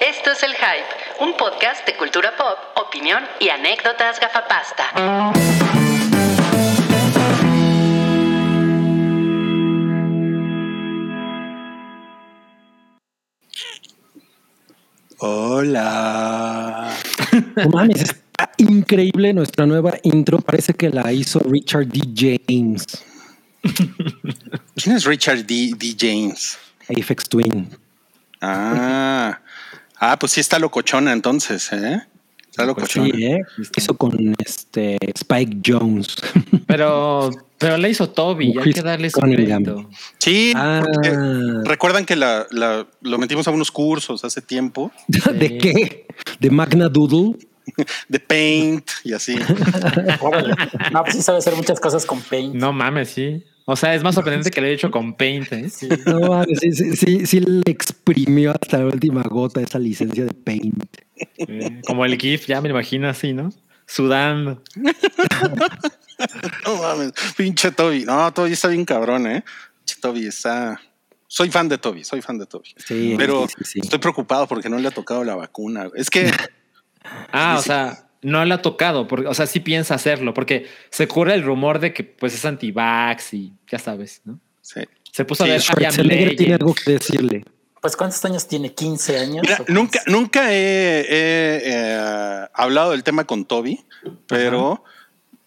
Esto es El Hype, un podcast de cultura pop, opinión y anécdotas gafapasta. Hola. No mames, está increíble nuestra nueva intro. Parece que la hizo Richard D. James, ¿Quién es Richard D. D. James? Apex Twin. Ah, ah, pues sí está locochona entonces, ¿eh? Está locochona. Sí, ¿eh? Hizo con este Spike Jones. Pero, pero la hizo Toby, hay que darle su crédito. Sí, Ah. porque recuerdan que la, la- lo metimos a unos cursos hace tiempo ¿De qué? De Magna Doodle. de Paint y así. Órale. No, pues sí sabe hacer muchas cosas con Paint. No mames, sí. O sea, es más sorprendente que lo haya hecho con Paint. ¿eh? No mames, sí, sí, sí, sí le exprimió hasta la última gota esa licencia de Paint. Eh, Como el GIF, ya me imagino así, ¿no? Sudando. No mames, pinche Toby. No, Toby está bien cabrón, ¿eh? Pinche Toby está. Soy fan de Toby, soy fan de Toby. Sí, Pero sí, sí, sí. estoy preocupado porque no le ha tocado la vacuna. Es que Ah, o Sí. sea, no le ha tocado, porque, o sea, sí piensa hacerlo, porque se corre el rumor de que pues es anti-vax y ya sabes, ¿no? sí. Se puso Sí, a ver Schwarzenegger tiene algo que decirle. Pues ¿cuántos años tiene? ¿15 años? Mira, nunca, nunca he, he, eh, hablado del tema con Toby, pero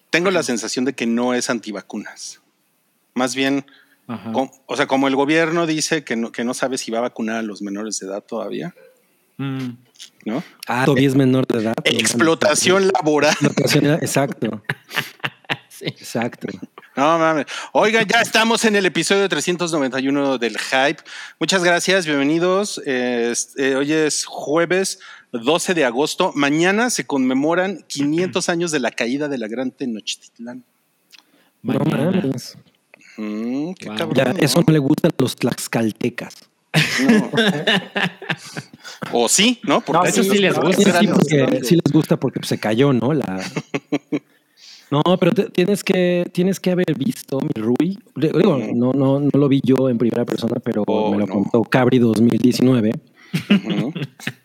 tengo la sensación de que no es antivacunas. Más bien, o sea, como el gobierno dice que no, que no sabe si va a vacunar a los menores de edad todavía, Mm. ¿No? Ah, todavía es menor de edad. Explotación laboral. Explotación, exacto. Sí. Exacto. No mames. Oigan, ya estamos en el episodio 391 del Hype. Muchas gracias, bienvenidos. Eh, eh, hoy es jueves 12 de agosto. Mañana se conmemoran 500 años de la caída de la Gran Tenochtitlán. No Mañana. mames. Mm, qué Wow. cabrón. Ya, ¿no? eso no le gusta a los tlaxcaltecas. No. o sí, ¿no? No, De hecho, sí, sí les gusta. Sí, porque, sí les gusta porque se cayó, ¿no? La... No, pero te- tienes que tienes que haber visto mi Rui. Digo, no, no, no lo vi yo en primera persona, pero Oh, me lo no. contó Cabri 2019. Ujú.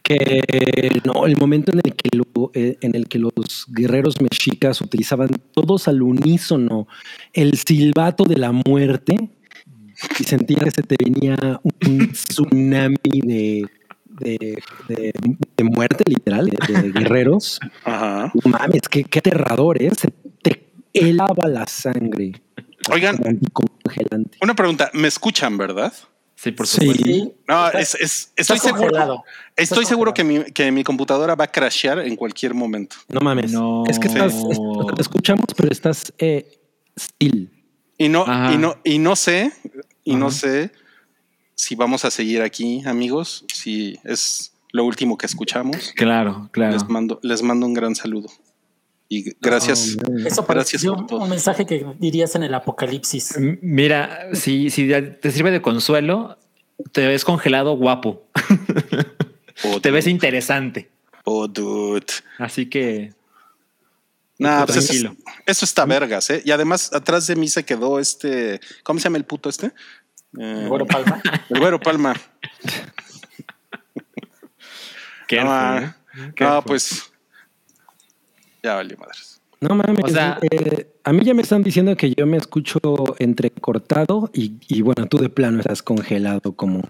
Que no, el momento en el que lo- eh, en el que los guerreros mexicas utilizaban todos al unísono el silbato de la muerte y sentías que se te venía un tsunami de, de, de- de muerte literal, de, de guerreros. Ajá. No mames, qué, qué aterrador, ¿eh? Se te helaba la sangre. Oigan. Anticongelante. Una pregunta, ¿me escuchan, verdad? Sí, por supuesto. Sí. No, es, estoy seguro. Estoy seguro que mi, que mi computadora va a crashear en cualquier momento. No mames. No. Es que estás, es- te escuchamos, pero estás eh, still. Y no, Ajá. y no, y no sé, y no sé si vamos a seguir aquí, amigos, si es lo último que escuchamos. Claro, claro. Les mando, les mando un gran saludo. Y gracias. Oh. Eso Gracias por todo. un mensaje que dirías en el apocalipsis. Mira, si, si te sirve de consuelo, te ves congelado guapo. Oh, Te ves interesante. Oh, dude. Así que Nah, pues eso, es- Tranquilo. eso está vergas, ¿eh? Y además, atrás de mí se quedó este. ¿Cómo se llama el puto este? Eh, Bueno, Palma. el güero Palma. qué no, fue, ¿eh? Qué no, fue. pues. Ya valió madres. No mames. O sea- eh, a mí ya me están diciendo que yo me escucho entrecortado y, y bueno, tú de plano estás congelado como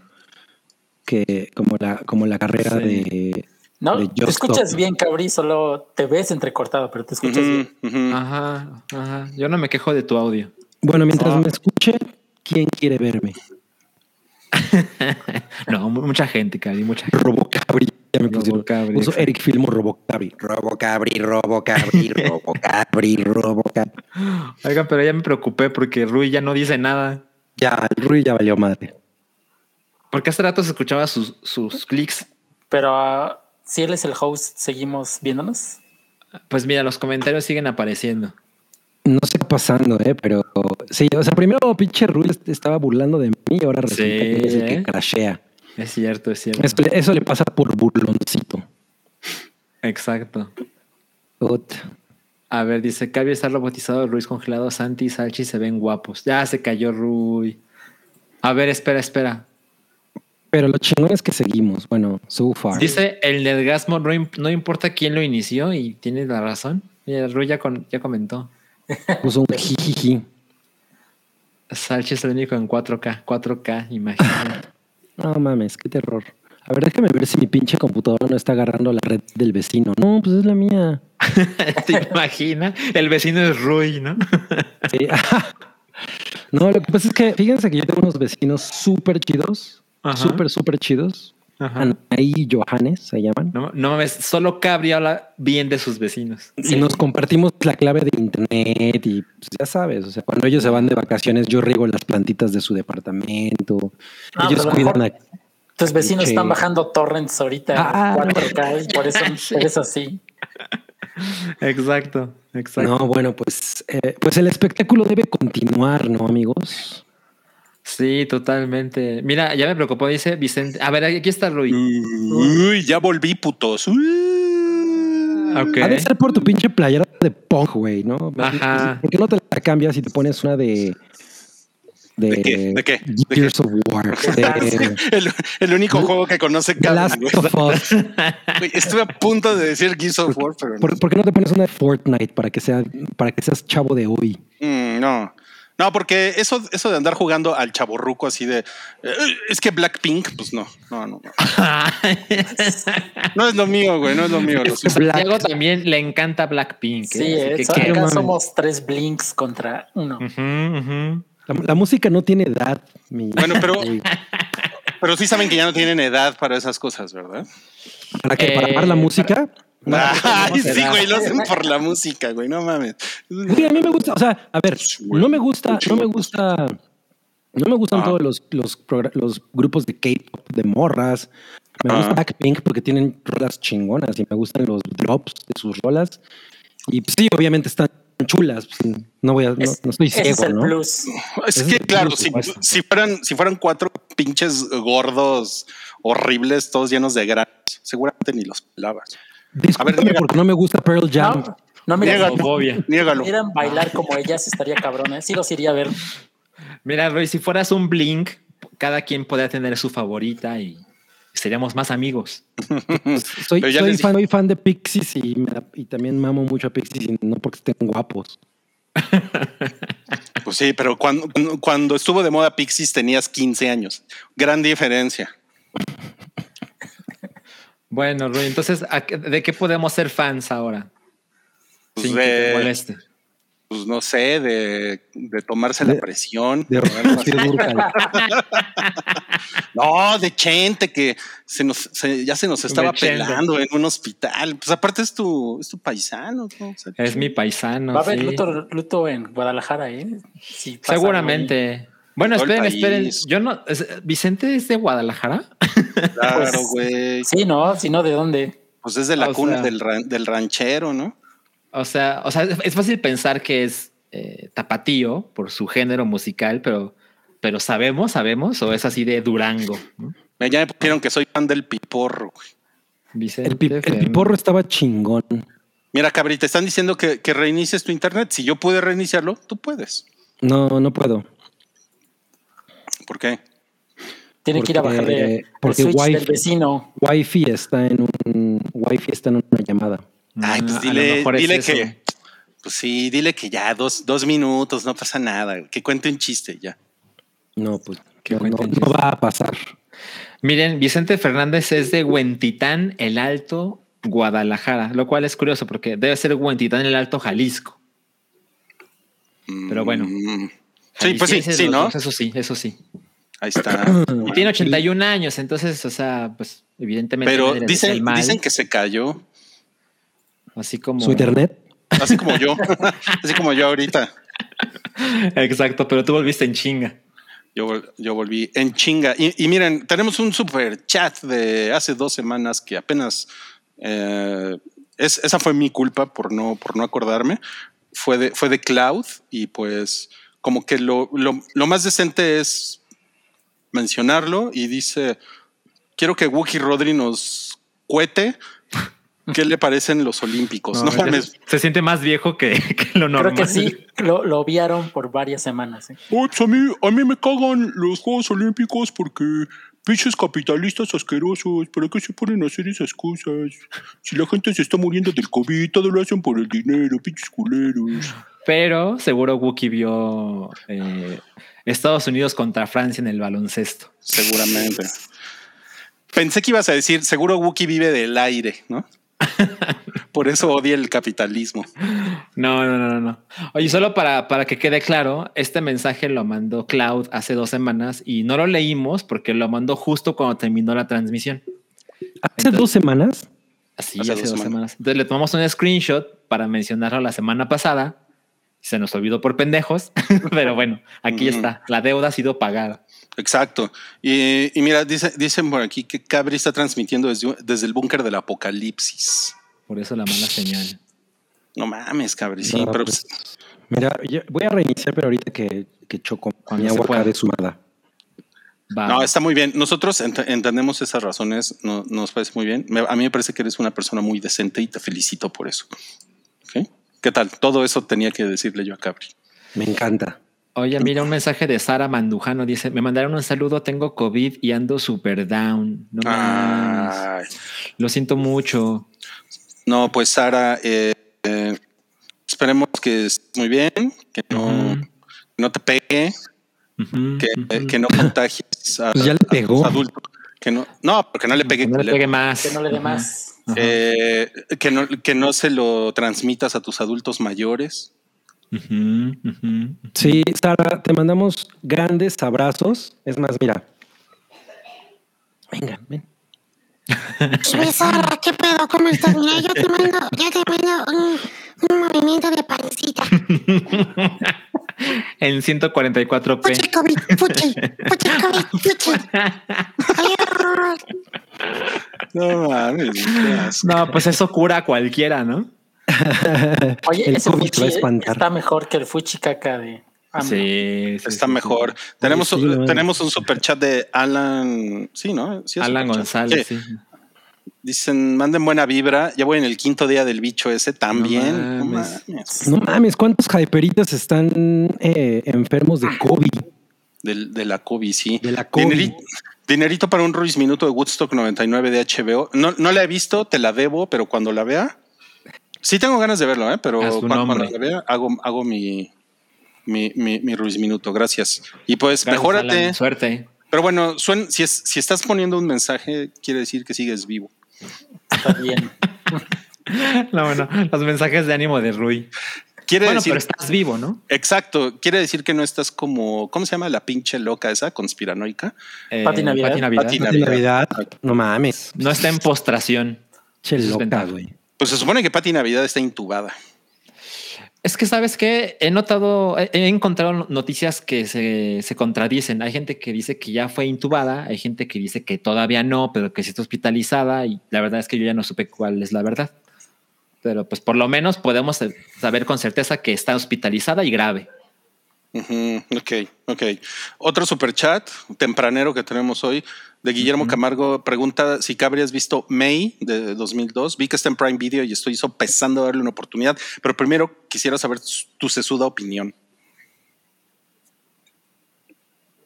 que como la como la carrera Sí. de No, de te escuchas Stop. bien, Cabri, solo te ves entrecortado, pero te escuchas bien. Ajá, ajá. Yo no me quejo de tu audio. Bueno, mientras Ah. me escuche, ¿quién quiere verme? No, mu- mucha gente, Cari, mucha gente. Robocabri. Ya me pusieron. Robocabri, Puso exacto. Eric Filmo Robocabri. Robocabri, Robocabri, Robocabri, Robocabri. Oigan, pero ya me preocupé porque Rui ya no dice nada. Ya, Rui ya valió madre. Porque hace rato se escuchaba sus, sus clics. Pero ah, si él es el host, ¿seguimos viéndonos? Pues mira, los comentarios siguen apareciendo. No sé qué está pasando, eh, pero sí, o sea, primero pinche Rui est- estaba burlando de mí y ahora resulta Sí, que es el ¿eh? que crashea. Es cierto, es cierto. Eso, le- eso le pasa por burloncito. Exacto. Ut. A ver, dice, Cavi está robotizado, Ruiz congelado, Santi y Salchi se ven guapos. Ya se cayó Rui. A ver, espera, espera. Pero lo chingón es que seguimos. Bueno, so far. Dice el Nedgasmo, no, no importa quién lo inició y tiene la razón. Rui ya, con- ya comentó. Puso un jijiji. Salchi es el único en 4K. 4K, imagínate. No mames, qué terror. A ver, déjame ver si mi pinche computadora no está agarrando la red del vecino. No, pues es la mía. ¿Te imaginas? El vecino es Rui, ¿no? Sí. no, lo que pasa es que fíjense que yo tengo unos vecinos súper chidos. Súper, súper chidos. Ajá. Anaí y Johannes se llaman. No, no mames, solo Cabri habla bien de sus vecinos. Y nos compartimos la clave de internet y pues, ya sabes, o sea, cuando ellos se van de vacaciones yo riego las plantitas de su departamento. Ah, ellos cuidan a- Tus vecinos están bajando torrents ahorita Ah, en 4K y por eso eres así. Exacto, exacto. No, bueno, pues, eh, pues el espectáculo debe continuar, ¿no, amigos? Sí, totalmente. Mira, ya me preocupó, dice Vicente. A ver, aquí está Rui. Uy, ya volví, putos. Uy. Ok. Ha de ser por tu pinche playera de punk, güey, ¿no? Ajá. ¿Por qué no te la cambias y te pones una de... De, ¿De qué? ¿De qué? ¿De Gears of War. De, El, el único juego que conoce. Güey, Estuve a punto de decir Gears of War, pero no. ¿Por, por qué no te pones una de Fortnite para que, sea, para que seas chavo de hoy? Mm, no. No, porque eso, eso de andar jugando al chaborruco así de eh, es que Blackpink, pues no, no, no. No, No es lo mío, güey, no es lo mío. lo. Santiago también le encanta Blackpink. ¿eh? Sí, eh, que acá mames. somos tres blinks contra uno. La, la música no tiene edad. mi- Bueno, pero- Pero sí saben que ya no tienen edad para esas cosas, ¿verdad? ¿Para qué? ¿Para Eh, amar la música? Ay, sí, güey, lo hacen por la música, güey, no mames. Sí, a mí me gusta, o sea, a ver, no me gusta, no me gusta, no me gustan Ah. todos los, los, grupos de K-pop de morras. Me Ah. gusta Blackpink porque tienen rolas chingonas y me gustan los drops de sus rolas. Y pues, sí, obviamente están chulas. pues, no voy a, no, Es- no estoy ciego, es el ¿no? plus. Es Es que, el claro, si fueran, si fueran cuatro pinches gordos horribles, todos llenos de granos, seguramente ni los pelabas. Discúlpame niega. porque no me gusta Pearl Jam. No, no me Niégalo. Niégalo. Miran bailar como ellas estaría cabrón, ¿eh? Sí los iría a ver. Mira, Rui, si fueras un Blink, cada quien podría tener su favorita y seríamos más amigos. Soy, fan, soy fan de Pixies y, me también mamo mucho a Pixies y no porque estén guapos. Pues sí, pero cuando, cuando estuvo de moda Pixies tenías 15 años. Gran diferencia. Bueno, Rui, entonces, ¿a qué- ¿de qué podemos ser fans ahora? Pues Sin que te de- moleste. Pues no sé, de, de tomarse De- la presión. De. No, de Chente, que se nos, se- ya se nos estaba De pelando en un hospital. Pues aparte es tu, es tu paisano. ¿no? O sea, Es mi paisano. Va a haber sí. luto, luto en Guadalajara, ¿eh? Sí, pasa Seguramente. Bueno, esperen, esperen. Yo no. ¿Vicente es de Guadalajara? Claro, Pues, güey. Sí, no, si no, ¿de dónde? Pues es de la o cuna sea- del, ran- del ranchero, ¿no? O sea, o sea, es fácil pensar que es eh, tapatío por su género musical, pero, pero sabemos, sabemos, o es así de Durango. ¿no? Me- Ya me pusieron que soy fan del piporro. güey. Vicente El, pi- el piporro estaba chingón. Mira, Cabri, te están diciendo que, que reinicies tu internet. Si yo pude reiniciarlo, tú puedes. No, no puedo. ¿Por qué? Tiene que ir a Porque- bajarle el porque switch wifi- del vecino. Wi-Fi está en un Wi-Fi está en una llamada. Ay, pues Ah, dile, es dile que. Pues sí, dile que ya, dos, dos minutos, no pasa nada. Que cuente un chiste ya. No, pues Que no, no- cuenten no va a pasar. Miren, Vicente Fernández es de Huentitán, el Alto, Guadalajara, lo cual es curioso porque debe ser Huentitán, el Alto, Jalisco. Pero bueno. Mm. Sí, pues sí, sí, ¿no? Eso sí, eso sí. Ahí está. Y tiene 81 años, entonces, o sea, pues evidentemente. Pero dicen, mal, dicen que se cayó. Así como. Su internet. Así como yo. Así como yo ahorita. Exacto, pero tú volviste en chinga. Yo, yo volví en chinga. Y, y miren, tenemos un super chat de hace dos semanas que apenas. eh, es, esa fue mi culpa por no, por no acordarme. Fue de, fue de Cloud y pues como que lo, lo, lo más decente es mencionarlo y dice, quiero que Wookie Rodri nos cuete. ¿Qué le parecen los olímpicos? No, No, mames. Se siente más viejo que, que lo normal. Creo que sí, lo, lo obviaron por varias semanas. ¿eh? A, mí, a mí me cagan los Juegos Olímpicos porque Pinches capitalistas asquerosos, ¿para qué se ponen a hacer esas cosas? Si la gente se está muriendo del COVID, todo lo hacen por el dinero, pinches culeros. Pero seguro Wookie vio eh, Estados Unidos contra Francia en el baloncesto. Seguramente. Pensé que ibas a decir, seguro Wookie vive del aire, ¿no? Por eso odia el capitalismo. No, no, no, no, no. Oye, solo para, para que quede claro, este mensaje lo mandó Cloud hace dos semanas y no lo leímos porque lo mandó justo cuando terminó la transmisión. Hace dos semanas. Así, hace, dos, semanas. Entonces le tomamos un screenshot para mencionarlo la semana pasada. Se nos olvidó por pendejos, pero bueno, aquí está. La deuda ha sido pagada. Exacto. Y, y mira, dice, dicen por aquí que Cabri está transmitiendo desde, desde el búnker del apocalipsis. Por eso la mala señal. No mames, Cabri, sí, No, pero pues, mira, yo voy a reiniciar, pero ahorita que, que choco Cuando mi agua de sumada. Va. No, está muy bien. Nosotros ent- entendemos esas razones, no, nos parece muy bien. Me- a mí me parece que eres una persona muy decente y te felicito por eso. ¿Qué tal? Todo eso tenía que decirle yo a Cabri. Me encanta. Oye, mira un mensaje de Sara Mandujano. Dice: Me mandaron un saludo, tengo COVID y ando super down. No. Ay. Lo siento mucho. No, pues Sara, eh, eh, esperemos que estés muy bien, que no, que no te pegue, Ujú, que, no contagies a, Pues ya le a pegó. adultos. Que no, no, porque no le pegue. Que no le pegue más. Que no le dé más. Eh, que, no, que no se lo transmitas a tus adultos mayores. Sí, Sara, te mandamos grandes abrazos. Es más, mira. Venga, ven. Oye, Sara, ¿qué pedo? ¿Cómo estás? Mira, yo te mando, yo te mando un, un movimiento de pancita. En 144p. Fuchi COVID, fuchi, fuchi COVID, fuchi. No mames. No, pues eso cura a cualquiera, ¿no? Oye, El ese COVID te va a fuchi espantar. está mejor que el fuchi caca de AMLO. Sí, sí, Está sí, mejor. Tenemos, sí, no, tenemos un super chat de Alan. Sí, ¿no? Alan. González, Sí. sí. Dicen, manden buena vibra. Ya voy en el quinto día del bicho ese también. No No mames. No mames, ¿cuántos hyperitas están eh, enfermos de COVID? Del- de la COVID, sí. De la COVID. Dinerito, para un Ruiz Minuto de Woodstock 99 de HBO. No, no la he visto, te la debo, pero cuando la vea, sí tengo ganas de verlo, ¿eh? pero cuando, la vea, hago, hago mi, mi, mi, mi Ruiz Minuto. Gracias. Y pues, Gracias, mejórate. Alan. Suerte. Pero bueno, suen- si, es, si estás poniendo un mensaje, quiere decir que sigues vivo. Está bien. No, bueno, los mensajes de ánimo de Rui. Quiere Bueno, decir, pero estás vivo, ¿no? exacto, quiere decir que no estás como, ¿cómo se llama la pinche loca esa conspiranoica? Eh, Pati Navidad. Pati Navidad. Pati. No mames. No está en postración. Che loca, güey. Pues se supone que Pati Navidad está intubada. Es que sabes que he notado, he he encontrado noticias que se, se contradicen. Hay gente que dice que ya fue intubada, hay gente que dice que todavía no, pero que sí está hospitalizada y la verdad es que yo ya no supe cuál es la verdad. Pero pues por lo menos podemos saber con certeza que está hospitalizada y grave. Ok, ok. Otro super chat tempranero que tenemos hoy de Guillermo Camargo pregunta si Cabri has visto May de 2002. Vi que está en Prime Video y estoy sopesando darle una oportunidad, pero primero quisiera saber tu sesuda opinión.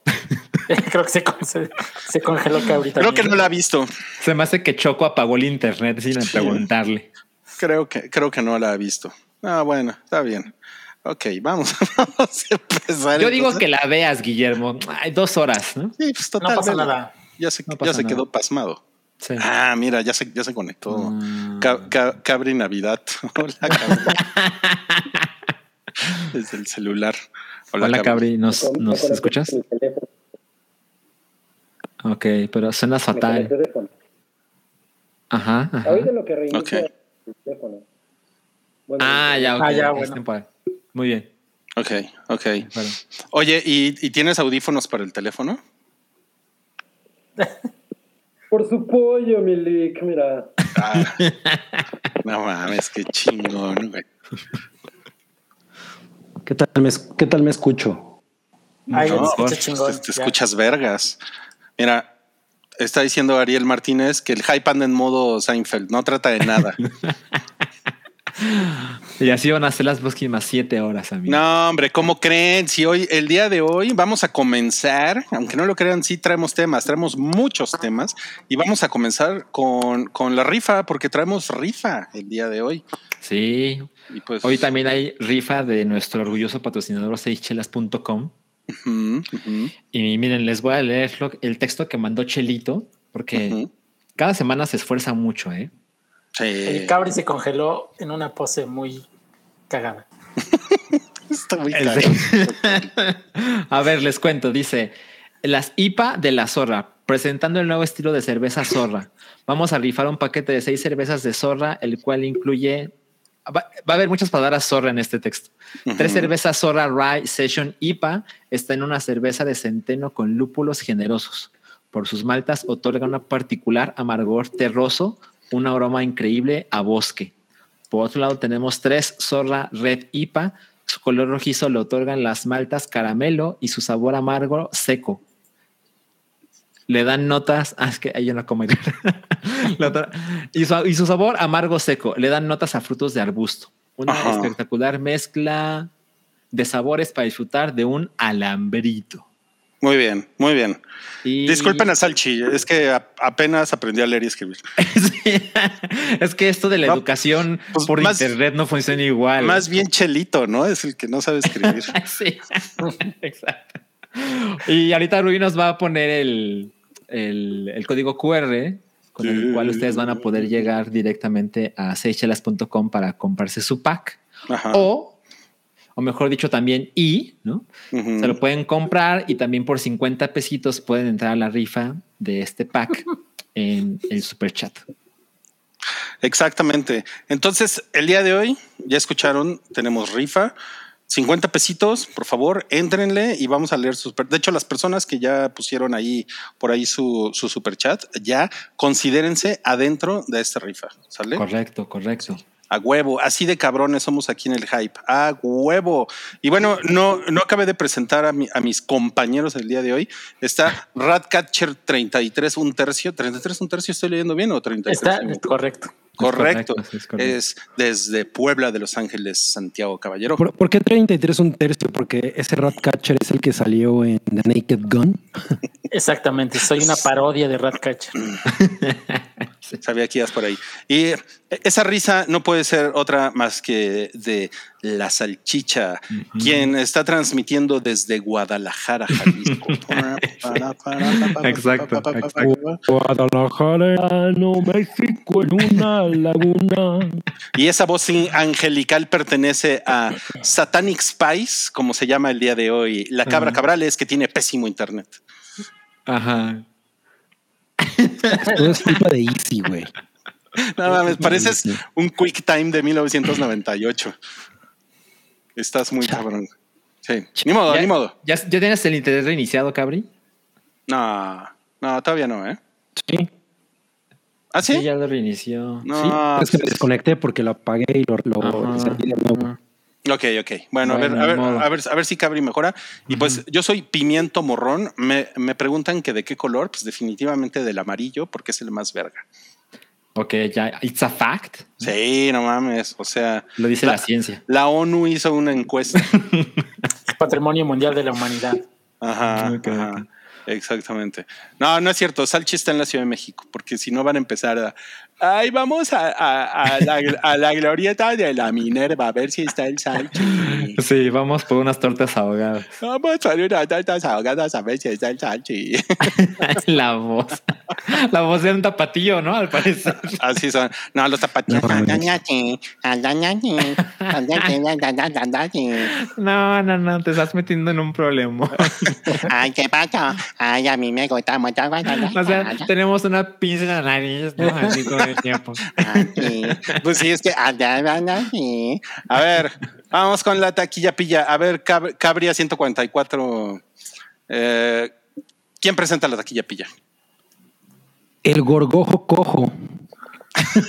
Creo que se, con- se, se congeló que ahorita. Creo que no la ha visto. Se me hace que Choco apagó el internet sin preguntarle. Creo que, creo que no la ha visto. Ah, bueno, está bien. Ok, vamos, vamos a empezar. Yo digo que la veas, Guillermo. Hay dos horas, ¿no? Sí, pues No total. pasa vela. nada. Ya se, No ya pasa se nada. quedó pasmado. Sí. Ah, mira, ya se, ya se conectó. Mm. Ca- ca- Cabri Navidad. Hola, Cabri. Desde el celular. Hola, Cabri, ¿nos, ¿nos escuchas? Ok, pero suenas fatal. Ajá. ajá. Ahorita lo que reinicia Ok. El teléfono. Bueno, Ah, ya, ok. Ah, ya, es bueno. temporal. Muy bien. Ok, ok. Bueno. Oye, ¿y, y tienes audífonos para el teléfono? Por su pollo, Milik, mira. Ah, no mames, qué chingón, güey. ¿Qué tal me, es- qué tal me escucho? Ay, No, te pues, te, escuchas vergas. Mira, está diciendo Ariel Martínez que el hype anda en modo Seinfeld, no trata de nada. Y así van a ser las próximas siete horas, amigo. No, hombre, ¿cómo creen? Si hoy, el día de hoy, vamos a comenzar, aunque no lo crean, sí traemos temas, traemos muchos temas y vamos a comenzar con, con la rifa, porque traemos rifa el día de hoy. Sí. Y pues, Hoy también hay rifa de nuestro orgulloso patrocinador seichelas.com. Y miren, les voy a leer lo- el texto que mandó Chelito, porque cada semana se esfuerza mucho, ¿eh? Sí. El cabri se congeló en una pose muy cagada. Está muy caro. A ver, les cuento. Dice las IPA de la Zorra, presentando el nuevo estilo de cerveza Zorra. Vamos a rifar un paquete de seis cervezas de Zorra, el cual incluye. Va, va a haber muchas palabras Zorra en este texto. Tres cervezas Zorra Rye Session IPA está en una cerveza de centeno con lúpulos generosos. Por sus maltas otorga una particular amargor terroso, un aroma increíble a bosque. Por otro lado, tenemos tres Zorra Red IPA. Su color rojizo le otorgan las maltas caramelo y su sabor amargo seco. Le dan notas. Ah, es que coma. La otra- y, su, y su sabor amargo seco. Le dan notas a frutos de arbusto. Una Ajá. espectacular mezcla de sabores para disfrutar de un alambrito. Muy bien, muy bien. Y- Disculpen a Salchi, es que a- apenas aprendí a leer y escribir. Sí. es que esto de la No, educación pues por más- internet no funciona igual. Más bien Chelito, ¿no? Es el que no sabe escribir. Sí, exacto. Y ahorita Rubí nos va a poner el, el, el código QR con el cual ustedes van a poder llegar directamente a seychelas.com para comprarse su pack. Ajá. O, o mejor dicho, también y, ¿no? Se lo pueden comprar y también por 50 pesitos pueden entrar a la rifa de este pack en el super chat. Exactamente. Entonces, el día de hoy, ya escucharon, tenemos rifa. 50 pesitos, por favor, éntrenle y vamos a leer sus. De hecho, las personas que ya pusieron ahí por ahí su, su super chat, ya considérense adentro de esta rifa. ¿Sale? Correcto, correcto. A huevo, así de cabrones somos aquí en el hype. A huevo. Y bueno, no, no acabé de presentar a, mi- a mis compañeros el día de hoy. Está Ratcatcher 33, un tercio. ¿33, un tercio? ¿Estoy leyendo bien o 33? Está correcto. Correcto. correcto, sí, es correcto. Es desde Puebla de Los Ángeles, Santiago Caballero. ¿Por, por qué 33 un tercio? Porque ese Ratcatcher es el que salió en The Naked Gun. Exactamente. Soy una parodia de Ratcatcher. Sabía que ibas por ahí. Y esa risa no puede ser otra más que de la salchicha, quien está transmitiendo desde Guadalajara, Jalisco. Exacto, Guadalajara, no México en una laguna. Y esa voz angelical pertenece a Satanic Spice, como se llama el día de hoy. La cabra cabrales que tiene pésimo internet. Ajá. Todo es culpa de Easy, güey. No mames, pareces un quick time de 1998. Estás muy cabrón. Sí, ni modo, ¿Ya, ni modo. ¿Ya, ya tienes el internet reiniciado, Cabri? No, no, todavía no, ¿eh? Sí. ¿Ah, sí? ya lo reinició. No, sí, es que me pues- desconecté porque lo apagué y lo, lo Ajá, de nuevo. Ok, ok. Bueno, a ver, a ver, a ver, a ver si Cabri mejora. Y pues yo soy pimiento morrón. Me, me preguntan que de qué color, pues definitivamente del amarillo, porque es el más verga. Ok, ya. It's a fact. Sí, no mames. O sea, Lo dice La- la ciencia. la ONU hizo una encuesta. Patrimonio Mundial de la Humanidad. Ajá. Exactamente. No, no es cierto. Salchi está en la Ciudad de México, porque si no van a empezar a. Ay, vamos a, a- a la, a la glorieta de la Minerva a ver si está el Salchi. Sí, vamos por unas tortas ahogadas. Vamos a ver unas tortas ahogadas a ver si está el Salchi. la voz. La voz de un tapatillo, ¿no? Al parecer. Así son. No, los zapatillos. No, no, no, te estás metiendo en un problema. Ay, ¿qué pasa? Ay, a mí me gusta mucho. O sea, tenemos una pinza en la nariz, ¿no? Así todo el tiempo. Pues sí, es que. A ver, vamos con la taquilla pilla. A ver, Cab- Cabria 144. Eh, ¿Quién presenta la taquilla pilla? El gorgojo cojo.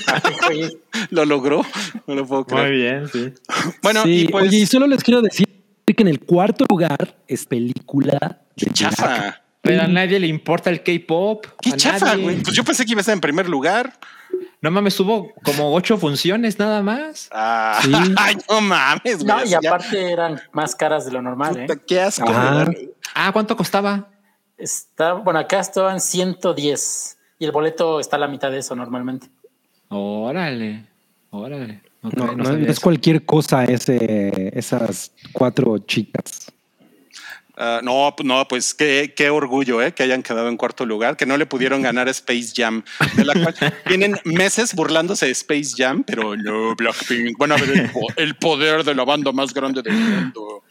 ¿Lo logró? No lo puedo creer. Muy bien, sí. Bueno, Sí, y pues. Oye, y solo les quiero decir que en el cuarto lugar es película de chafa. Pero a nadie le importa el K-pop. ¿Qué a chafa, güey? Pues yo pensé que iba a estar en primer lugar. No mames, hubo como ocho funciones nada más. Ah, Sí. ay, no mames, güey. No, y ya- aparte eran más caras de lo normal, ¿eh? Qué asco. Güey. Ah, ¿cuánto costaba? Está, bueno, acá estaban 110 y el boleto está a la mitad de eso normalmente. Órale, órale. No, no no sabía es eso. cualquier cosa ese, esas cuatro chicas. Ah, no, no, pues qué, qué orgullo, ¿eh? Que hayan quedado en cuarto lugar, que no le pudieron ganar a Space Jam, de la cual tienen meses burlándose de Space Jam, pero no, Blackpink. Van a ver el, po- el poder de la banda más grande del mundo.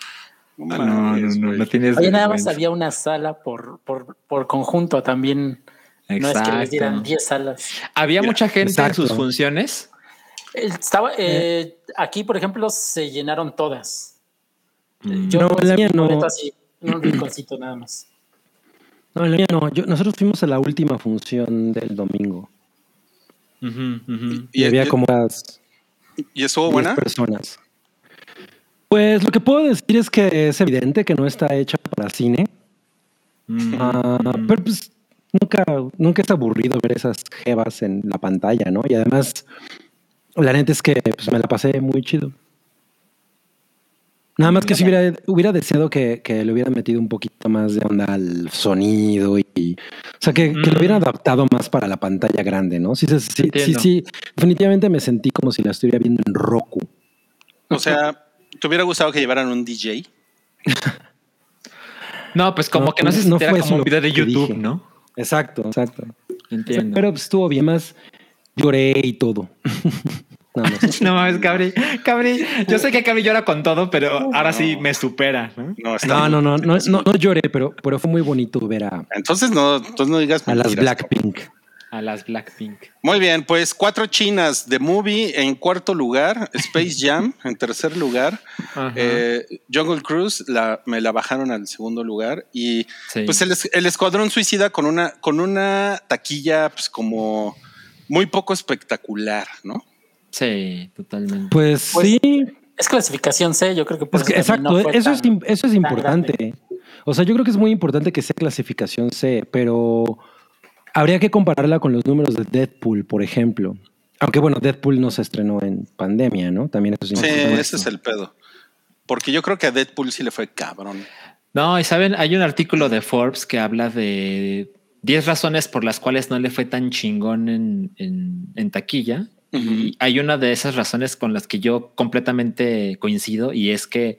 No, Ah, No, no, no, tienes. Oye, nada más había una sala por, por, por conjunto también. No es que les dieran Exacto. 10 salas. Había Mira, mucha gente exacto. en sus funciones. Estaba, eh, aquí, por ejemplo, se llenaron todas. Mm. Yo No, la mía no. Así, un rinconcito nada más. No, la mía no. Yo- nosotros fuimos a la última función del domingo. Y, ¿Y- había y- como unas ¿Y estuvo 10 buena? personas. Pues lo que puedo decir es que es evidente que no está hecha para cine. Mm, Ah, pero pues nunca, nunca es aburrido ver esas jevas en la pantalla, ¿no? Y además, la neta es que pues, me la pasé muy chido. Nada más que si hubiera, hubiera deseado que, que le hubieran metido un poquito más de onda al sonido y, o sea, que, que lo hubieran adaptado más para la pantalla grande, ¿no? Sí, sí, sí, sí, Entiendo. sí, definitivamente me sentí como si la estuviera viendo en Roku. O sea, ¿te hubiera gustado que llevaran un DJ? No, pues como No, que no se no fue como un video de YouTube, dije. ¿no? Exacto, exacto. Entiendo. Pero pues, estuvo bien, más lloré y todo. Nada más. No mames, Cabri. Cabri, yo sé que Cabri llora con todo, pero ahora sí me supera. ¿no? No, No, no, no, no, no, no lloré, pero, pero fue muy bonito ver a, Entonces no, entonces no digas a las. Blackpink. A las Blackpink. Muy bien, pues cuatro chinas de movie en cuarto lugar, Space Jam en tercer lugar, eh, Jungle Cruise la, me la bajaron al segundo lugar y Sí. pues el, el Escuadrón Suicida con una, con una taquilla pues como muy poco espectacular, ¿no? Sí, totalmente. Pues, Pues, sí, Es clasificación C, yo creo que por es que, exacto, no eso, es, eso es tan importante. O sea, yo creo que es muy importante que sea clasificación C, pero habría que compararla con los números de Deadpool, por ejemplo. Aunque bueno, Deadpool no se estrenó en pandemia, ¿no? También eso es Sí, importante. ese es el pedo. Porque yo creo que a Deadpool sí le fue cabrón. No, y saben, hay un artículo de Forbes que habla de 10 razones por las cuales no le fue tan chingón en, en- en taquilla. Y hay una de esas razones con las que yo completamente coincido y es que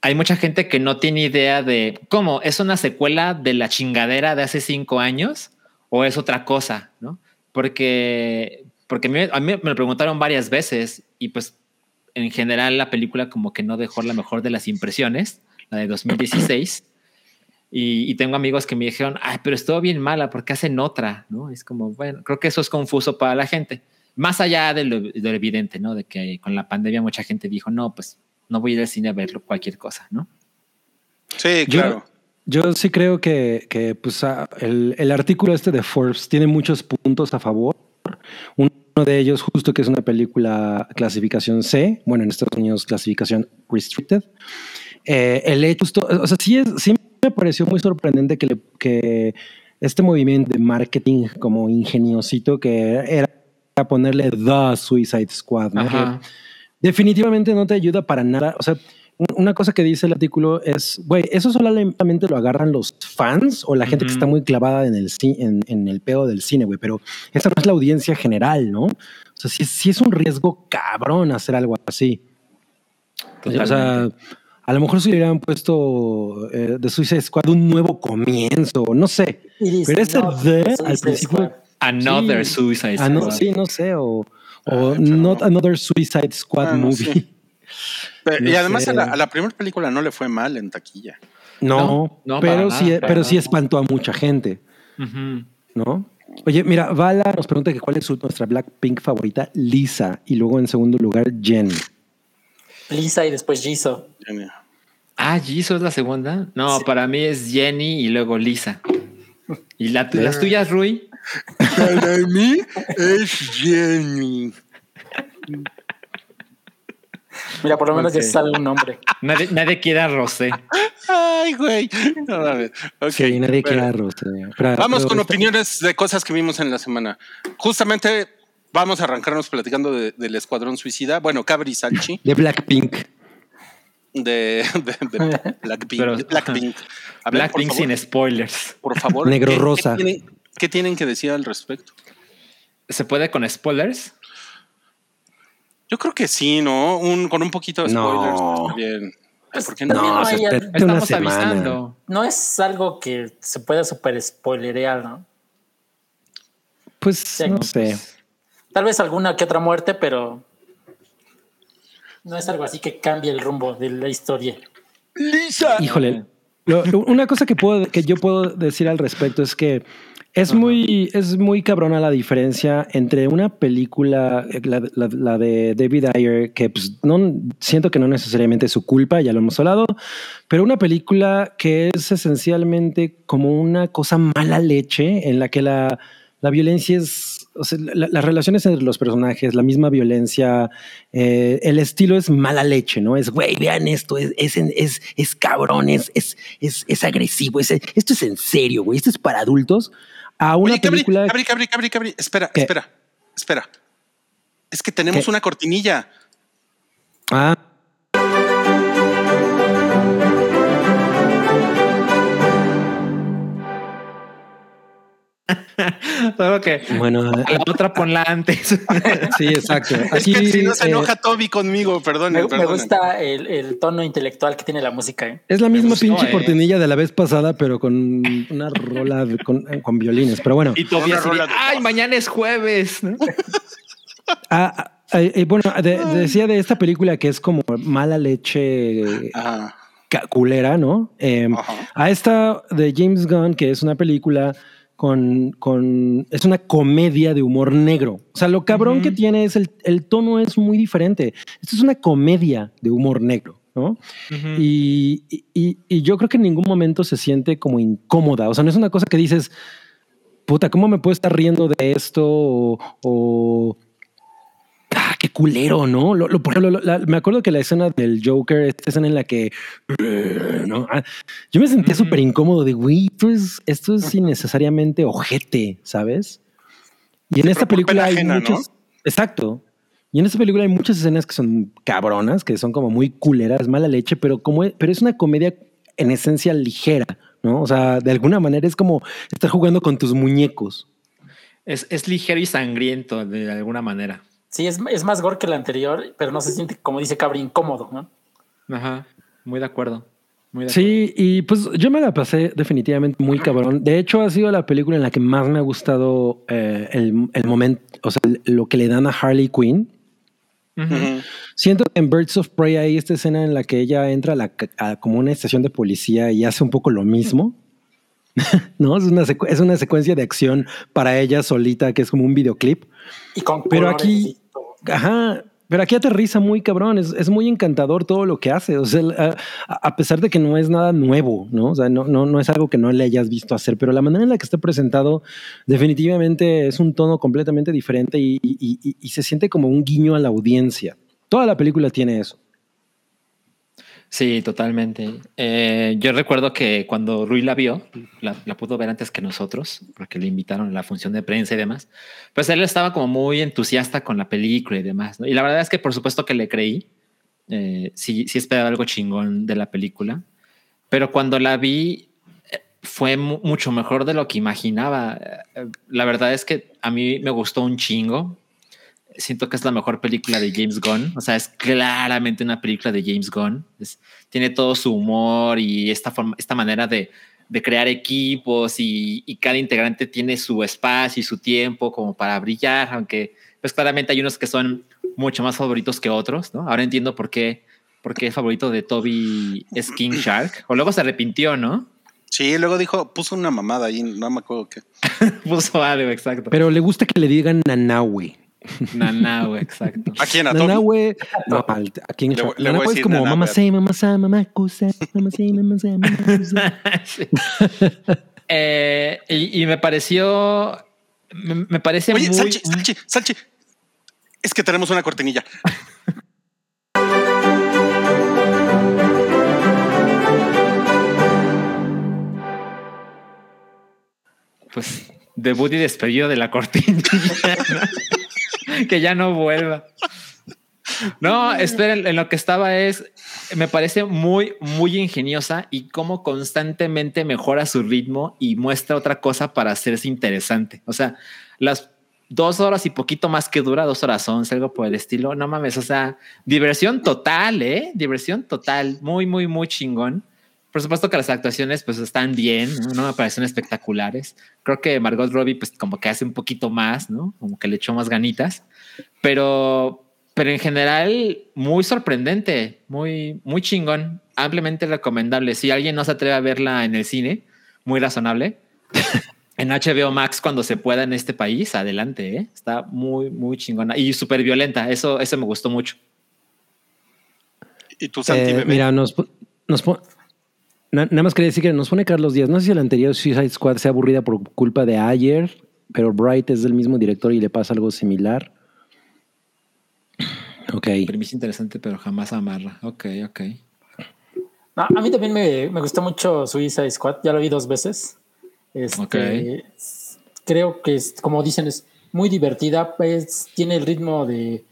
hay mucha gente que no tiene idea de cómo es una secuela de la chingadera de hace cinco años o es otra cosa, ¿no? Porque, porque me- a mí me lo preguntaron varias veces y pues en general la película como que no dejó la mejor de las impresiones, la de 2016. Y, y tengo amigos que me dijeron, ay, pero estuvo bien mala porque hacen otra, ¿no? Es como, bueno, creo que eso es confuso para la gente. Más allá de lo, de lo evidente, ¿no? De que con la pandemia mucha gente dijo, no, pues no voy a ir al cine a ver cualquier cosa, ¿no? Sí, Yo- claro. Yo sí creo que, que, pues, ah, el, el artículo este de Forbes tiene muchos puntos a favor. Uno de ellos, justo que es una película clasificación C, bueno, en Estados Unidos clasificación restricted. Eh, el hecho, justo, o sea, sí, es, sí me pareció muy sorprendente que, le- que este movimiento de marketing como ingeniosito que era ponerle The Suicide Squad, ¿no? Que definitivamente no te ayuda para nada. O sea, un- una cosa que dice el artículo es, güey, eso solamente lo agarran los fans o la gente que está muy clavada en el, en, en el pedo del cine, güey, pero esa no es la audiencia general, ¿no? O sea, sí, sí es un riesgo cabrón hacer algo así. O sea, a lo mejor si le hubieran puesto eh, de Suicide Squad un nuevo comienzo, no sé. Pero ese no, de al principio... Squad. Another sí. Suicide Ah, no, Squad. sí, no sé, o, o Ay, pero- Not Another Suicide Squad Ah, no Movie. sé. Pero- y no además sé. a la, a la primera película no le fue mal en taquilla. No, No, no, para pero, nada, sí, para pero sí espantó a mucha gente. ¿no? Oye, mira, Vala nos pregunta que cuál es su- nuestra Blackpink favorita, Lisa, y luego en segundo lugar, Jen. Lisa y después Jisoo. Ah, Jisoo es la segunda. No, para mí es Jenny y luego Lisa. ¿Y la las tuyas, Rui? Para mí es Jenny. Mira, por lo menos Ok. ya sale un nombre. Nadie, nadie quiere a Rosé. Ay, güey. No Sí, nadie quiere arroz. eh. Pero- Vamos pero con está- opiniones de cosas que vimos en la semana. Justamente Vamos a arrancarnos platicando de- del Escuadrón Suicida. Bueno, Cabri Salchi De Blackpink. de, de- de Blackpink. Pero- Blackpink. A sin spoilers. Por favor. Negro ¿qué- rosa. ¿qué tienen, qué tienen que decir al respecto? ¿Se puede con spoilers? Yo creo que sí, ¿no? Un, con un poquito de No. spoilers. pues, está bien. Pues, ¿Por qué no? No, no se Estamos avisando. no es algo que se pueda super spoilerear, ¿no? Pues no, no sé. Tal vez alguna que otra muerte, pero no es algo así que cambie el rumbo de la historia. Híjole. lo- una cosa que puedo, que yo puedo decir al respecto es que es muy, es muy cabrona la diferencia entre una película, eh, la, la- la de David Ayer, que pues, no siento que no necesariamente es su culpa, ya lo hemos hablado, pero una película que es esencialmente como una cosa mala leche en la que la, la violencia es, o sea, la- las relaciones entre los personajes, la misma violencia, eh, el estilo es mala leche, ¿no? Es, güey, vean esto, es, es, es, es cabrón, es, es, es, es agresivo, es, esto es en serio, güey, esto es para adultos. A una Oye, película... Cabri, Cabri, Cabri, Cabri, espera, ¿Qué? espera, espera. Es que tenemos ¿Qué? una cortinilla. Ah, Solo que bueno, la otra ponla antes. sí, exacto. Es que si no se eh, enoja Toby conmigo, perdón. Me, me gusta el, el tono intelectual que tiene la música. ¿eh? Es la misma gustó, pinche eh. cortinilla de la vez pasada, pero con una rola de- con, con violines. Pero bueno, Y de ay, voz". mañana es jueves. ¿no? Ah, ah, eh, eh, bueno, de- decía de esta película que es como mala leche culera, ¿no? Eh, Ajá. a esta de James Gunn, que es una película con, con es una comedia de humor negro. O sea, lo cabrón que tiene es el, el tono es muy diferente. Esto es una comedia de humor negro, ¿no? Y, y- y yo creo que en ningún momento se siente como incómoda. O sea, no es una cosa que dices, puta, ¿cómo me puedo estar riendo de esto? O, culero, ¿no? Lo, lo- por ejemplo, lo- la- me acuerdo que la escena del Joker, esta escena en la que, ¿no? Ah, yo me sentía Ujú. súper incómodo de, güey, esto es, esto es innecesariamente ojete, ¿sabes? Y en Sí, esta película hay ajena, ¿no? muchas, exacto. Y en esta película hay muchas escenas que son cabronas, que son como muy culeras, mala leche, pero como, pero es una comedia en esencia ligera, ¿no? O sea, de alguna manera es como estar jugando con tus muñecos. Es, es ligero y sangriento de alguna manera. Sí, es, es más gore que la anterior, pero no se siente, como dice Cabri, incómodo. ¿no? Ajá. Muy de acuerdo. Muy de acuerdo. Sí, y pues yo me la pasé definitivamente muy cabrón. De hecho, ha sido la película en la que más me ha gustado eh, el, el momento, o sea, lo que le dan a Harley Quinn. Siento que en Birds of Prey hay esta escena en la que ella entra a, la, a como una estación de policía y hace un poco lo mismo. no, es una, es una secuencia de acción para ella solita que es como un videoclip. Y con Pero aquí-. Ajá, pero aquí aterriza muy cabrón, es, es muy encantador todo lo que hace, o sea, a, a pesar de que no es nada nuevo, ¿no? O sea, no, no, no es algo que no le hayas visto hacer, pero la manera en la que está presentado definitivamente es un tono completamente diferente y, y- y- y se siente como un guiño a la audiencia. Toda la película tiene eso. Sí, totalmente. Eh, yo recuerdo que cuando Rui la vio, la, la pudo ver antes que nosotros, porque le invitaron a la función de prensa y demás, pues él estaba como muy entusiasta con la película y demás. Y la verdad es que por supuesto que le creí. Eh, sí, sí esperaba algo chingón de la película, pero cuando la vi eh, fue mu- mucho mejor de lo que imaginaba. Eh, La verdad es que a mí me gustó un chingo. Siento que es la mejor película de James Gunn. O sea, es claramente una película de James Gunn. Es- tiene todo su humor y esta forma, esta manera de, de crear equipos y, y cada integrante tiene su espacio y su tiempo como para brillar, aunque pues claramente hay unos que son mucho más favoritos que otros, ¿no? Ahora entiendo por qué, por qué el favorito de Toby es King Shark. O luego se arrepintió, ¿no? Sí, luego dijo, puso una mamada ahí, no me acuerdo qué. Puso algo, exacto. Pero le gusta que le digan Nanahue. Nanahue, exacto. ¿A quién? ¿A Toby? Nanahue, no, al- aquí en Le voy- le voy a Nanahue es como mamá sé, mamá sa, mamá cosa, mamá sé, mamá sa, mamá cosa. Sí. Eh, y, y me pareció, me, me parece Oye, muy... Salchi, Salchi, Salchi. Es que tenemos una cortinilla. pues debut y despedido de la cortinilla. que ya no vuelva. No, esperen, en lo que estaba es, me parece muy, muy ingeniosa y cómo constantemente mejora su ritmo y muestra otra cosa para hacerse interesante. O sea, las dos horas y poquito más que dura, dos horas once, algo por el estilo. No mames, o sea, diversión total, ¿eh? Diversión total, muy, muy, muy chingón. Por supuesto que las actuaciones pues están bien, no, no me parecen espectaculares. Creo que Margot Robbie pues como que hace un poquito más, ¿no? Como que le echó más ganitas, pero pero en general muy sorprendente, muy muy chingón, ampliamente recomendable. Si alguien no se atreve a verla en el cine, muy razonable. en HBO Max cuando se pueda en este país, adelante, ¿eh? está muy muy chingona y súper violenta. Eso eso me gustó mucho. ¿Y tú, Santi, Eh, mira, nos, nos na- nada más quería decir que nos pone Carlos Díaz. No sé si la anterior Suicide Squad sea aburrida por culpa de ayer, pero Bright es del mismo director y le pasa algo similar. Ok. Premisa interesante, pero jamás amarra. Ok, ok. No, a mí también me, me gustó mucho Suicide Squad, ya lo vi dos veces. Este, Ok. Creo que, es, como dicen, es muy divertida, pues, tiene el ritmo de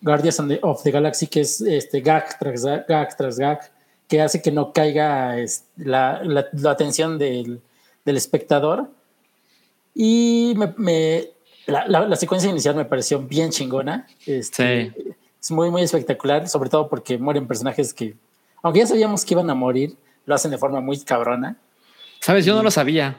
Guardians of the, of the Galaxy, que es este, gag tras gag, gag tras gag, que hace que no caiga la, la- la atención del, del espectador. Y me, me- la, la- la secuencia inicial me pareció bien chingona. Este, Sí. Es muy, muy espectacular, sobre todo porque mueren personajes que, aunque ya sabíamos que iban a morir, lo hacen de forma muy cabrona. Sabes, yo no lo sabía.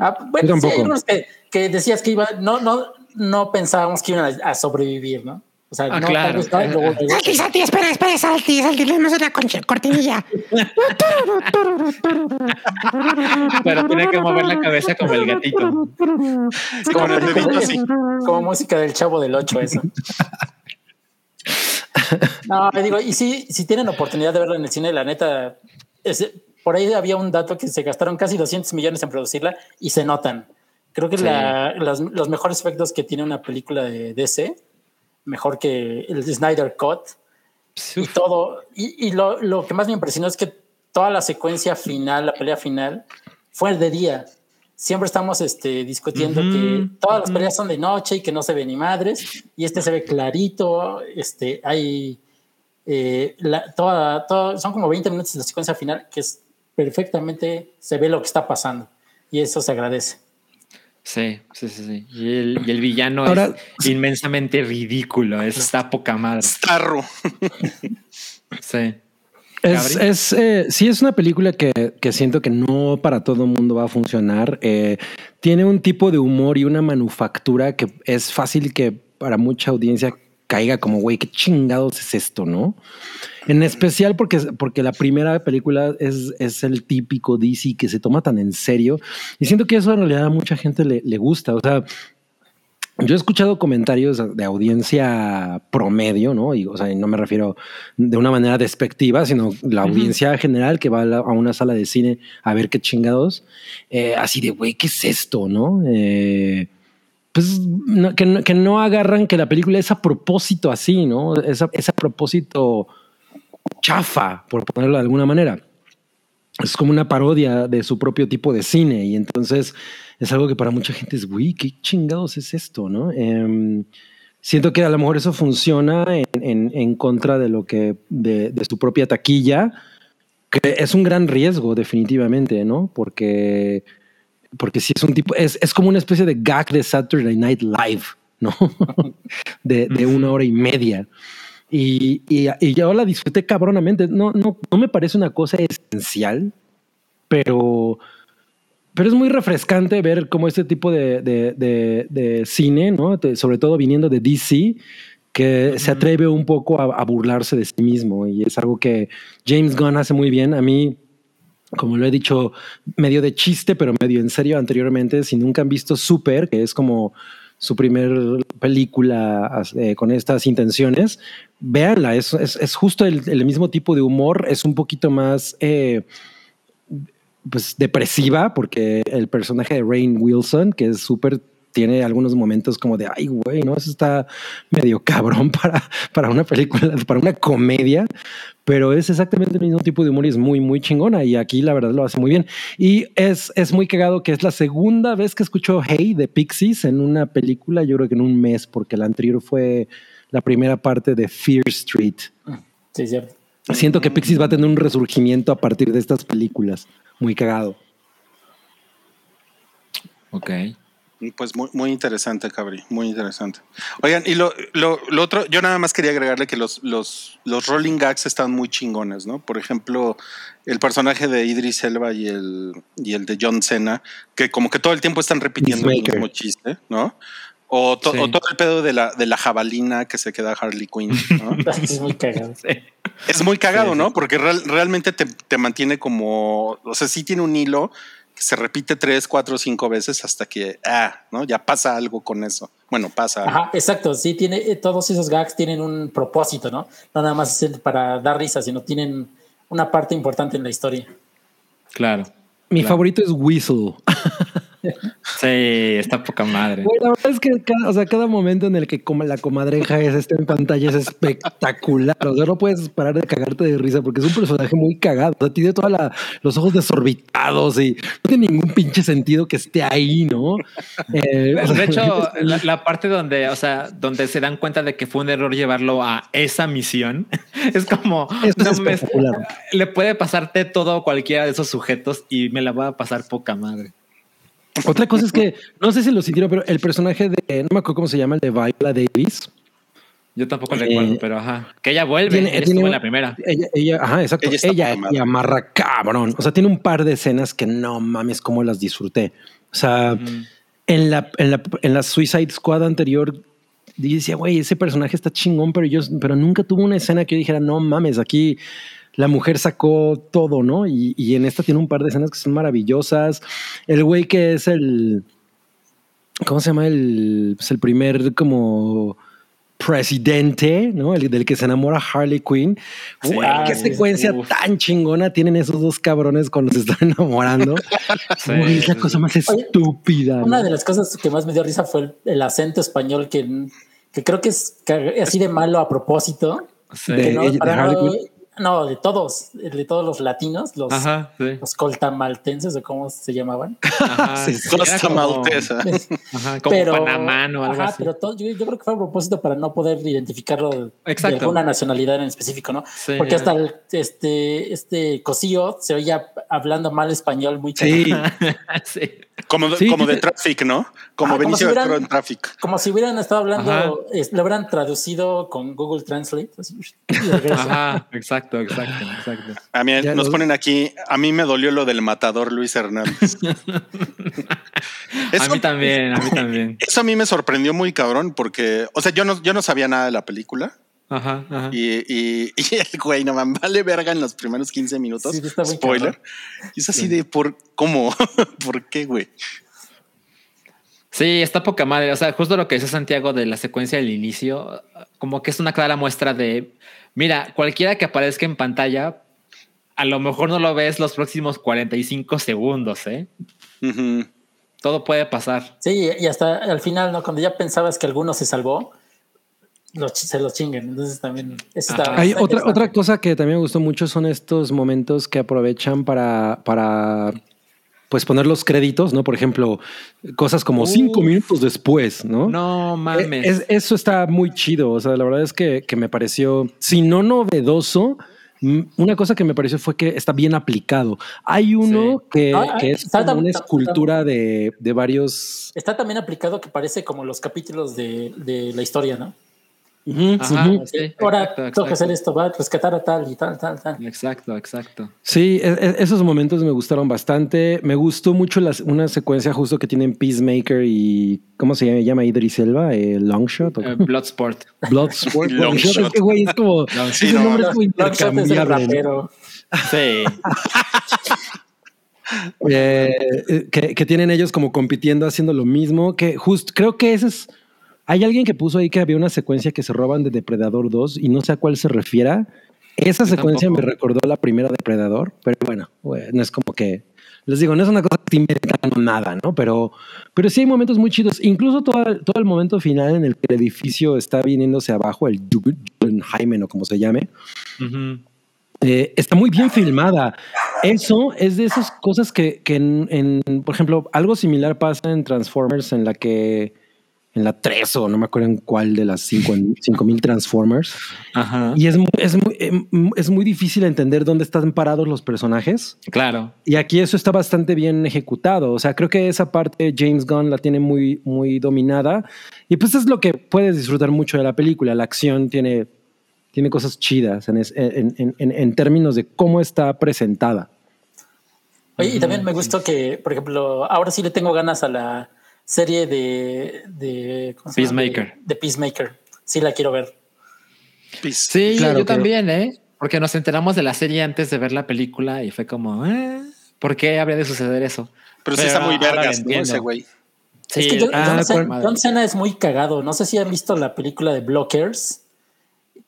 Ah, bueno, sí, hay unos que, que decías que iban, no, no, no pensábamos que iban a, a sobrevivir, ¿no? O sea, Ah, no, claro. vez, luego- luego- Salti, Salti, espera, espera, Salti, Salti, le damos una concha- cortinilla. Pero tiene que mover la cabeza como el gatito. Sí, Como el dedito así. como música del chavo del 8, eso. No, me digo, y sí, si tienen oportunidad de verla en el cine, la neta, es- por ahí había un dato que se gastaron casi 200 millones en producirla y se notan. Creo que Sí. la- las- los mejores efectos que tiene una película de DC, mejor que el Snyder Cut y todo. Y, y lo, lo que más me impresionó es que toda la secuencia final, la pelea final, fue de día. Siempre estamos este, discutiendo Ujú, que todas las peleas son de noche y que no se ve ni madres, y este se ve clarito. Este, hay eh, la- toda, toda- son como 20 minutos de la secuencia final que es perfectamente se ve lo que está pasando, y eso se agradece. Sí, sí, sí, sí. Y el, y el villano Ahora- es inmensamente ridículo. Es, está poca madre. Starro. Sí. Es, es, eh, sí, es una película que, que siento que no para todo el mundo va a funcionar. Eh, tiene un tipo de humor y una manufactura que es fácil que para mucha audiencia caiga como, güey, qué chingados es esto, ¿no? En especial porque, porque la primera película es, es el típico DC que se toma tan en serio. Y siento que eso en realidad a mucha gente le, le gusta. O sea, yo he escuchado comentarios de audiencia promedio, ¿no? Y, o sea, no me refiero de una manera despectiva, sino la audiencia general que va a, la- a una sala de cine a ver qué chingados, eh, así de, güey, ¿qué es esto, no? Eh, pues no- que, no, agarran que la película es a propósito así, ¿no? Es a, propósito chafa, por ponerlo de alguna manera es como una parodia de su propio tipo de cine y entonces es algo que para mucha gente es, güey, qué chingados es esto, ¿no? Em, siento que a lo mejor eso funciona en contra de lo que, de, de su propia taquilla, que es un gran riesgo definitivamente, ¿no? Porque, porque si es un tipo, es, es como una especie de gag de Saturday Night Live, ¿no? de, de una hora y media. Y, y, y yo la disfruté cabronamente. No, no, no me parece una cosa esencial, pero, pero es muy refrescante ver cómo este tipo de, de, de- de cine, ¿no? Sobre todo viniendo de DC, que se atreve un poco a, a burlarse de sí mismo. Y es algo que James Gunn hace muy bien. A mí, como lo he dicho, medio de chiste, pero medio en serio anteriormente, si nunca han visto Super, que es como su primer película eh, con estas intenciones, véanla, es, es, es justo el, el, mismo tipo de humor, es un poquito más eh, pues depresiva, porque el personaje de Rain Wilson, que es súper tiene algunos momentos como de, ay, güey, no, eso está medio cabrón para, para una película, para una comedia, pero es exactamente el mismo tipo de humor y es muy, muy chingona. Y aquí la verdad lo hace muy bien. Y es, es muy cagado que es la segunda vez que escucho Hey de Pixies en una película, yo creo que en un mes, porque la anterior fue la primera parte de Fear Street. Sí, es cierto. Siento que Pixies va a tener un resurgimiento a partir de estas películas. Muy cagado. Ok. Pues muy, muy interesante, Cabri, muy interesante. Oigan, y lo, lo, lo otro, yo nada más quería agregarle que los, los, los rolling gags están muy chingones, ¿no? Por ejemplo, el personaje de Idris Elba y el, y el de John Cena, que como que todo el tiempo están repitiendo el mismo chiste, ¿no? O, to- Sí. o todo el pedo de la, de la jabalina que se queda Harley Quinn, ¿no? Es muy cagado. Es muy cagado, Sí, sí. ¿no? Porque real- realmente te, te mantiene como, o sea, sí tiene un hilo que se repite tres, cuatro, cinco veces hasta que, ah, ¿no? Ya pasa algo con eso. Bueno, pasa. algo. Ajá, exacto. Sí, tiene, eh, todos esos gags tienen un propósito, ¿no? No nada más es para dar risa, sino tienen una parte importante en la historia. Claro. Mi Claro. favorito es Whistle. Sí, está poca madre. La verdad es que cada, o sea, cada momento en el que como la comadreja es está en pantalla es espectacular. O sea, no puedes parar de cagarte de risa porque es un personaje muy cagado. O sea, tiene todos los ojos desorbitados y no tiene ningún pinche sentido que esté ahí, ¿no? Eh, o sea, De hecho, la, la parte donde, o sea, donde se dan cuenta de que fue un error llevarlo a esa misión, es como Eso es no mames, espectacular. le puede pasarte todo a cualquiera de esos sujetos y me la va a pasar poca madre. Otra cosa es que no sé si lo sintieron, pero el personaje de no me acuerdo cómo se llama, el de Viola Davis. Yo tampoco Eh, recuerdo, pero ajá. Que ella vuelve, Tiene- ella tiene estuvo en la primera. Ella, ella, ajá, exacto. Ella Ella, ella, amarra cabrón. O sea, tiene un par de escenas que no mames cómo las disfruté. O sea, en, la, en, la, en la Suicide Squad anterior decía, güey, ese personaje está chingón, pero yo, pero nunca tuvo una escena que yo dijera, no mames, aquí la mujer sacó todo, ¿no? Y, y en esta tiene un par de escenas que son maravillosas. El güey que es el, ¿cómo se llama? El, pues el primer como presidente, ¿no? El del que se enamora Harley Quinn. Ah, qué sí, secuencia uf. tan chingona tienen esos dos cabrones cuando se están enamorando. Sí, es la sí, cosa sí. más estúpida. Una ¿no? de las cosas que más me dio risa fue el, el acento español que, que creo que es así de malo a propósito. Sí. De- no, de Harley Quinn. No, de todos, de todos los latinos, los, Ajá, sí. los coltamaltenses o cómo se llamaban. Ajá. Sí, Era Costa como- Maltesa. Ajá, como pero, Panamá o algo ajá, así. pero todo- yo, yo creo que fue a propósito para no poder identificarlo de, alguna nacionalidad en específico, ¿no? Sí. Porque hasta el, este, este cosío se oía hablando mal español muy Sí, sí. Como, Sí, como de Traffic, ¿no? Como Ah, como Benicio si hubieran- Toro en Traffic. Como si hubieran estado hablando, es- lo hubieran traducido con Google Translate. Ajá, exacto, exacto, exacto. A mí Ya nos los- ponen aquí, a mí me dolió lo del matador Luis Hernández. a mí también, a mí también. Eso a mí me sorprendió muy cabrón porque, o sea, yo no, yo no sabía nada de la película Ajá, ajá. y, y, y el güey no man, vale verga en los primeros 15 minutos. Sí, está muy Spoiler. Y es así de por cómo, por qué, güey. Sí, está poca madre. O sea, justo lo que dice Santiago de la secuencia del inicio, como que es una clara muestra de, mira, cualquiera que aparezca en pantalla, a lo mejor no lo ves los próximos 45 segundos, ¿eh? Todo puede pasar. Sí, y hasta al final, ¿no? Cuando ya pensabas que alguno se salvó, se los chinguen. Entonces también eso está-. Hay está otra, otra cosa que también me gustó mucho son estos momentos que aprovechan para, para pues poner los créditos, ¿no? Por ejemplo, cosas como cinco minutos después, ¿no? No mames. Es- eso está muy chido. O sea, la verdad es que, que me pareció, si no novedoso, una cosa que me pareció fue que está bien aplicado. Hay uno que, Ah, que es está como tam- una tam- escultura de, de varios. Está también aplicado que parece como los capítulos de, de la historia, ¿no? Ujú, Ajá. ujú. Sí, Ahora exacto, tengo exacto. que hacer esto, va a rescatar a tal y tal, tal, tal. Exacto, exacto. Sí, e- e- esos momentos me gustaron bastante. Me gustó mucho las- una secuencia justo que tienen Peacemaker y ¿cómo se llama? llama Idris Elba? Eh, Longshot Eh, Bloodsport. Bloodsport. Longshot. Es que güey es como Sí, ese no, nombre Longshot es el intercambiable. ¿no? rapero. Sí. Eh, eh, que, que tienen ellos como compitiendo haciendo lo mismo. Que justo creo que ese es. Hay alguien que puso ahí que había una secuencia que se roban de Depredador 2 y no sé a cuál se refiera. Esa Yo secuencia tampoco. me recordó la primera Depredador, pero bueno, no es como que Les digo, no es una cosa que inventando nada, ¿no? Pero, pero sí hay momentos muy chidos. Incluso todo, todo el momento final en el que el edificio está viniéndose abajo, el Jaime o como se llame, eh, está muy bien filmada. Eso es de esas cosas que, que en, en, por ejemplo, algo similar pasa en Transformers en la que en la 3 o no me acuerdo en cuál de las 5000 Transformers. Ajá. Y es, es, muy, em, es muy difícil entender dónde están parados los personajes. Claro. Y aquí eso está bastante bien ejecutado. O sea, creo que esa parte James Gunn la tiene muy, muy dominada. Y pues es lo que puedes disfrutar mucho de la película. La acción tiene, tiene cosas chidas en, es- en- en- en- en términos de cómo está presentada. Oye, y también me gustó que, por ejemplo, ahora sí le tengo ganas a la serie de, de. Peacemaker. De, de Peacemaker. Sí, la quiero ver. Peace. Sí, Claro yo también, ¿eh? Porque nos enteramos de la serie antes de ver la película y fue como, eh, ¿por qué habría de suceder eso? Pero sí Pero está muy vergas, ¿no? Ese güey. Sí, es que John, ah, John Cena- acuerdo. John Cena es muy cagado. No sé si han visto la película de Blockers.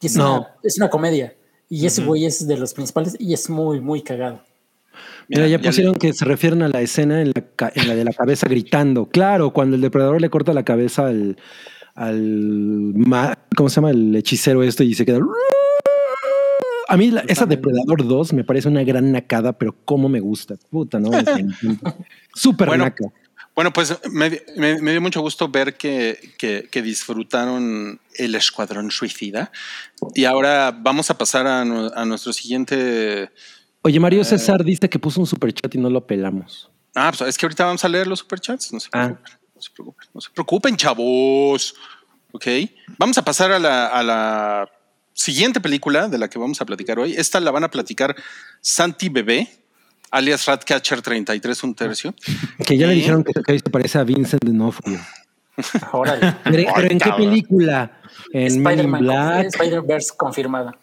que Es, No. una, es una comedia. Y ese güey es de los principales y es muy, muy cagado. Mira, ya pusieron que se refieren a la escena en la, ca- en la de la cabeza gritando. Claro, cuando el depredador le corta la cabeza al, al ¿cómo se llama? El hechicero esto y se queda. A mí la- esa Depredador 2 me parece una gran nacada, pero cómo me gusta. Puta, ¿no? Súper Bueno, naca. Bueno, pues me, me- me dio mucho gusto ver que, que- que disfrutaron el Escuadrón Suicida. Y ahora vamos a pasar a, a nuestro siguiente. Oye, Eh. Mario César dice que puso un superchat y no lo pelamos. Ah, pues es que ahorita vamos a leer los superchats. No se Ah. preocupen, no se preocupen, no se preocupen, chavos. Ok. Vamos a pasar a la, a la siguiente película de la que vamos a platicar hoy. Esta la van a platicar Santi Bebé, alias Ratcatcher 33 un tercio. Que ya le dijeron que, que se parece a Vincent D'Onofrio. Ahora, Pero, pero ¿en qué película? En Spider-Man, Black. Spider-Verse confirmada.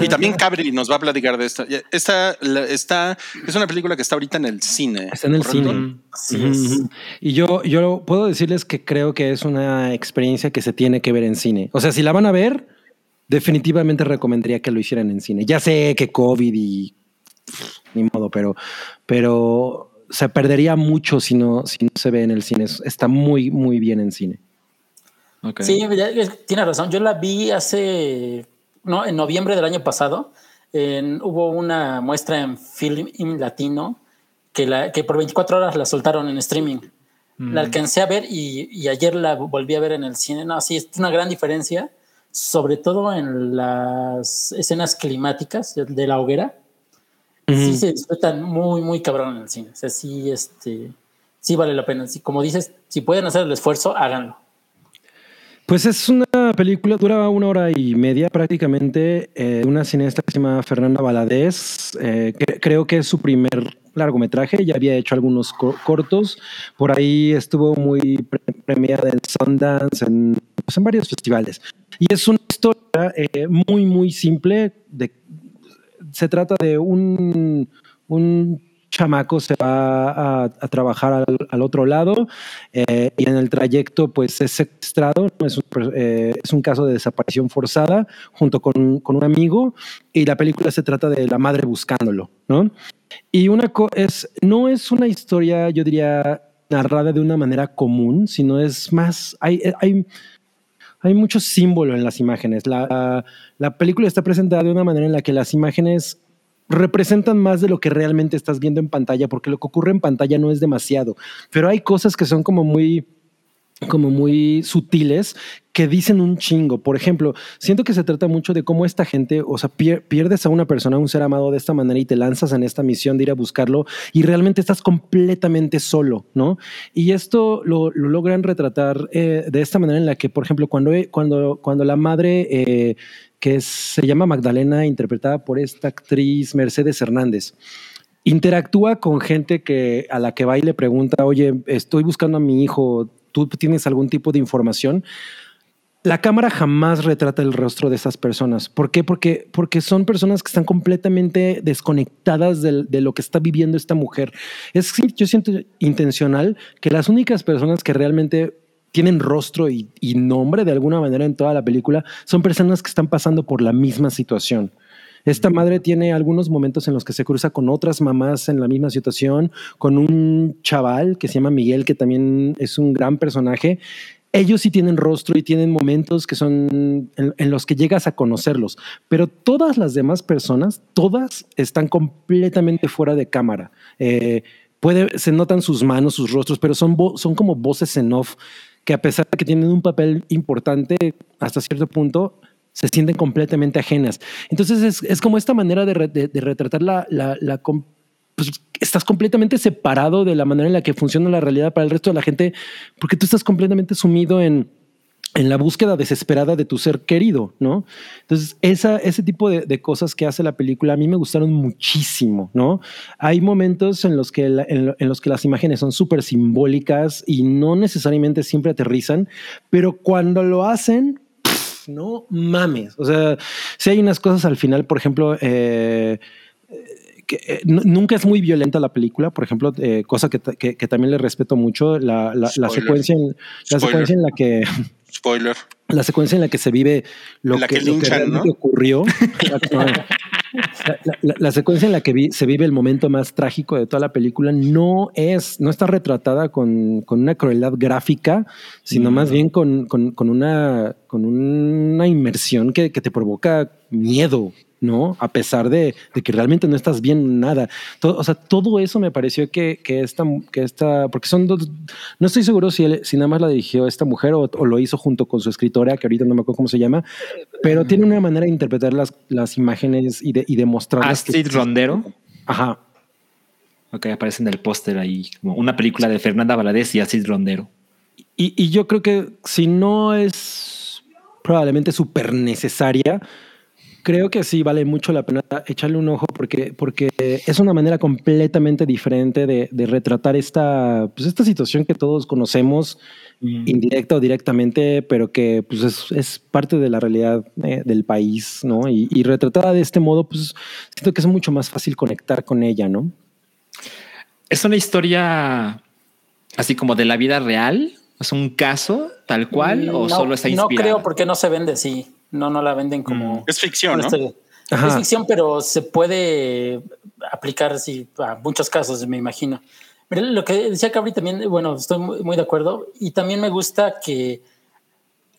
Y también Cabri nos va a platicar de esta. Esta la- está, es una película que está ahorita en el cine. Está en el ¿correcto? cine. Así es. Y yo, yo puedo decirles que creo que es una experiencia que se tiene que ver en cine. O sea, si la van a ver, definitivamente recomendaría que lo hicieran en cine. Ya sé que COVID y ni modo, pero, pero se perdería mucho si no, si no se ve en el cine. Es- Está muy, muy bien en cine. Sí, tiene razón. Yo la vi hace, no, en noviembre del año pasado. Hubo una muestra en Film in Latino que, la, que por 24 horas la soltaron en streaming. La alcancé a ver y, y ayer la volví a ver en el cine. No, sí, es una gran diferencia, sobre todo en las escenas climáticas de, la hoguera. Sí se disfrutan muy, muy cabrón en el cine. O sea, sí, este, sí vale la pena. Sí, como dices, si pueden hacer el esfuerzo, háganlo. Pues es una película, dura una hora y media prácticamente, eh, una cineasta que se llama Fernanda Valadez, eh, creo que es su primer largometraje, ya había hecho algunos co- cortos, por ahí estuvo muy pre- premiada en Sundance, en, pues, en varios festivales. Y es una historia eh, muy, muy simple, se trata de un chamaco se va a, trabajar al, otro lado eh, y en el trayecto pues es secuestrado, eh, es un caso de desaparición forzada junto con, con un amigo y la película se trata de la madre buscándolo, ¿no? Y una co- es, no es una historia, yo diría, narrada de una manera común, sino es más, hay, hay, hay mucho símbolo en las imágenes. La, la película está presentada de una manera en la que las imágenes representan más de lo que realmente estás viendo en pantalla, porque lo que ocurre en pantalla no es demasiado, pero hay cosas que son como muy como muy sutiles que dicen un chingo. Por ejemplo, siento que se trata mucho de cómo esta gente, o sea, pier- pierdes a una persona, a un ser amado de esta manera y te lanzas en esta misión de ir a buscarlo y realmente estás completamente solo, ¿no? Y esto lo, lo logran retratar eh, de esta manera en la que, por ejemplo, cuando, cuando, cuando la madre, eh, que se llama Magdalena, interpretada por esta actriz Mercedes Hernández, interactúa con gente que a la que va y le pregunta, oye, estoy buscando a mi hijo, ¿tú tienes algún tipo de información? La cámara jamás retrata el rostro de esas personas. ¿Por qué? Porque, porque son personas que están completamente desconectadas de, lo que está viviendo esta mujer. Es, yo siento intencional que las únicas personas que realmente tienen rostro y, y nombre de alguna manera en toda la película son personas que están pasando por la misma situación. Esta madre tiene algunos momentos en los que se cruza con otras mamás en la misma situación, con un chaval que se llama Miguel, que también es un gran personaje. Ellos sí tienen rostro y tienen momentos que son en, en los que llegas a conocerlos, pero todas las demás personas, todas están completamente fuera de cámara. Eh, puede, se notan sus manos, sus rostros, pero son, son como voces en off que a pesar de que tienen un papel importante hasta cierto punto, se sienten completamente ajenas. Entonces es, es como esta manera de, de- retratar la... la, pues, estás completamente separado de la manera en la que funciona la realidad para el resto de la gente, porque tú estás completamente sumido en, en la búsqueda desesperada de tu ser querido, ¿no? Entonces, esa, ese tipo de, de cosas que hace la película a mí me gustaron muchísimo, ¿no? Hay momentos en los que, la- en, lo- en los que las imágenes son súper simbólicas y no necesariamente siempre aterrizan, pero cuando lo hacen, pff, no mames. O sea, si hay unas cosas al final, por ejemplo, eh, que eh, nunca es muy violenta la película, por ejemplo, eh, cosa que, que- que también le respeto mucho, la, la- secuencia, en, la secuencia en la que Spoiler. la secuencia en la que se vive lo la que, que lo que linchan, realmente ¿no? ocurrió. la, la- la- la secuencia en la que vi- se vive el momento más trágico de toda la película no es, no está retratada con, con una crueldad gráfica, sino más bien con, con- con una, con una inmersión que, que te provoca miedo. ¿No? A pesar de, de que realmente no estás viendo nada. Todo, o sea, todo eso me pareció que, que esta, que esta, porque son dos, no estoy seguro si, él- si nada más la dirigió esta mujer o, o lo hizo junto con su escritora, que ahorita no me acuerdo cómo se llama, pero tiene una manera de interpretar las, las imágenes y de, y de mostrarlas. que- Astrid Rondero. Ajá. Ok, aparece en el póster ahí, como una película de Fernanda Valadez y Astrid Rondero. Y, y yo creo que si no es probablemente súper necesaria, creo que sí vale mucho la pena echarle un ojo porque, porque es una manera completamente diferente de, de retratar esta, pues esta situación que todos conocemos, indirecta o directamente, pero que pues es, es parte de la realidad eh, del país, ¿no? Y, y retratada de este modo, pues siento que es mucho más fácil conectar con ella, ¿no? ¿Es una historia así como de la vida real? ¿Es un caso tal cual o No, solo está No inspirada? creo porque no se vende así. No, no la venden como. Es ficción, ¿no? Es ficción, pero se puede aplicar así a muchos casos, me imagino. Mira, lo que decía Cabri también, bueno, estoy muy, muy de acuerdo. Y también me gusta que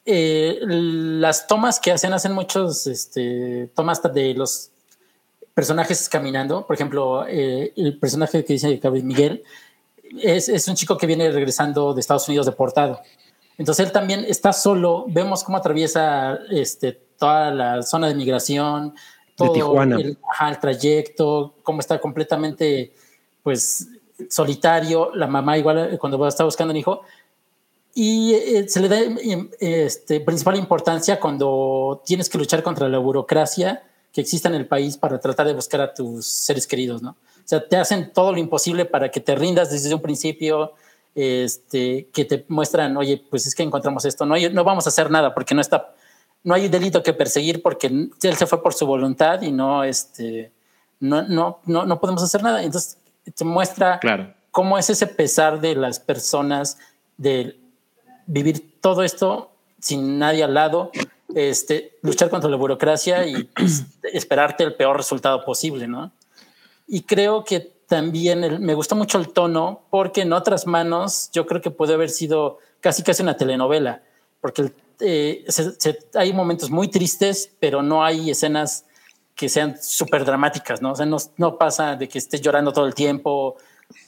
eh, las tomas que hacen, hacen muchos este, tomas de los personajes caminando. Por ejemplo, eh, el personaje que dice Cabri, Miguel, es, es un chico que viene regresando de Estados Unidos deportado. Entonces él también está solo. Vemos cómo atraviesa este, toda la zona de migración, todo Tijuana. El, ajá, el trayecto, cómo está completamente, pues, solitario. La mamá igual eh, cuando está buscando un hijo. Y eh, se le da eh, este, principal importancia cuando tienes que luchar contra la burocracia que existe en el país para tratar de buscar a tus seres queridos, ¿no? O sea, te hacen todo lo imposible para que te rindas desde un principio, este, que te muestran, oye, pues es que encontramos esto, no, hay- no vamos a hacer nada porque no está, no hay delito que perseguir porque él se fue por su voluntad y no, este, no, no, no, no podemos hacer nada. Entonces te muestra Claro. cómo es ese pesar de las personas de vivir todo esto sin nadie al lado, este, luchar contra la burocracia y pues, esperarte el peor resultado posible, ¿no? Y creo que también me gustó mucho el tono porque en otras manos yo creo que puede haber sido casi casi una telenovela, porque eh, hay momentos muy tristes, pero no hay escenas que sean súper dramáticas, ¿no? O sea, no, no pasa de que estés llorando todo el tiempo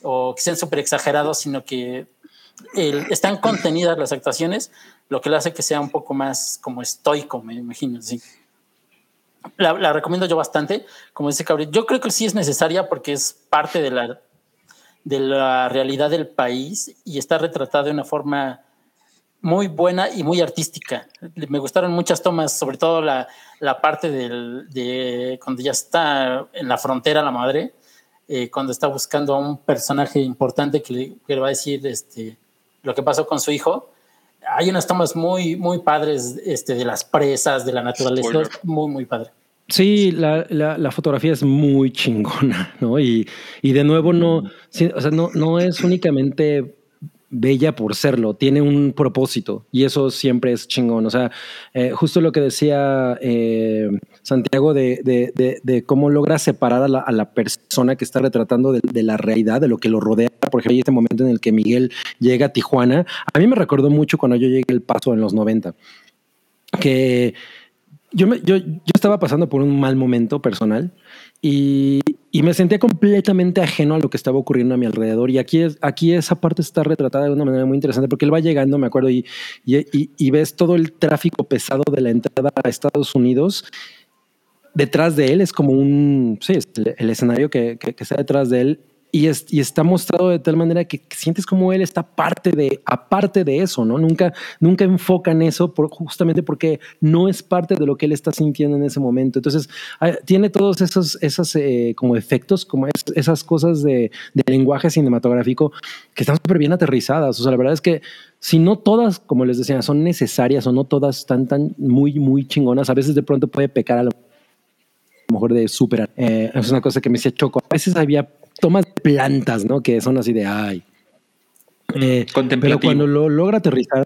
o que sean súper exagerados, sino que están contenidas las actuaciones, lo que le hace que sea un poco más como estoico, me imagino, sí. La, recomiendo yo bastante, como dice Cabri. Yo creo que sí es necesaria porque es parte de la, de la realidad del país y está retratada de una forma muy buena y muy artística. Me gustaron muchas tomas, sobre todo la, la parte del, de cuando ya está en la frontera la madre, eh, cuando está buscando a un personaje importante que le, que le va a decir este, lo que pasó con su hijo. Hay unas tomas muy, muy padres este, de las presas, de la naturaleza. Spoiler. Muy, muy padre. Sí, la, la, la fotografía es muy chingona, ¿no? Y, y de nuevo no, sí, o sea, no, no es únicamente bella por serlo, tiene un propósito y eso siempre es chingón. O sea, eh, justo lo que decía eh, Santiago de, de- cómo logra separar a la, persona que está retratando de, la realidad, de lo que lo rodea. Por ejemplo, hay este momento en el que Miguel llega a Tijuana. A mí me recordó mucho cuando yo llegué al paso en los 90, que yo, yo, yo estaba pasando por un mal momento personal y, y me sentía completamente ajeno a lo que estaba ocurriendo a mi alrededor. Y aquí, es, aquí esa parte está retratada de una manera muy interesante porque él va llegando, me acuerdo, y, y, y- ves todo el tráfico pesado de la entrada a Estados Unidos. Detrás de él es como un, sí, es el, escenario que, que está detrás de él. Y, es, y está mostrado de tal manera que sientes como él está parte de, aparte de eso, ¿no? Nunca, nunca enfoca en eso por, justamente porque no es parte de lo que él está sintiendo en ese momento. Entonces, ah, tiene todos esos, esos eh, como efectos, como es- esas cosas de, de lenguaje cinematográfico que están súper bien aterrizadas. O sea, la verdad es que si no todas, como les decía, son necesarias o no todas están tan muy, muy chingonas, a veces de pronto puede pecar a lo mejor de superar. Eh, es una cosa que me decía Choco. A veces había tomas de plantas, ¿no? Que son así de ay. Eh, pero cuando lo logra aterrizar,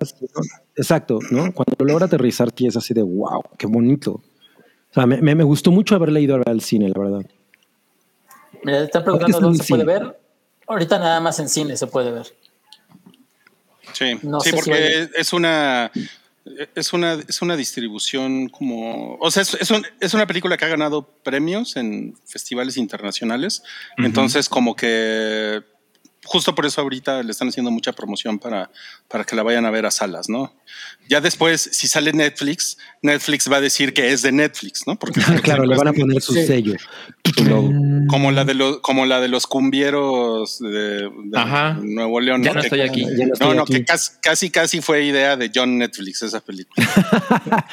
exacto, ¿no? Cuando lo logra aterrizar, sí es así de wow, qué bonito. O sea, me, me- me gustó mucho haber leído al cine, la verdad. Mira, están preguntando dónde se puede ver. Ahorita nada más en cine se puede ver. Sí, No sí sé si porque hay- es una es una es una distribución como, o sea, es, es, un- es una película que ha ganado premios en festivales internacionales, entonces como que justo por eso ahorita le están haciendo mucha promoción para, para que la vayan a ver a salas, ¿no? Ya después, si sale Netflix, Netflix va a decir que es de Netflix, ¿no? Porque claro, le van a poner su Sí. sello. como la de los como la de los cumbieros de, de Ajá. Nuevo León. Ya ¿no? no Que- estoy aquí. Ya no estoy no, no, aquí. que casi, casi casi fue idea de John Netflix esa película.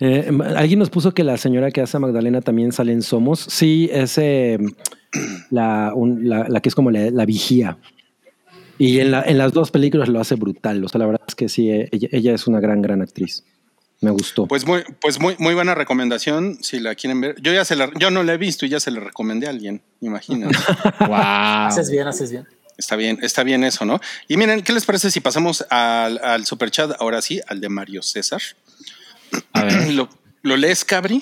Eh, Alguien nos puso que la señora que hace a Magdalena también sale en Somos. Sí, es eh, la, un- la, la que es como la, la vigía. Y en, la- en las dos películas lo hace brutal. O sea, la verdad es que sí, eh, ella, ella es una gran, gran actriz. Me gustó. Pues muy, pues muy, muy buena recomendación si la quieren ver. Yo ya se la, yo no la he visto y ya se la recomendé a alguien. Imagínate. Wow. Haces bien, haces bien. está bien, está bien eso, ¿no? Y miren, ¿qué les parece si pasamos al, al superchat ahora sí, al de Mario César? A ver. ¿Lo, lo lees, Cabri?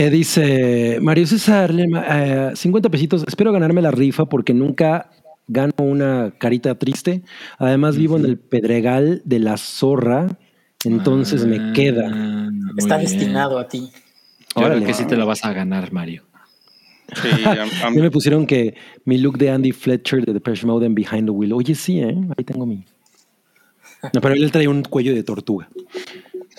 Eh, dice Mario César, eh, 50 pesitos. Espero ganarme la rifa porque nunca gano una carita triste. Además, vivo en el Pedregal de la Zorra. Entonces me queda. Ah, muy Está bien. destinado a ti. Yo Órale. creo que sí te lo vas a ganar, Mario. Sí, Ya me pusieron que mi look de Andy Fletcher de Depeche Mode en Behind the Wheel. Oye, sí, ¿eh? ahí tengo mi. No, pero él trae un cuello de tortuga.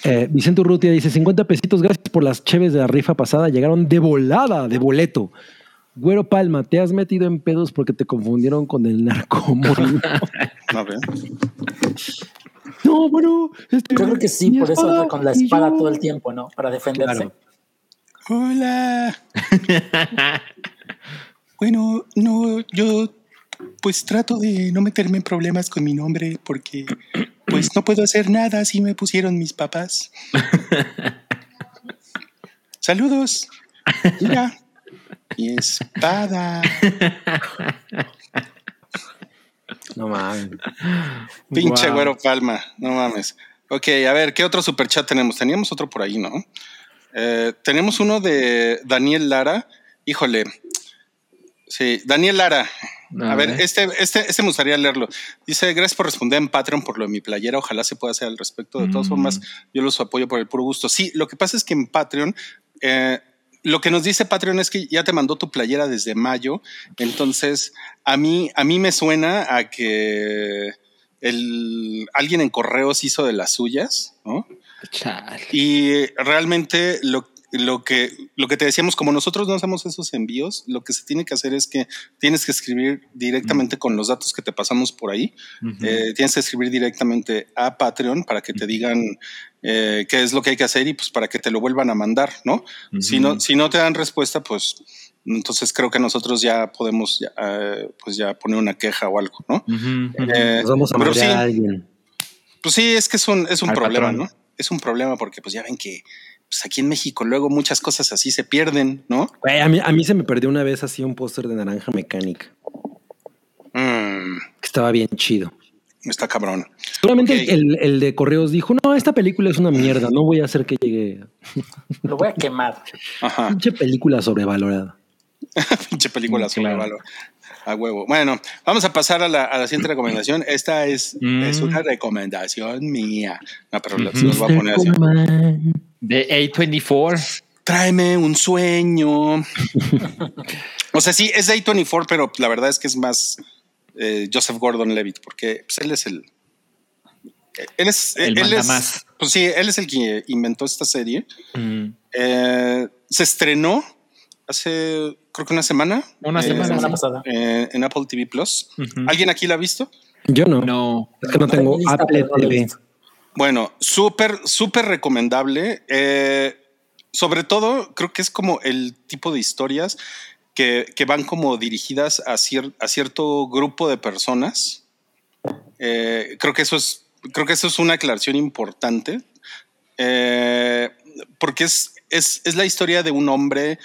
Eh, Vicente Urrutia dice: 50 pesitos, gracias por las cheves de la rifa pasada. Llegaron de volada, de boleto. Güero Palma, te has metido en pedos porque te confundieron con el narcomorino. a ver. no, bueno. este, Yo creo que sí, por eso anda con la espada yo- todo el tiempo, ¿no? Para defenderse. Claro. Hola. bueno, no, yo pues trato de no meterme en problemas con mi nombre porque pues no puedo hacer nada si me pusieron mis papás. Saludos. Mira. Mi espada. No mames. Pinche Wow. güero palma. No mames. Ok, a ver, ¿qué otro superchat tenemos? Teníamos otro por ahí, ¿no? Eh, tenemos uno de Daniel Lara. Híjole. Sí, Daniel Lara. A, A ver, ver. este, este, este me gustaría leerlo. Dice, gracias por responder en Patreon por lo de mi playera. Ojalá se pueda hacer al respecto. De todas Mm. formas, yo los apoyo por el puro gusto. Sí, lo que pasa es que en Patreon, eh, lo que nos dice Patreon es que ya te mandó tu playera desde mayo. Entonces, a mí, a mí me suena a que el, alguien en correos hizo de las suyas, ¿no? Chale. Y realmente lo, lo, que, lo que te decíamos, como nosotros no hacemos esos envíos, lo que se tiene que hacer es que tienes que escribir directamente con los datos que te pasamos por ahí. Eh, tienes que escribir directamente a Patreon para que te digan eh, qué es lo que hay que hacer y pues para que te lo vuelvan a mandar, ¿no? si, no si no te dan respuesta, pues entonces creo que nosotros ya podemos ya, eh, pues ya poner una queja o algo, ¿no? Eh, vamos a pero sí, a alguien. pues sí, es que es un, es un Al problema, patrón. ¿no? Es un problema porque pues ya ven que pues aquí en México luego muchas cosas así se pierden, ¿no? Güey, a, mí, a mí se me perdió una vez así un póster de naranja mecánica. Mm, que estaba bien chido. está cabrón. Seguramente Ok. el, el de Correos dijo, no, esta película es una mierda, no voy a hacer que llegue. Lo voy a quemar. Ajá. Pinche película sobrevalorada. Pinche película Mm, claro. sobrevalor. A huevo. Bueno, vamos a pasar a la, a la siguiente recomendación. Esta es, Mm. es una recomendación mía. No, pero se los voy a poner así. De A24. Tráeme un sueño. o sea, sí, es de A24, pero la verdad es que es más eh, Joseph Gordon Levitt, porque pues, él es el. Él es. El él es mandamás. pues sí, él es el que inventó esta serie. Mm. Eh, se estrenó hace, creo que una semana. Una eh, semana, semana sí. pasada. eh, en Apple TV Plus. Ujú. ¿Alguien aquí la ha visto? Yo no. No. Es que no tengo Lista, Apple TV. Bueno, súper, súper recomendable. Eh, sobre todo, creo que es como el tipo de historias que, que van como dirigidas a, cier- a cierto grupo de personas. Eh, creo que eso es, creo que eso es una aclaración importante. Eh, porque es, es, es la historia de un hombre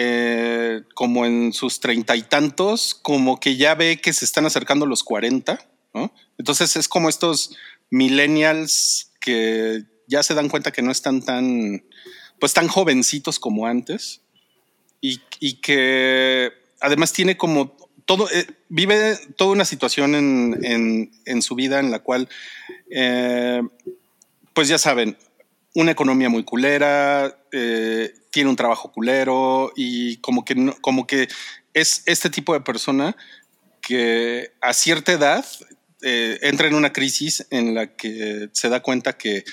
eh, como en sus treinta y tantos, como que ya ve que se están acercando los 40, ¿no? Entonces es como estos millennials que ya se dan cuenta que no están tan, pues tan jovencitos como antes y, y que además tiene como todo, eh, vive toda una situación en, en- en su vida en la cual, eh, pues ya saben, una economía muy culera, eh, tiene un trabajo culero y como que, no- como que es este tipo de persona que a cierta edad eh, entra en una crisis en la que se da cuenta que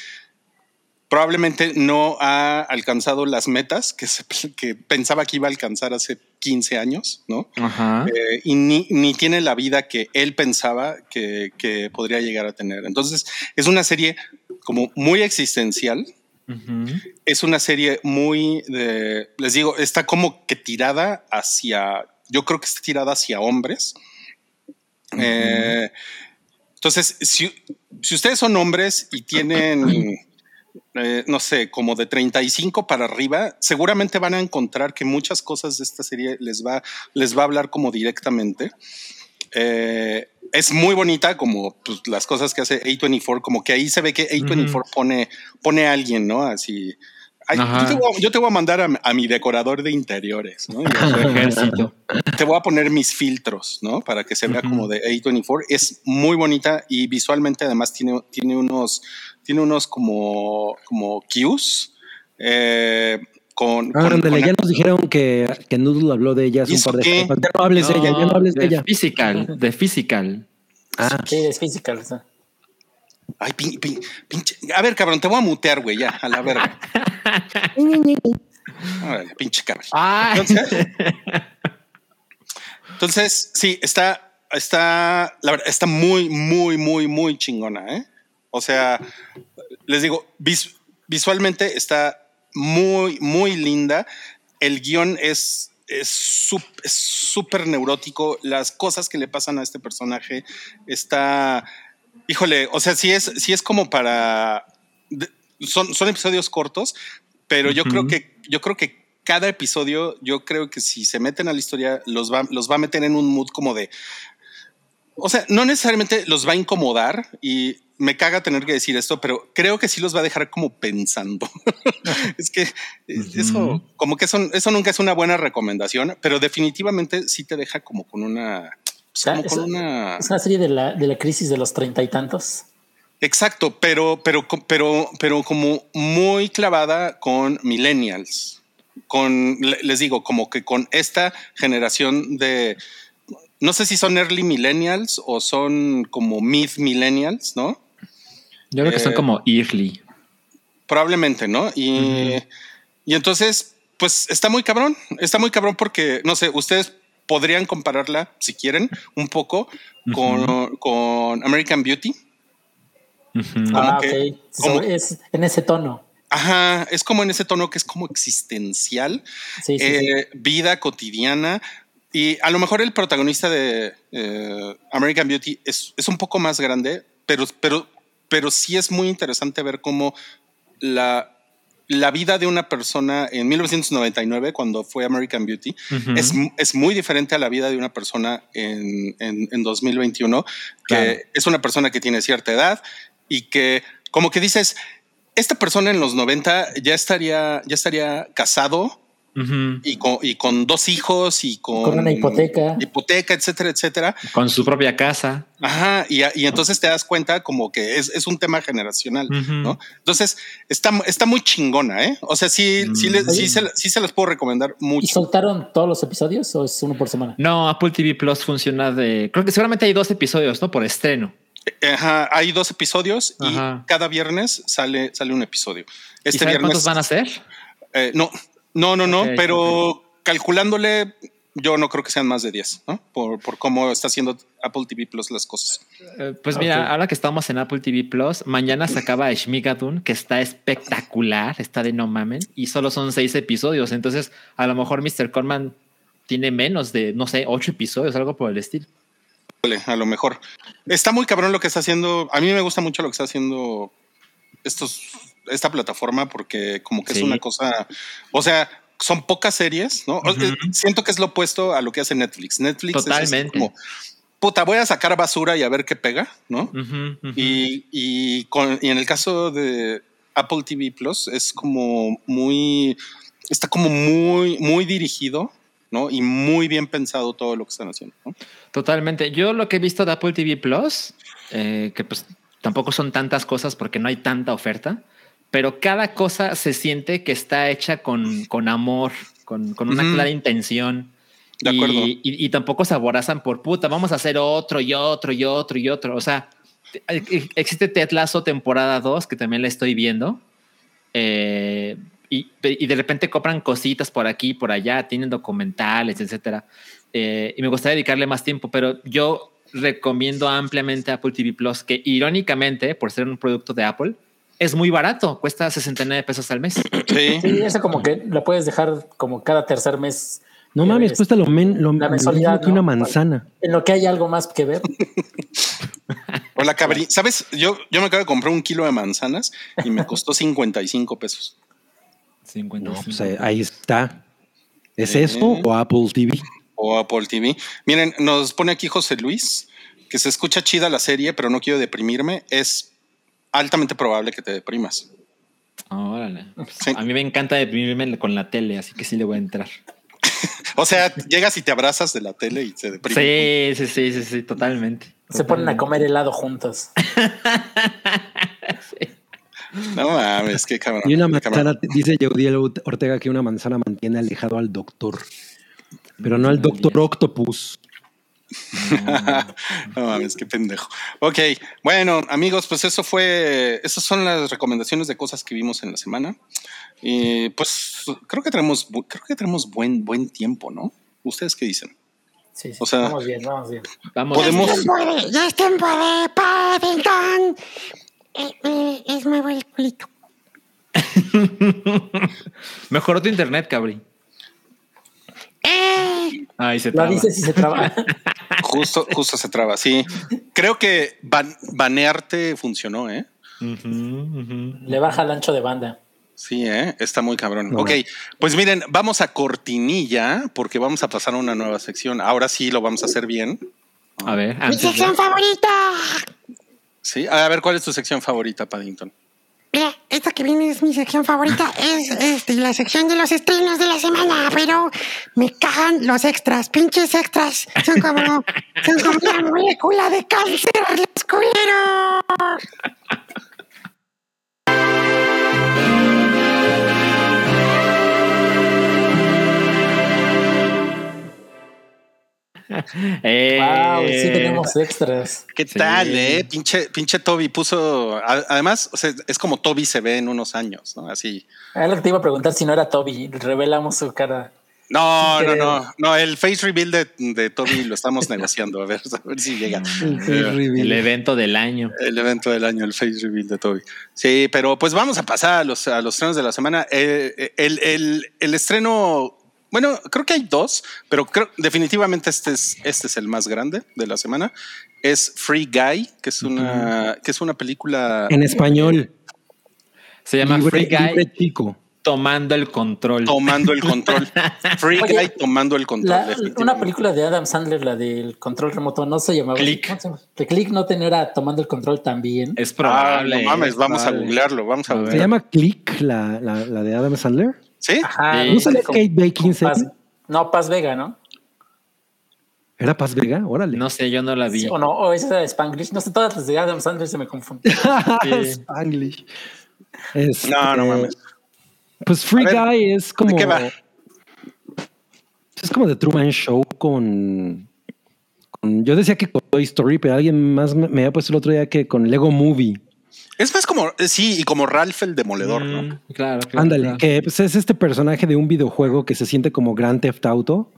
probablemente no ha alcanzado las metas que, se- que pensaba que iba a alcanzar hace 15 años, ¿no? Ajá. Eh, y ni, ni tiene la vida que él pensaba que, que podría llegar a tener. Entonces, es una serie como muy existencial. Es una serie muy, de, les digo, está como que tirada hacia, yo creo que está tirada hacia hombres. Eh, entonces, si, si ustedes son hombres y tienen, eh, no sé, como de 35 para arriba, seguramente van a encontrar que muchas cosas de esta serie les va, les va a hablar como directamente. Eh, es muy bonita como pues, las cosas que hace A24, como que ahí se ve que A24 pone, pone a alguien, ¿no? Así. Ay, yo, te voy a, yo te voy a mandar a, a mi decorador de interiores, ¿no? Y Su ejército. te voy a poner mis filtros, ¿no? Para que se vea como de A24. Es muy bonita y visualmente además tiene, tiene unos, tiene unos como, como cues. eh, con, Ah, con- ándale, con- ya nos dijeron que, que Noodle habló de ellas ¿Y un par de qué? Ya no hables de ella, ya no hables de ella. physical, de physical. Ah, Sí, es physical. o sea. Ay, pin- pin- pinche. A ver, cabrón, te voy a mutear, güey, ya, a la verga. Pinche cabrón. Ah, Entonces, entonces, sí, está, está, la verdad, está muy, muy, muy, muy chingona, ¿eh? O sea, les digo, vis- visualmente está muy, muy linda. El guion es es súper neurótico. Las cosas que le pasan a este personaje está, híjole, o sea, sí es, sí es como para, son, son episodios cortos, pero yo creo que, yo creo que cada episodio, yo creo que si se meten a la historia, los va, los va a meter en un mood como de, o sea, no necesariamente los va a incomodar y me caga tener que decir esto, pero creo que sí los va a dejar como pensando. es que eso, como que eso, eso nunca es una buena recomendación, pero definitivamente sí te deja como con una, pues, como es- con una. Es una serie de la, de la crisis de los treinta y tantos. Exacto, pero, pero, pero, pero como muy clavada con millennials, con, le- les digo, como que con esta generación de, no sé si son early millennials o son como mid millennials, ¿no? Yo creo que son Eh, como early. Probablemente, ¿no? Y, y entonces, pues está muy cabrón, está muy cabrón porque, no sé, ustedes podrían compararla, si quieren, un poco con, con American Beauty. Como Ah, que- ok. como- es en ese tono. Ajá, es como en ese tono que es como existencial, Sí, sí, sí. eh, vida cotidiana. Y a lo mejor el protagonista de eh, American Beauty es, es un poco más grande, pero, pero, pero sí es muy interesante ver cómo la, la vida de una persona en 1999, cuando fue American Beauty, Ujú. es, mu- es muy diferente a la vida de una persona en, en- en 2021, que Claro. es una persona que tiene cierta edad y que como que dices, esta persona en los 90 ya estaría, ya estaría casado Y con, y con dos hijos y con, Con una hipoteca. hipoteca, etcétera, etcétera. Con su propia casa. Ajá, y, y entonces te das cuenta como que es, es un tema generacional. ¿no? Entonces está, está muy chingona, ¿eh? O sea, sí, sí, sí, se, sí se las puedo recomendar ¿Y mucho. soltaron todos los episodios o es uno por semana? No, Apple TV Plus funciona de. Creo que seguramente hay dos episodios, ¿no? Por estreno. Ajá, hay dos episodios y cada viernes sale, sale un episodio. ¿Y Este sabe viernes. cuántos van a ser? eh, no, no, no, no, pero calculándole, yo no creo que sean más de 10, ¿no? Por, por cómo está haciendo Apple TV Plus las cosas. Eh, Pues mira, ahora que estamos en Apple TV Plus, mañana se acaba Shmigadun, que está espectacular, está de no mamen, y solo son seis episodios. Entonces, a lo mejor Mr. Corman tiene menos de, no sé, ocho episodios, algo por el estilo. A lo mejor. Está muy cabrón lo que está haciendo. A mí me gusta mucho lo que está haciendo estos, esta plataforma porque como que Sí. es una cosa, o sea, son pocas series, ¿no? Ujú. eh, Siento que es lo opuesto a lo que hace Netflix. Netflix es Totalmente. como, puta, voy a sacar basura y a ver qué pega, ¿no? Ujú, ujú. Y, y, con- y en el caso de Apple TV Plus es como muy, está como muy, muy dirigido, ¿no? Y muy bien pensado todo lo que están haciendo, ¿no? Totalmente. Yo lo que he visto de Apple TV Plus, eh, que pues tampoco son tantas cosas porque no hay tanta oferta, pero cada cosa se siente que está hecha con, con amor, con, con una Ujú. clara intención. De y, acuerdo. y- y tampoco se aborazan por puta, vamos a hacer otro y otro y otro y otro. O sea, eh, existe Ted Lasso temporada 2, que también la estoy viendo. eh, y, y de repente compran cositas por aquí, por allá, tienen documentales, etcétera. Eh, y me gustaría dedicarle más tiempo, pero yo recomiendo ampliamente Apple TV Plus, que irónicamente, por ser un producto de Apple, es muy barato, cuesta 69 pesos al mes. Sí. Sí, eso como que lo puedes dejar como cada tercer mes. No Eh, mames, es- cuesta lo, men- lo, la mensualidad, que una manzana. En lo que hay algo más que ver. Hola, cabrí. ¿Sabes? Yo, yo me acabo de comprar un kilo de manzanas y me costó 55 pesos. 55. No, pues ahí, ahí está. ¿Es Sí. eso o Apple TV? O Apple TV. Miren, nos pone aquí José Luis que se escucha chida la serie, pero no quiero deprimirme. Es altamente probable que te deprimas. Órale. Sí. A mí me encanta deprimirme con la tele, así que sí le voy a entrar. O sea, llegas y te abrazas de la tele y se deprime. Sí, sí, sí, sí, sí, totalmente. Se ponen a comer helado juntos. No mames, qué cabrón. Y una manzana, dice Yeudiel Ortega que una manzana mantiene alejado al doctor, pero no al doctor Octopus. No mames, qué pendejo. Ok, bueno, amigos, pues eso fue, esas son las recomendaciones de cosas que vimos en la semana. Y pues creo que tenemos, creo que tenemos buen, buen tiempo, ¿no? ¿Ustedes qué dicen? Sí, sí, O sea- vamos bien, vamos bien. Vamos. Podemos- Ya es tiempo de, ya es tiempo de Paddington. Eh, eh, es nuevo el culito. Mejoró tu internet, cabri. Eh, Ay, se traba. dices y se traba. Justo, justo se traba, sí. Creo que ban- banearte funcionó, ¿eh? Le baja el ancho de banda. Sí, ¿eh? está muy cabrón. No. Ok, pues miren, vamos a cortinilla porque vamos a pasar a una nueva sección. Ahora sí lo vamos a hacer bien. A ver, mi de- sección favorita. Sí, a ver, ¿cuál es tu sección favorita, Paddington? Mira, esta que viene es mi sección favorita. Es este, la sección de los estrenos de la semana, pero me cagan los extras. Pinches extras. Son como, son como la molécula de cáncer, los culeros. Eh, Wow, sí tenemos extras. ¿Qué Sí. tal, eh? Pinche, pinche Toby puso. Además, o sea, es como Toby se ve en unos años, ¿no? Así. Era lo que te iba a preguntar si no era Toby. Revelamos su cara. No, no, no. No, el face reveal de, de Toby lo estamos negociando. A ver, a ver si llega. El evento del año. El evento del año, el face reveal de Toby. Sí, pero pues vamos a pasar a los, a los estrenos de la semana. Eh, el, el- el estreno, bueno, creo que hay dos, pero creo definitivamente este es, este es el más grande de la semana. Es Free Guy, que es una, que es una película. En español. Se llama Libre- Free Guy chico. tomando el control. Tomando el control. Free Oye, Guy tomando el control. La- una película de Adam Sandler, la del control remoto, no se llamaba. Click. Click no tenía tomando el control también. Es Ah, probable. no mames, es vamos a googlearlo, vamos a A ver. Se llama Click, la, la, la de Adam Sandler. ¿Sí? Ajá. Sí. ¿No sale como- Kate Beckinsale? Paz- no, Paz Vega, ¿no? ¿Era Paz Vega? Órale. No sé, yo no la vi. Sí, o no, o esa era de Spanglish. No sé, todas las de Adam Sandler se me confunden. Spanglish. Este, No, no mames. Pues Free ver, Guy es como. qué va? Es como The Truman Show con, con- Yo decía que con Toy Story, pero alguien más me, me había puesto el otro día que con Lego Movie. Es más como, eh, sí, y como Ralph el Demoledor, Mm, ¿no? Claro, claro. Ándale, claro. que pues, es este personaje de un videojuego que se siente como Grand Theft Auto.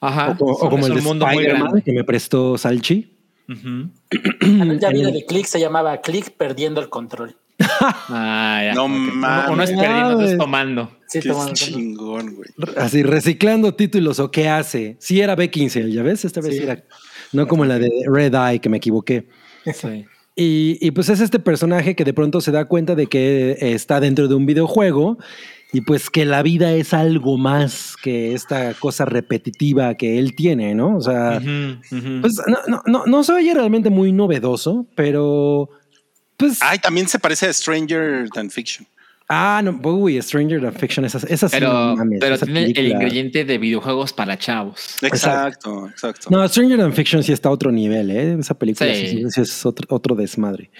Ajá. o, como- o es como el de mundo muy Spider-Man grande. que me prestó Salchi. Ya vi la de Click, se llamaba Click perdiendo el control. Ah, ya. No ok. Uno- mames. Uno es perdiendo, es tomando. Sí, Qué tomando chingón, güey. Así, reciclando títulos o qué hace. Sí era B15, ya ves, esta vez Sí. era. No como la de Red Eye, que me equivoqué. Sí. Y, y, pues es este personaje que de pronto se da cuenta de que está dentro de un videojuego y pues que la vida es algo más que esta cosa repetitiva que él tiene, ¿no? O sea, pues no, no, no, no se oye realmente muy novedoso, pero pues... Ay, también se parece a Stranger Than Fiction. Ah, no, uy, Stranger Than Fiction, esa, esa sí, pero no mames, pero esa tiene el película- ingrediente de videojuegos para chavos. Exacto, exacto. No, Stranger Than Fiction sí está a otro nivel, ¿eh? Esa película sí, Sí. sí, es otro, otro desmadre.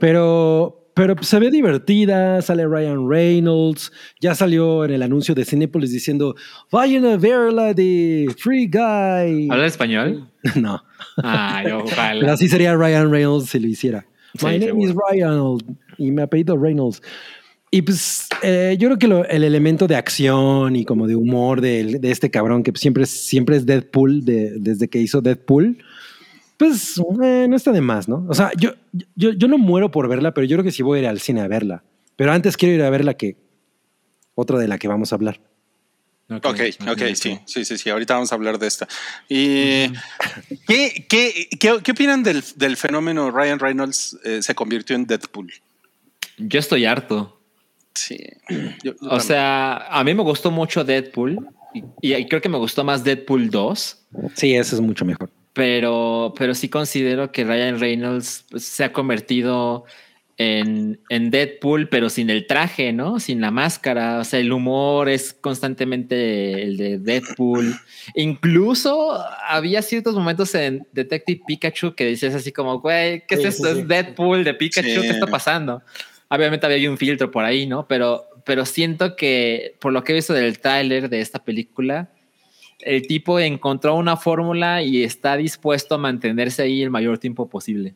Pero, pero se ve divertida, sale Ryan Reynolds, ya salió en el anuncio de Cinepolis diciendo, vayan a ver la de Free Guy. ¿Habla español? no, pero ojalá. así sería Ryan Reynolds si lo hiciera. Sí, My name seguro. is Ryan y mi apellido Reynolds. Y pues eh, yo creo que lo- el elemento de acción y como de humor de, de este cabrón que siempre, es- siempre es Deadpool de- desde que hizo Deadpool, pues eh, no está de más, ¿no? O sea, yo, yo, yo no muero por verla, pero yo creo que sí voy a ir al cine a verla. Pero antes quiero ir a ver la que, otra de la que vamos a hablar. Ok, ok, sí, sí, sí, sí. Ahorita vamos a hablar de esta. Y ¿qué, qué, qué, qué opinan del, del fenómeno Ryan Reynolds eh, se convirtió en Deadpool? Yo estoy harto. Sí. Yo- yo O también. sea, a mí me gustó mucho Deadpool y, y creo que me gustó más Deadpool 2, Sí, ese es mucho mejor. pero, pero sí considero que Ryan Reynolds pues, se ha convertido en, en Deadpool, pero sin el traje, ¿no? Sin la máscara. O sea, el humor es constantemente el de Deadpool. Incluso había ciertos momentos en Detective Pikachu que dices así como, güey, ¿qué es Sí, esto? sí, sí. Es Deadpool de Pikachu, Sí. ¿qué está pasando? Obviamente había un filtro por ahí, ¿no? Pero, pero siento que por lo que he visto del tráiler de esta película, el tipo encontró una fórmula y está dispuesto a mantenerse ahí el mayor tiempo posible.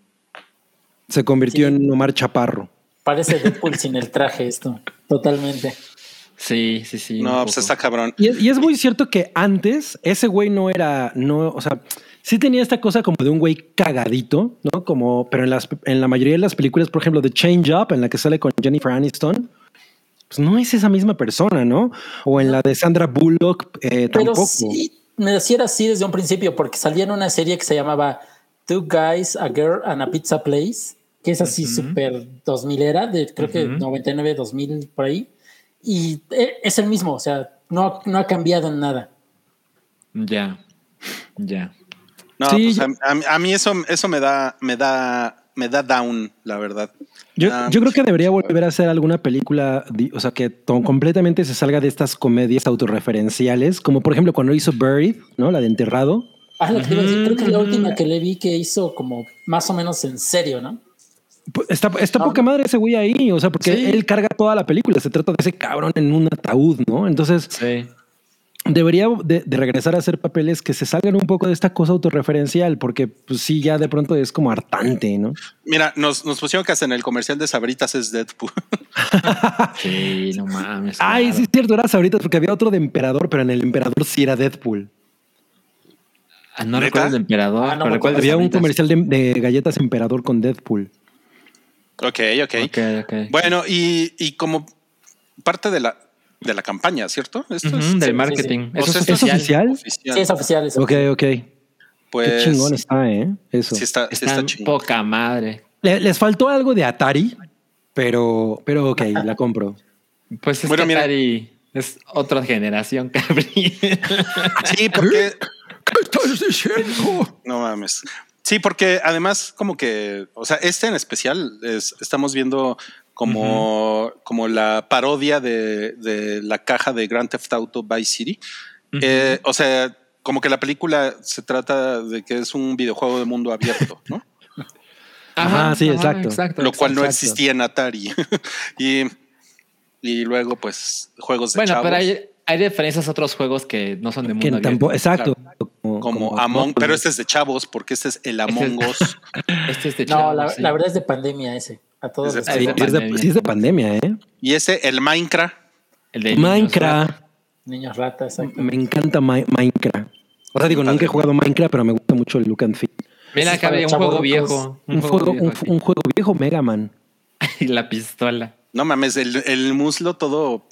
Se convirtió Sí. en Omar Chaparro. Parece Deadpool sin el traje esto. Totalmente. Sí, sí, sí. un no, pues está cabrón. Y es, y es muy cierto que antes ese güey no era, no, o sea, sí tenía esta cosa como de un güey cagadito, ¿no? Como, pero en, las, en la mayoría de las películas, por ejemplo, The Change Up, en la que sale con Jennifer Aniston, pues no es esa misma persona, ¿no? O en la de Sandra Bullock, eh, Pero tampoco. sí, me decía era así desde un principio, porque salía en una serie que se llamaba Two Guys, a Girl and a Pizza Place, que es así súper 2000 era, de creo que Ujú. 99, 2000 por ahí. Y eh, es el mismo, o sea, no, no ha cambiado en nada. Ya, ya. No, Sí, pues a, a mí eso, eso me da, me da, me da down, la verdad. Yo, Ah, yo creo que debería volver a hacer alguna película, o sea, que completamente se salga de estas comedias autorreferenciales, como por ejemplo cuando hizo Buried, ¿no? La de Enterrado. Ah, lo que decir, creo que es la última que le vi que hizo como más o menos en serio, ¿no? Está, está Ah. poca madre ese güey ahí, o sea, porque Sí. él carga toda la película, se trata de ese cabrón en un ataúd, ¿no? Entonces Sí. Debería de, de regresar a hacer papeles que se salgan un poco de esta cosa autorreferencial, porque pues sí, ya de pronto es como hartante, ¿no? Mira, nos, nos pusieron que hasta en el comercial de Sabritas es Deadpool. Sí, no mames. Ay, claro. sí es cierto, era ahorita porque había otro de Emperador, pero en el Emperador sí era Deadpool. Ah, no recuerdo el emperador. Ah, no pero recuerdo Había un Sabritas. comercial de, de galletas Emperador con Deadpool. ok, ok. Ok, ok. Bueno, y, y como parte de la, de la campaña, ¿cierto? Esto es, del marketing. o Eso sea, es esto ¿Es oficial? oficial. Sí, es oficial. es Ok, oficial. ok. Qué Pues, chingón está, ¿eh? Eso. Sí está, sí Está está en chingón. poca madre. Le- les faltó algo de Atari, Pero, pero ok, la compro. Pues es Bueno, que mira. Atari es otra generación, Cabri. Sí, porque ¿Qué estás diciendo? no mames. Sí, porque además como que, o sea, este en especial es, estamos viendo como, como la parodia de, de la caja de Grand Theft Auto Vice City. Eh, o sea, como que la película se trata de que es un videojuego de mundo abierto, ¿no? Ajá, sí, exacto. Lo cual no exacto. existía en Atari. y, y luego, pues, juegos de Bueno, chavos. pero hay, hay referencias a otros juegos que no son de mundo abierto. tampoco, exacto. Como, como Among, pero este es de chavos, porque este es el Among Us. Este es de No, chavos, la, sí. la verdad es de pandemia ese. A todos Es de les Sí, de pega. es de, pandemia. sí es de pandemia, ¿eh? y ese, el Minecraft. El de niños, Minecraft. Niños ratas, exacto. Me encanta Mi- Minecraft. O sea, digo, nunca he jugado Minecraft, pero me gusta mucho el look and feel. Mira, Cabri, un juego viejo. Un, juego, un, un juego viejo Mega Man. y la pistola. No mames, el, el muslo todo.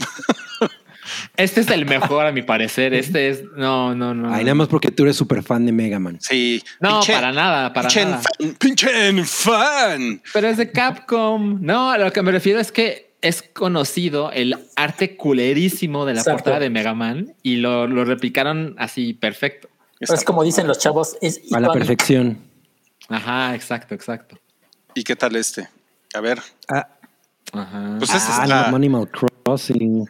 Este es el mejor, a mi parecer. Este es. No, no, no. Ay, nada más porque tú eres súper fan de Mega Man. Sí. No, pinche- para nada, para pinche nada. fan, pinche fan. Pero es de Capcom. No, a lo que me refiero es que es conocido el arte culerísimo de la Exacto. portada de Mega Man y lo, lo replicaron así perfecto. Pero es como dicen los chavos, es A la perfección. Ajá, exacto, exacto. ¿Y qué tal este? A ver. Ah, Ajá. Pues ah, no, Animal Crossing.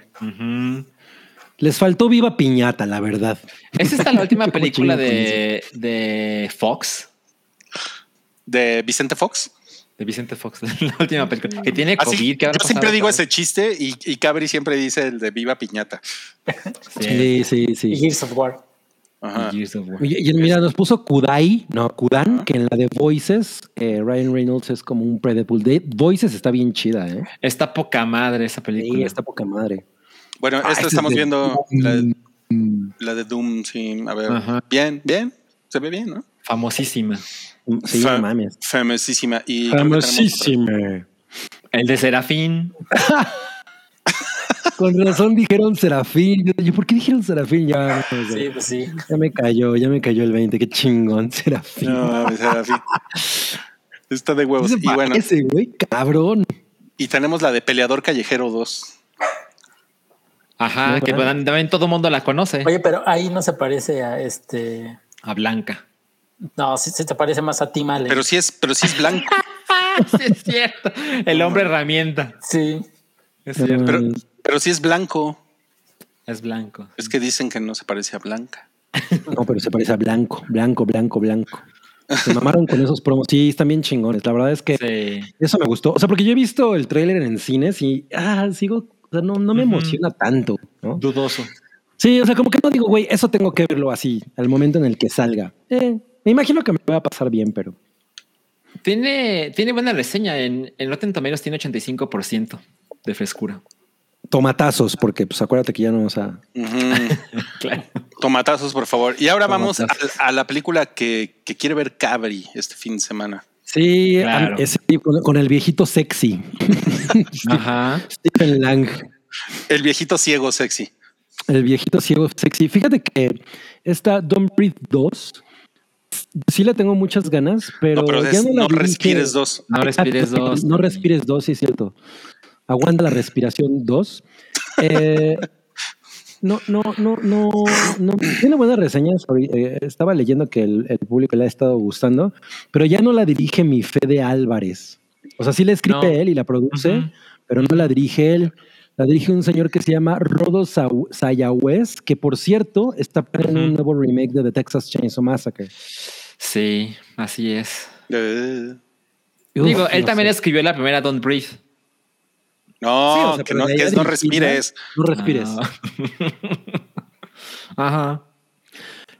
Les faltó Viva Piñata, la verdad. ¿Es esta la última película de, de Fox? de Vicente Fox. De Vicente Fox, la última película. Que tiene Así, COVID. ¿qué habrá yo siempre digo ese chiste y, y Cabri siempre dice el de Viva Piñata. Sí, sí, Y sí. Gears of War. Ajá. Gears of War. Y, y mira, nos puso Kudai, no, Kudan, que en la de Voices, eh, Ryan Reynolds es como un Predator. De Voices está bien chida, ¿eh? Está poca madre esa Sí, película. está poca madre. Bueno, Ah, esta es estamos de viendo la, Mm, la de Doom, sí. A ver. Ajá. Bien, bien. Se ve bien, ¿no? Famosísima. Sí, Fa- no mames. Famosísima. Y. Famosísima. El de Serafín. Con razón dijeron Serafín. Yo, yo, ¿por qué dijeron Serafín? Ya, no sé. Sí, pues sí. ya me cayó, ya me cayó el 20. Qué chingón, Serafín. No, así. Está de huevos. Y bueno, parece, güey, cabrón. y tenemos la de Peleador Callejero 2. Ajá, No, que ¿verdad? también todo mundo la conoce. Oye, pero ahí no se parece a este. A Blanca. No, sí se te parece más a Tim Allen. Pero sí es, pero sí es blanco. sí, es cierto. El hombre herramienta. Sí. Es cierto. Pero, pero sí es blanco. Es blanco. Es que dicen que no se parece a Blanca. No, pero se parece a blanco, blanco, blanco, blanco. Se mamaron con esos promos. Sí, están bien chingones. La verdad es que Sí. eso me gustó. O sea, porque yo he visto el tráiler en cines y ah, sigo, o sea, no, no me emociona tanto, ¿no? Dudoso. Sí, o sea, como que no digo, güey, eso tengo que verlo así, al momento en el que salga. Eh, me imagino que me va a pasar bien, pero Tiene, tiene buena reseña. En, en Rotten Tomatoes tiene 85% de frescura. Tomatazos, porque pues acuérdate que ya no vamos a. Claro. Tomatazos, por favor. Y ahora vamos a, la película que, que quiere ver Cabri este fin de semana. Sí, Claro. con, con el viejito sexy, Ajá. Stephen Lang. El viejito ciego sexy. El viejito ciego sexy. Fíjate que esta Don't Breathe 2 sí le tengo muchas ganas, pero, no, pero ya es no la no dirige- respires dos. No respires dos. No respires dos, sí es cierto. Aguanta la respiración dos. Eh, no, no, no, no, no. Tiene buenas reseñas. eh, estaba leyendo que el, el público le ha estado gustando, pero ya no la dirige mi Fede Álvarez. O sea, sí la escribe No. él y la produce, pero no la dirige él. La dirige un señor que se llama Rodo Sayawes, que por cierto está en un Ujú. nuevo remake de The Texas Chainsaw Massacre. Sí, así es. Eh, Uf, Digo, él no también sé. escribió la primera Don't Breathe. No, Sí, o sea, que no, que es no respires. No respires. Ah. Ajá.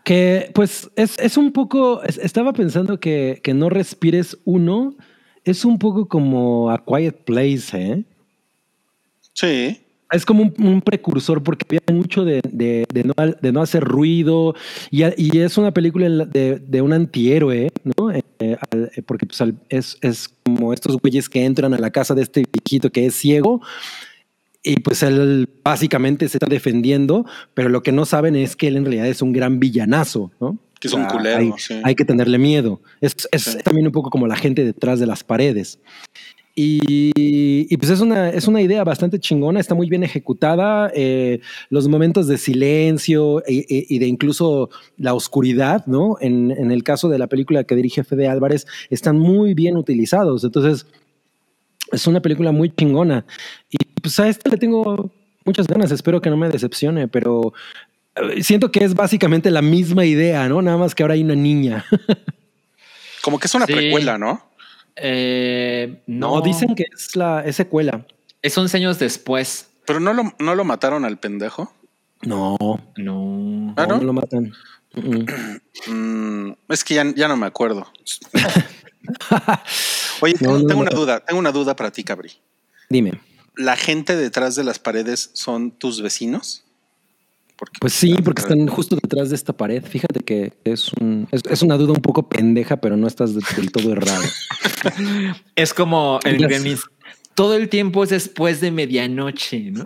Que pues es, es un poco, es- estaba pensando que, que no respires uno, es un poco como A Quiet Place, ¿eh? Sí. Es como un, un precursor porque había mucho de, de- de no, de no hacer ruido y, a- y es una película de, de un antihéroe, ¿no? Eh, eh, eh, porque pues, es, es como estos güeyes que entran a la casa de este viejito que es ciego y pues él básicamente se está defendiendo, pero lo que no saben es que él en realidad es un gran villanazo, ¿no? Que es un culero, Hay, sí. hay que tenerle miedo. Es, es Sí. también un poco como la gente detrás de las paredes. Y, y pues es una, es una idea bastante chingona, está muy bien ejecutada. eh, los momentos de silencio e- e- y de incluso la oscuridad, ¿no? En, en el caso de la película que dirige Fede Álvarez, están muy bien utilizados. Entonces, es una película muy chingona. Y pues a esta le tengo muchas ganas, espero que no me decepcione, pero eh, siento que es básicamente la misma idea, ¿no? Nada más que ahora hay una niña. Como que es una Sí. precuela, ¿no? Eh, No, no, dicen que es la es secuela. Es 11 años después. Pero no lo, no lo mataron al pendejo. No, No. ¿Ah, no, lo matan. Mm, es que ya, ya no me acuerdo. Oye, No, tengo, no, tengo no. una duda, tengo una duda para ti, Cabri. Dime. ¿La gente detrás de las paredes son tus vecinos? Porque, Pues sí, porque están justo detrás de esta pared. Fíjate que es, un, es, es una duda un poco pendeja, pero no estás de- del todo errado. Es como el Gremlins. Todo el tiempo es después de medianoche, ¿no?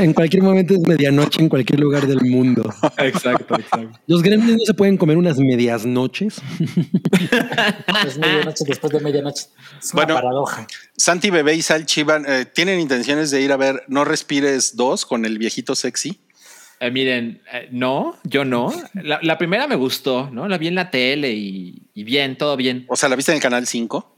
En cualquier momento es medianoche en cualquier lugar del mundo. exacto, exacto. Los gremlins no se pueden comer unas medias noches. Es medianoche después de medianoche. Es una Bueno. paradoja. Santi Bebé y Sal Chivan eh, tienen intenciones de ir a ver No Respires 2 con el viejito sexy. Eh, miren, eh, no, yo no. La, la primera me gustó, ¿no? La vi en la tele y, y bien, todo bien. O sea, ¿la viste en el canal 5?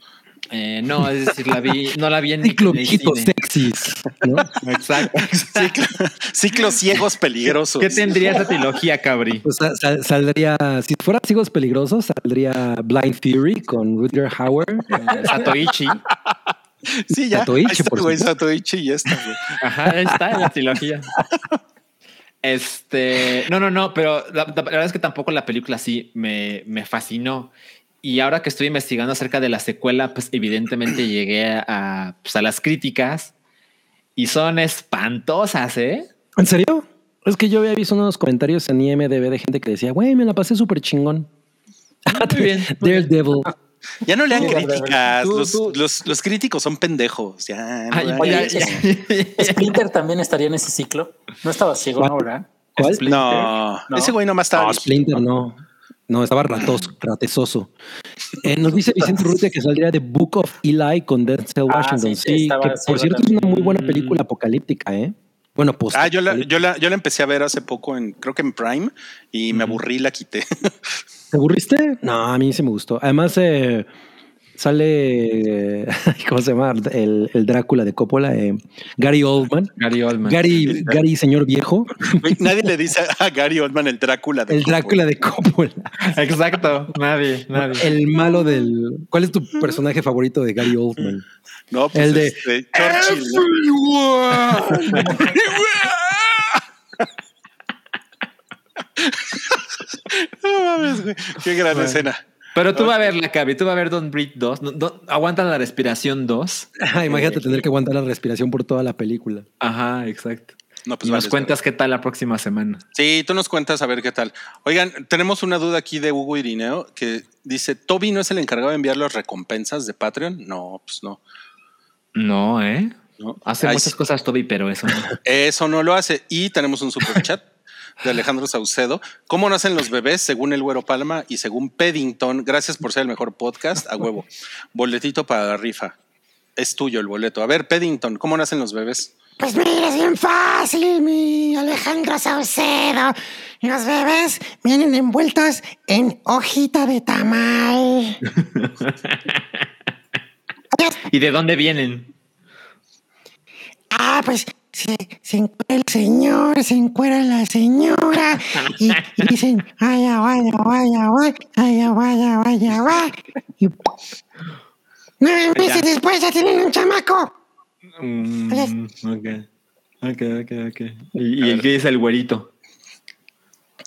Eh, no, es decir, la vi, no la vi en, Ciclo en el viejitos cine. sexys. ¿no? Exacto. Ciclo- ciclos ciegos peligrosos. ¿Qué tendría esa trilogía, Cabri? Pues sal- sal- saldría, si fuera Higos Peligrosos, saldría Blind Fury con Rutger Hauer. Eh, Satoichi. Sí, ya. Satoichi, Ahí está, por güey. Satoichi y ya está. güey. Ajá, ahí está en la trilogía. Este, no, no, no, pero la, la verdad es que tampoco la película sí me, me fascinó. Y ahora que estoy investigando acerca de la secuela, pues evidentemente llegué a, pues, a las críticas y son espantosas, ¿eh? ¿En serio? Es que yo había visto unos comentarios en IMDB de gente que decía, güey, me la pasé súper chingón. Muy bien. muy bien. Daredevil. Ya no lean críticas. tú- los, tú- los- los críticos son pendejos. Ya, no Ay, ya- Splinter también estaría en ese ciclo. No estaba ciego, ¿no? ¿verdad? ¿Cuál? Splinter. No, ¿No? ese güey nomás estaba. No, Splinter no. No, estaba ratos, ratesoso. Eh, nos dice Vicente Urrutia que saldría de Book of Eli con Denzel Ah, Washington. sí, sí, que por cierto es una muy buena película apocalíptica, ¿eh? Bueno, post. Ah, yo la, yo, la, yo la empecé a ver hace poco en, creo que en Prime, y me aburrí y la quité. ¿Te aburriste? No, a mí sí me gustó. Además, eh, sale, eh, ¿cómo se llama? El, el Drácula de Coppola, eh, Gary Oldman. Gary Oldman. Gary, Gary, señor viejo. Nadie le dice a Gary Oldman el Drácula de El Drácula de Coppola. Exacto. Nadie, nadie. El malo del. ¿Cuál es tu personaje favorito de Gary Oldman? No, pues El de- este. ¿no? Mames, güey. Qué gran Bueno. escena. Pero tú vas a ver la Cabri, tú vas a ver Don't Breathe 2. No, no, aguanta la respiración 2. Ah, imagínate tener que aguantar la respiración por toda la película. Ajá, exacto. No, pues y nos cuentas qué tal la próxima semana. Sí, tú nos cuentas a ver qué tal. Oigan, tenemos una duda aquí de Hugo Irineo que dice: ¿Toby no es el encargado de enviar las recompensas de Patreon? No, pues no. No, ¿eh? no. Hace Ay, muchas sí. cosas Toby, pero eso no. Eso no lo hace. Y tenemos un super chat de Alejandro Saucedo. ¿Cómo nacen los bebés según el Güero Palma y según Peddington? Gracias por ser el mejor podcast. A huevo. Boletito para la rifa. Es tuyo el boleto. A ver, Peddington, ¿cómo nacen los bebés? Pues mira, es bien fácil, mi Alejandro Saucedo. Los bebés vienen envueltos en hojita de tamal. ¿Y de dónde vienen? Ah, pues se, se el señor, se encuera la señora y, y dicen, vaya, vaya, vaya, vaya, vaya, vaya, vaya, y nueve meses después ya tienen un chamaco. Mm, ok, ok, ok, ok. ¿Y, y que es el güerito?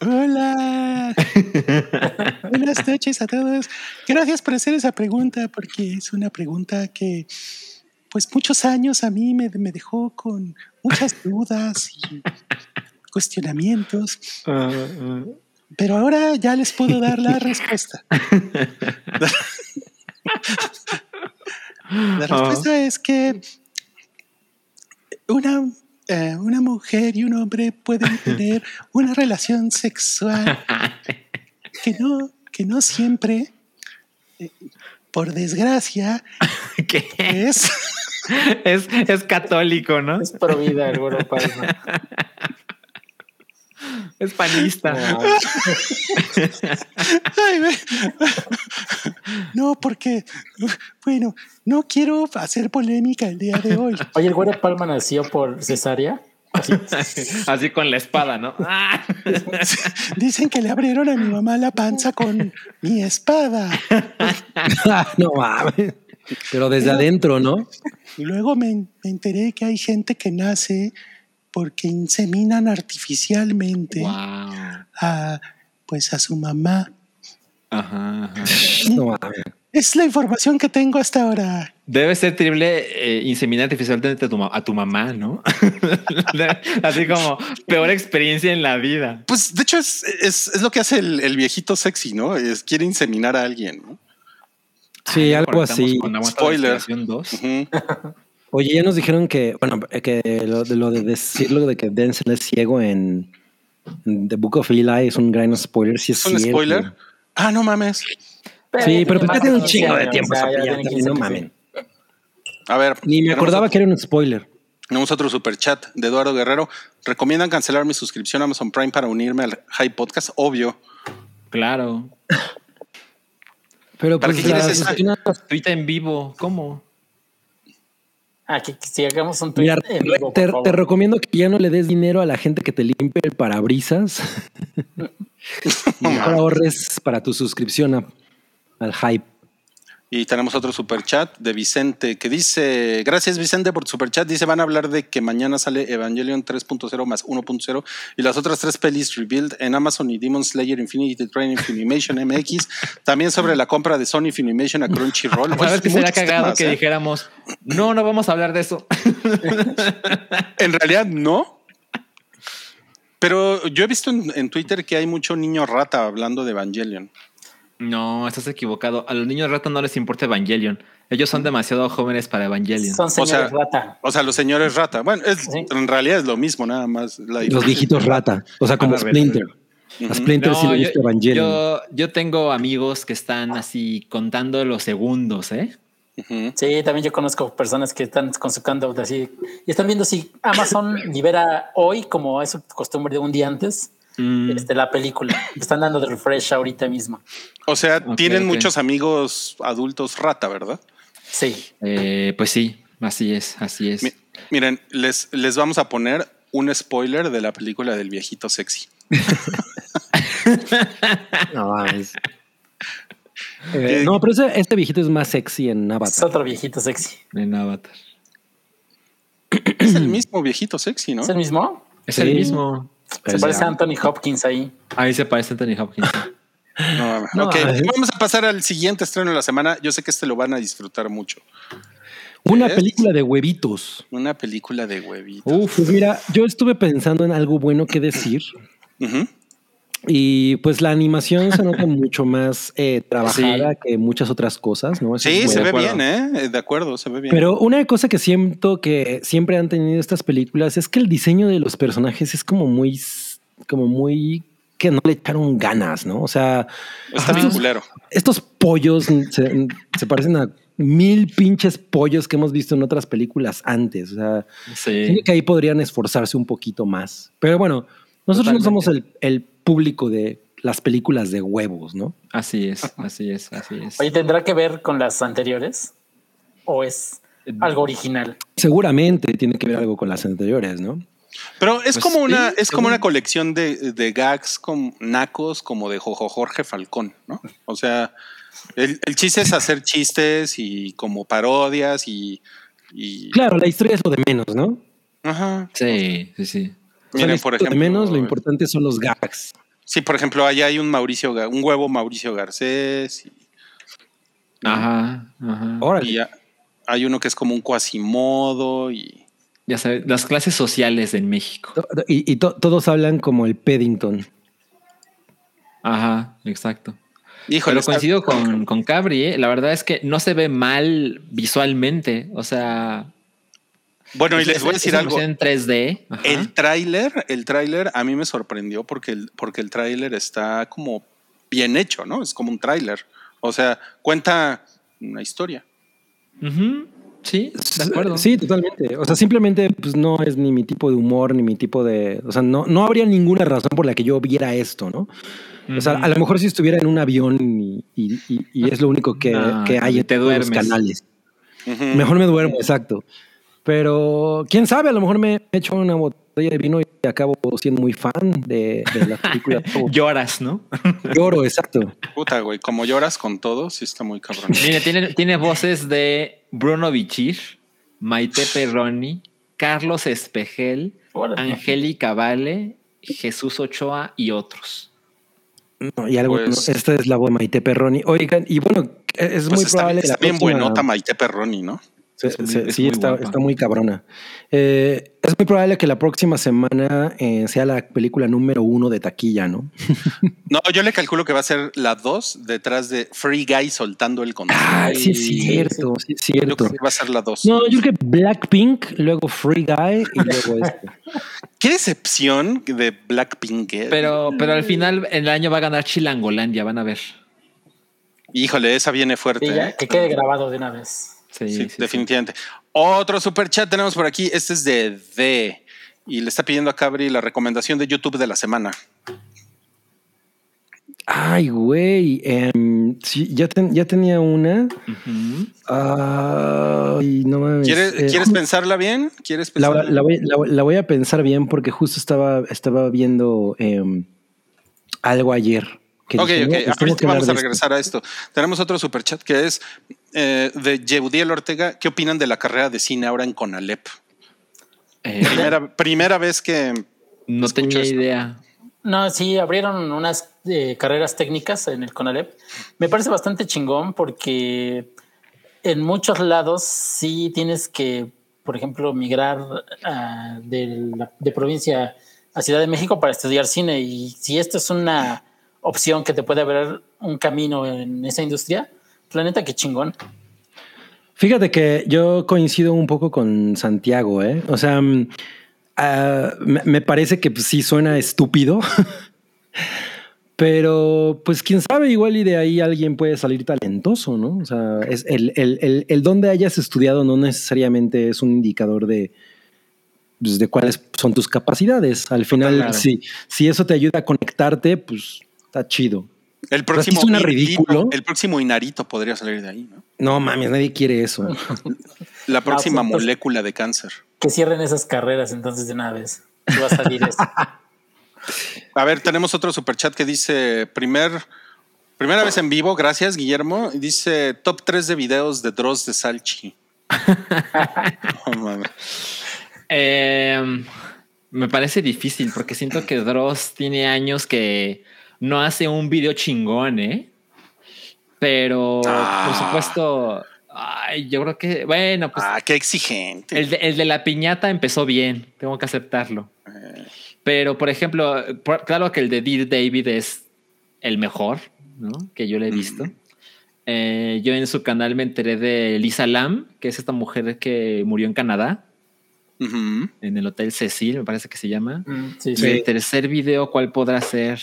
Hola. Buenas noches a todos. Gracias por hacer esa pregunta porque es una pregunta que pues, muchos años a mí me, me dejó con muchas dudas y cuestionamientos. Pero ahora ya les puedo dar la respuesta. La respuesta es que una, eh, una mujer y un hombre pueden tener una relación sexual que no, que no siempre por desgracia, ¿Qué? es... Es, es católico, ¿no? Es pro vida el güero Palma. Es panista. Ay, ve. No, porque, bueno, no quiero hacer polémica el día de hoy. Oye, el güero Palma nació por cesárea. Así. Así con la espada, ¿no? Dicen que le abrieron a mi mamá la panza con mi espada. no mames. Pero desde adentro, ¿no? Y luego me, me enteré que hay gente que nace porque inseminan artificialmente Wow. a, pues a su mamá. Ajá, ajá. No. Es la información que tengo hasta ahora. Debe ser terrible eh, inseminar artificialmente a tu, ma- a tu mamá, ¿no? Así como peor experiencia en la vida. Pues de hecho es, es, es lo que hace el, el viejito sexy, ¿no? Es quiere inseminar a alguien, ¿no? Sí, algo así. Spoiler. 2. Ujú. Oye, ya nos dijeron que, bueno, que lo de, lo de decirlo de que Denzel es ciego en, en The Book of Eli es un gran spoiler. Sí, es, ¿Es un cierto. spoiler? Ah, no mames. Sí, pero pues ya tiene un chingo de tiempo. o sea, esa ya película, tiene 15 no mamen. A ver. Ni me acordaba otro- que era un spoiler. Tenemos otro super chat de Eduardo Guerrero. ¿Recomiendan cancelar mi suscripción a Amazon Prime para unirme al High Podcast? Obvio. Claro. Pero ¿Para pues qué quieres la- esa? una- Twitter en vivo. ¿Cómo? Ah, que, que si hagamos un tweet Mira, en vivo, te, por favor. te recomiendo que ya no le des dinero a la gente que te limpie el parabrisas. y mejor ahorres para tu suscripción a- al hype. Y tenemos otro super chat de Vicente que dice: Gracias, Vicente, por tu super chat. Dice: Van a hablar de que mañana sale Evangelion 3.0 más 1.0 y las otras tres pelis Rebuild en Amazon y Demon Slayer Infinity Train y Funimation MX. También sobre la compra de Sony Funimation a Crunchyroll. ¿Sabes Oye, que sería cagado temas, que ¿eh? dijéramos, no, no vamos a hablar de eso? En realidad no. Pero yo he visto en, en Twitter que hay mucho niño rata hablando de Evangelion. No, estás equivocado. A los niños rato no les importa Evangelion. Ellos son demasiado jóvenes para Evangelion. Son señores sea, rata. O sea, los señores rata. Bueno, es- Sí. en realidad es lo mismo, nada más. La Los viejitos rata. O sea, como A ver, Splinter. A Splinter sí No, le yo, gusta Evangelion. yo, yo tengo amigos que están así contando los segundos, ¿eh? Sí, también yo conozco personas que están con su countdown así y están viendo si Amazon libera hoy, como es su costumbre de un día antes, Mm, este, la película. Están dando de refresh ahorita mismo. O sea, tienen muchos amigos adultos rata, ¿verdad? Sí. eh, pues sí, así es, así es. Mi- miren, les, les vamos a poner un spoiler de la película del viejito sexy. No, mames. Eh, no, pero ese- este viejito es más sexy en Es Avatar. otro viejito sexy. En Avatar. Es el mismo viejito sexy, ¿no? ¿Es el mismo? Es Sí. el mismo. Se parece ya. a Anthony Hopkins ahí. Ahí se parece a Anthony Hopkins. No. No, ok, ay. vamos a pasar al siguiente estreno de la semana. Yo sé que este lo van a disfrutar mucho. Una ¿Es? película de huevitos. Una película de huevito. Uf, Pues mira, yo estuve pensando en algo bueno que decir. Ujú. Y pues la animación se nota mucho más eh, trabajada que muchas otras cosas, ¿no? Eso Sí, se ve acuerdo. bien, ¿eh? De acuerdo, se ve bien. Pero una cosa que siento que siempre han tenido estas películas es que el diseño de los personajes es como muy, como muy que no le echaron ganas, ¿no? O sea, Está bien estos, culero. estos pollos se, se parecen a mil pinches pollos que hemos visto en otras películas antes. O sea, sí. que ahí podrían esforzarse un poquito más. Pero bueno, nosotros no somos el, el público de las películas de huevos, ¿no? Así es, así es, así es. Oye, ¿tendrá que ver con las anteriores? ¿O es algo original? Seguramente tiene que ver algo con las anteriores, ¿no? Pero es Pues como una, sí, es como una colección de, de gags con nacos como de Jojo Jorge Falcón, ¿no? O sea, el, el chiste es hacer chistes y como parodias y, y Claro, la historia es lo de menos, ¿no? ajá. Sí, sí, sí. O sea, Miren, por ejemplo, de menos, lo importante son los gags. Sí, por ejemplo, allá hay un Mauricio, un huevo Mauricio Garcés y, Ajá, ajá. Órale. y ya hay uno que es como un cuasimodo y Ya sabes, las clases sociales en México. Y, y to- todos hablan como el Paddington. Ajá, exacto. híjole, Pero coincido con, con Cabri, ¿eh? la verdad es que no se ve mal visualmente. O sea, Bueno, y es- les voy a decir algo. en 3D. Ajá. El tráiler, el tráiler a mí me sorprendió porque el, porque el tráiler está como bien hecho, ¿no? Es como un tráiler. O sea, cuenta una historia. Sí, de acuerdo. Sí, totalmente. O sea, simplemente pues, no es ni mi tipo de humor, ni mi tipo de. O sea, no, no habría ninguna razón por la que yo viera esto, ¿no? O sea, a lo mejor si estuviera en un avión y, y- y- y es lo único que, No, que hay en te todos los canales. Mejor me duermo, exacto. Pero quién sabe, a lo mejor me echo una botella de vino y acabo siendo muy fan de, de la película. Lloras, ¿no? Lloro, exacto. Puta, güey, como lloras con todo, sí está muy cabrón. Mire, tiene, tiene voces de Bruno Bichir, Maite Perroni, Carlos Espejel. Angélica Vale, Jesús Ochoa y otros. No, y algo, Pues- no, esta es la voz de Maite Perroni. Oigan, y bueno, es Pues muy está, probable. está la bien buenota Maite Perroni, ¿no? Sí, Es muy- sí, es sí, muy está, está muy cabrona. Eh, es muy probable que la próxima semana eh, sea la película número uno de taquilla, ¿no? No, yo le calculo que va a ser la 2 detrás de Free Guy soltando el control. Ay, sí es cierto, sí es yo cierto. creo que va a ser la 2. No, yo creo que Blackpink, luego Free Guy y luego este. Qué decepción de Blackpink. eh. Pero, pero al final el año va a ganar Chilangolandia, van a ver. Híjole, esa viene fuerte. Sí, ya, eh. que quede grabado de una vez. Sí, Sí, sí, sí. definitivamente. Otro super chat tenemos por aquí. Este es de D. Y le está pidiendo a Cabri la recomendación de YouTube de la semana. Ay, güey. em, sí, ya, ten- ya tenía una. Ay, no mames. ¿Quieres, Eh, ¿quieres pensarla bien? ¿Quieres La, pensarla? la voy, la- la voy a pensar bien porque justo estaba, estaba viendo em, algo ayer. que Ok, dije, ok. pues Ahorita vamos a esto. regresar a esto. Tenemos otro superchat que es eh, de Yeudiel Ortega. ¿Qué opinan de la carrera de cine ahora en Conalep? Eh, Primera, primera vez que no tenía esto. idea. No, sí, abrieron unas eh, carreras técnicas en el CONALEP. Me parece bastante chingón porque en muchos lados sí tienes que, por ejemplo, migrar ah, de, la- de provincia a Ciudad de México para estudiar cine. Y si esto es una opción que te puede abrir un camino en esa industria, planeta que chingón. Fíjate que yo coincido un poco con Santiago, ¿eh? O sea, mm, ah, me, me parece que pues, sí suena estúpido, pero pues quién sabe, igual y de ahí alguien puede salir talentoso, ¿no? O sea, es el, el, el, el donde hayas estudiado no necesariamente es un indicador de, pues, de cuáles son tus capacidades. Al final, claro. si, si eso te ayuda a conectarte, pues está chido. El próximo, suena Inarito- ridículo. el próximo Inarito podría salir de ahí, ¿no? No mames, nadie quiere eso. La próxima pues, molécula de cáncer. Que cierren esas carreras entonces de una vez. Va a salir eso. A ver, tenemos otro superchat que dice primer, primera vez en vivo, gracias Guillermo. y Dice top 3 de videos de Dross de Salchi. No mames. Eh, me parece difícil porque siento que Dross tiene años que no hace un video chingón, ¿eh? Pero Ah. por supuesto, ay, yo creo que, bueno, pues ah, qué exigente. el, de, el de la piñata empezó bien, tengo que aceptarlo. Pero, por ejemplo, por- claro que el de Dear David es el mejor, ¿no? Que yo le he visto. Eh, yo en su canal me enteré de Lisa Lam, que es esta mujer que murió en Canadá, en el Hotel Cecil, me parece que se llama. Mm, sí, Y sí. el tercer video, ¿cuál podrá ser?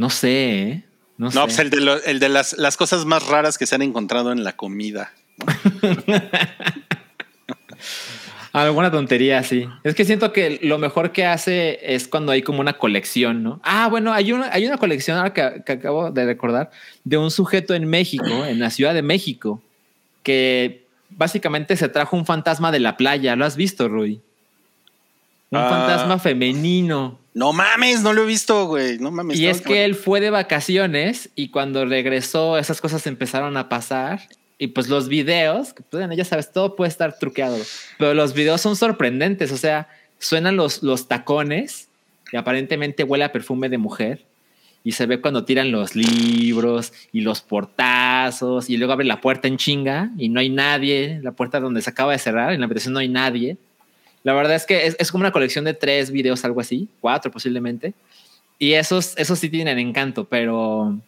No sé, ¿eh? No, No, sé. pues el de, lo- el de las, las cosas más raras que se han encontrado en la comida. Alguna tontería, sí. Es que siento que lo mejor que hace es cuando hay como una colección, ¿no? Ah, bueno, hay una, hay una colección ahora que, que acabo de recordar de un sujeto en México, en la Ciudad de México, que básicamente se trajo un fantasma de la playa. ¿Lo has visto, Rui? Un Ah. fantasma femenino. No mames, no lo he visto, güey. No mames. Y no, es que él fue de vacaciones y cuando regresó esas cosas empezaron a pasar y pues los videos, que, bueno, ya sabes, todo puede estar truqueado, pero los videos son sorprendentes, o sea, suenan los, los tacones y aparentemente huele a perfume de mujer y se ve cuando tiran los libros y los portazos y luego abre la puerta en chinga y no hay nadie, la puerta donde se acaba de cerrar, en la habitación no hay nadie. La verdad es que es, es como una colección de tres videos, algo así, cuatro posiblemente. Y esos, esos sí tienen encanto, pero.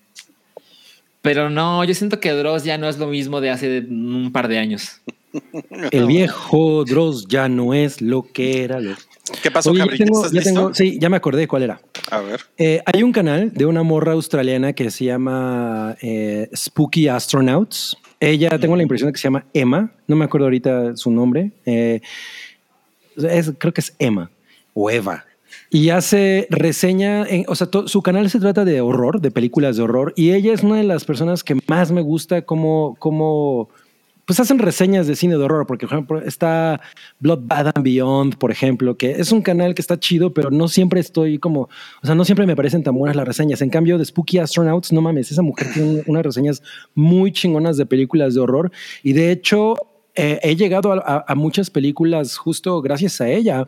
Pero no, yo siento que Dross ya no es lo mismo de hace un par de años. El viejo Dross ya no es lo que era. Lo... ¿Qué pasó, Oye, ya tengo- ¿Estás ya listo? tengo- sí, ya me acordé cuál era. A ver. Eh, hay un canal de una morra australiana que se llama eh, Spooky Astronauts. Ella, tengo la impresión de que se llama Emma, no me acuerdo ahorita su nombre. Eh, es- creo que es Emma o Eva. Y hace reseña, en- o sea, su canal se trata de horror, de películas de horror. Y ella es una de las personas que más me gusta cómo, cómo pues hacen reseñas de cine de horror, porque por ejemplo está Blood Bad and Beyond, por ejemplo, que es un canal que está chido, pero no siempre estoy como, o sea, no siempre me parecen tan buenas las reseñas. En cambio, de Spooky Astronauts, no mames, esa mujer tiene un- unas reseñas muy chingonas de películas de horror y de hecho eh, he llegado a, a- a muchas películas justo gracias a ella.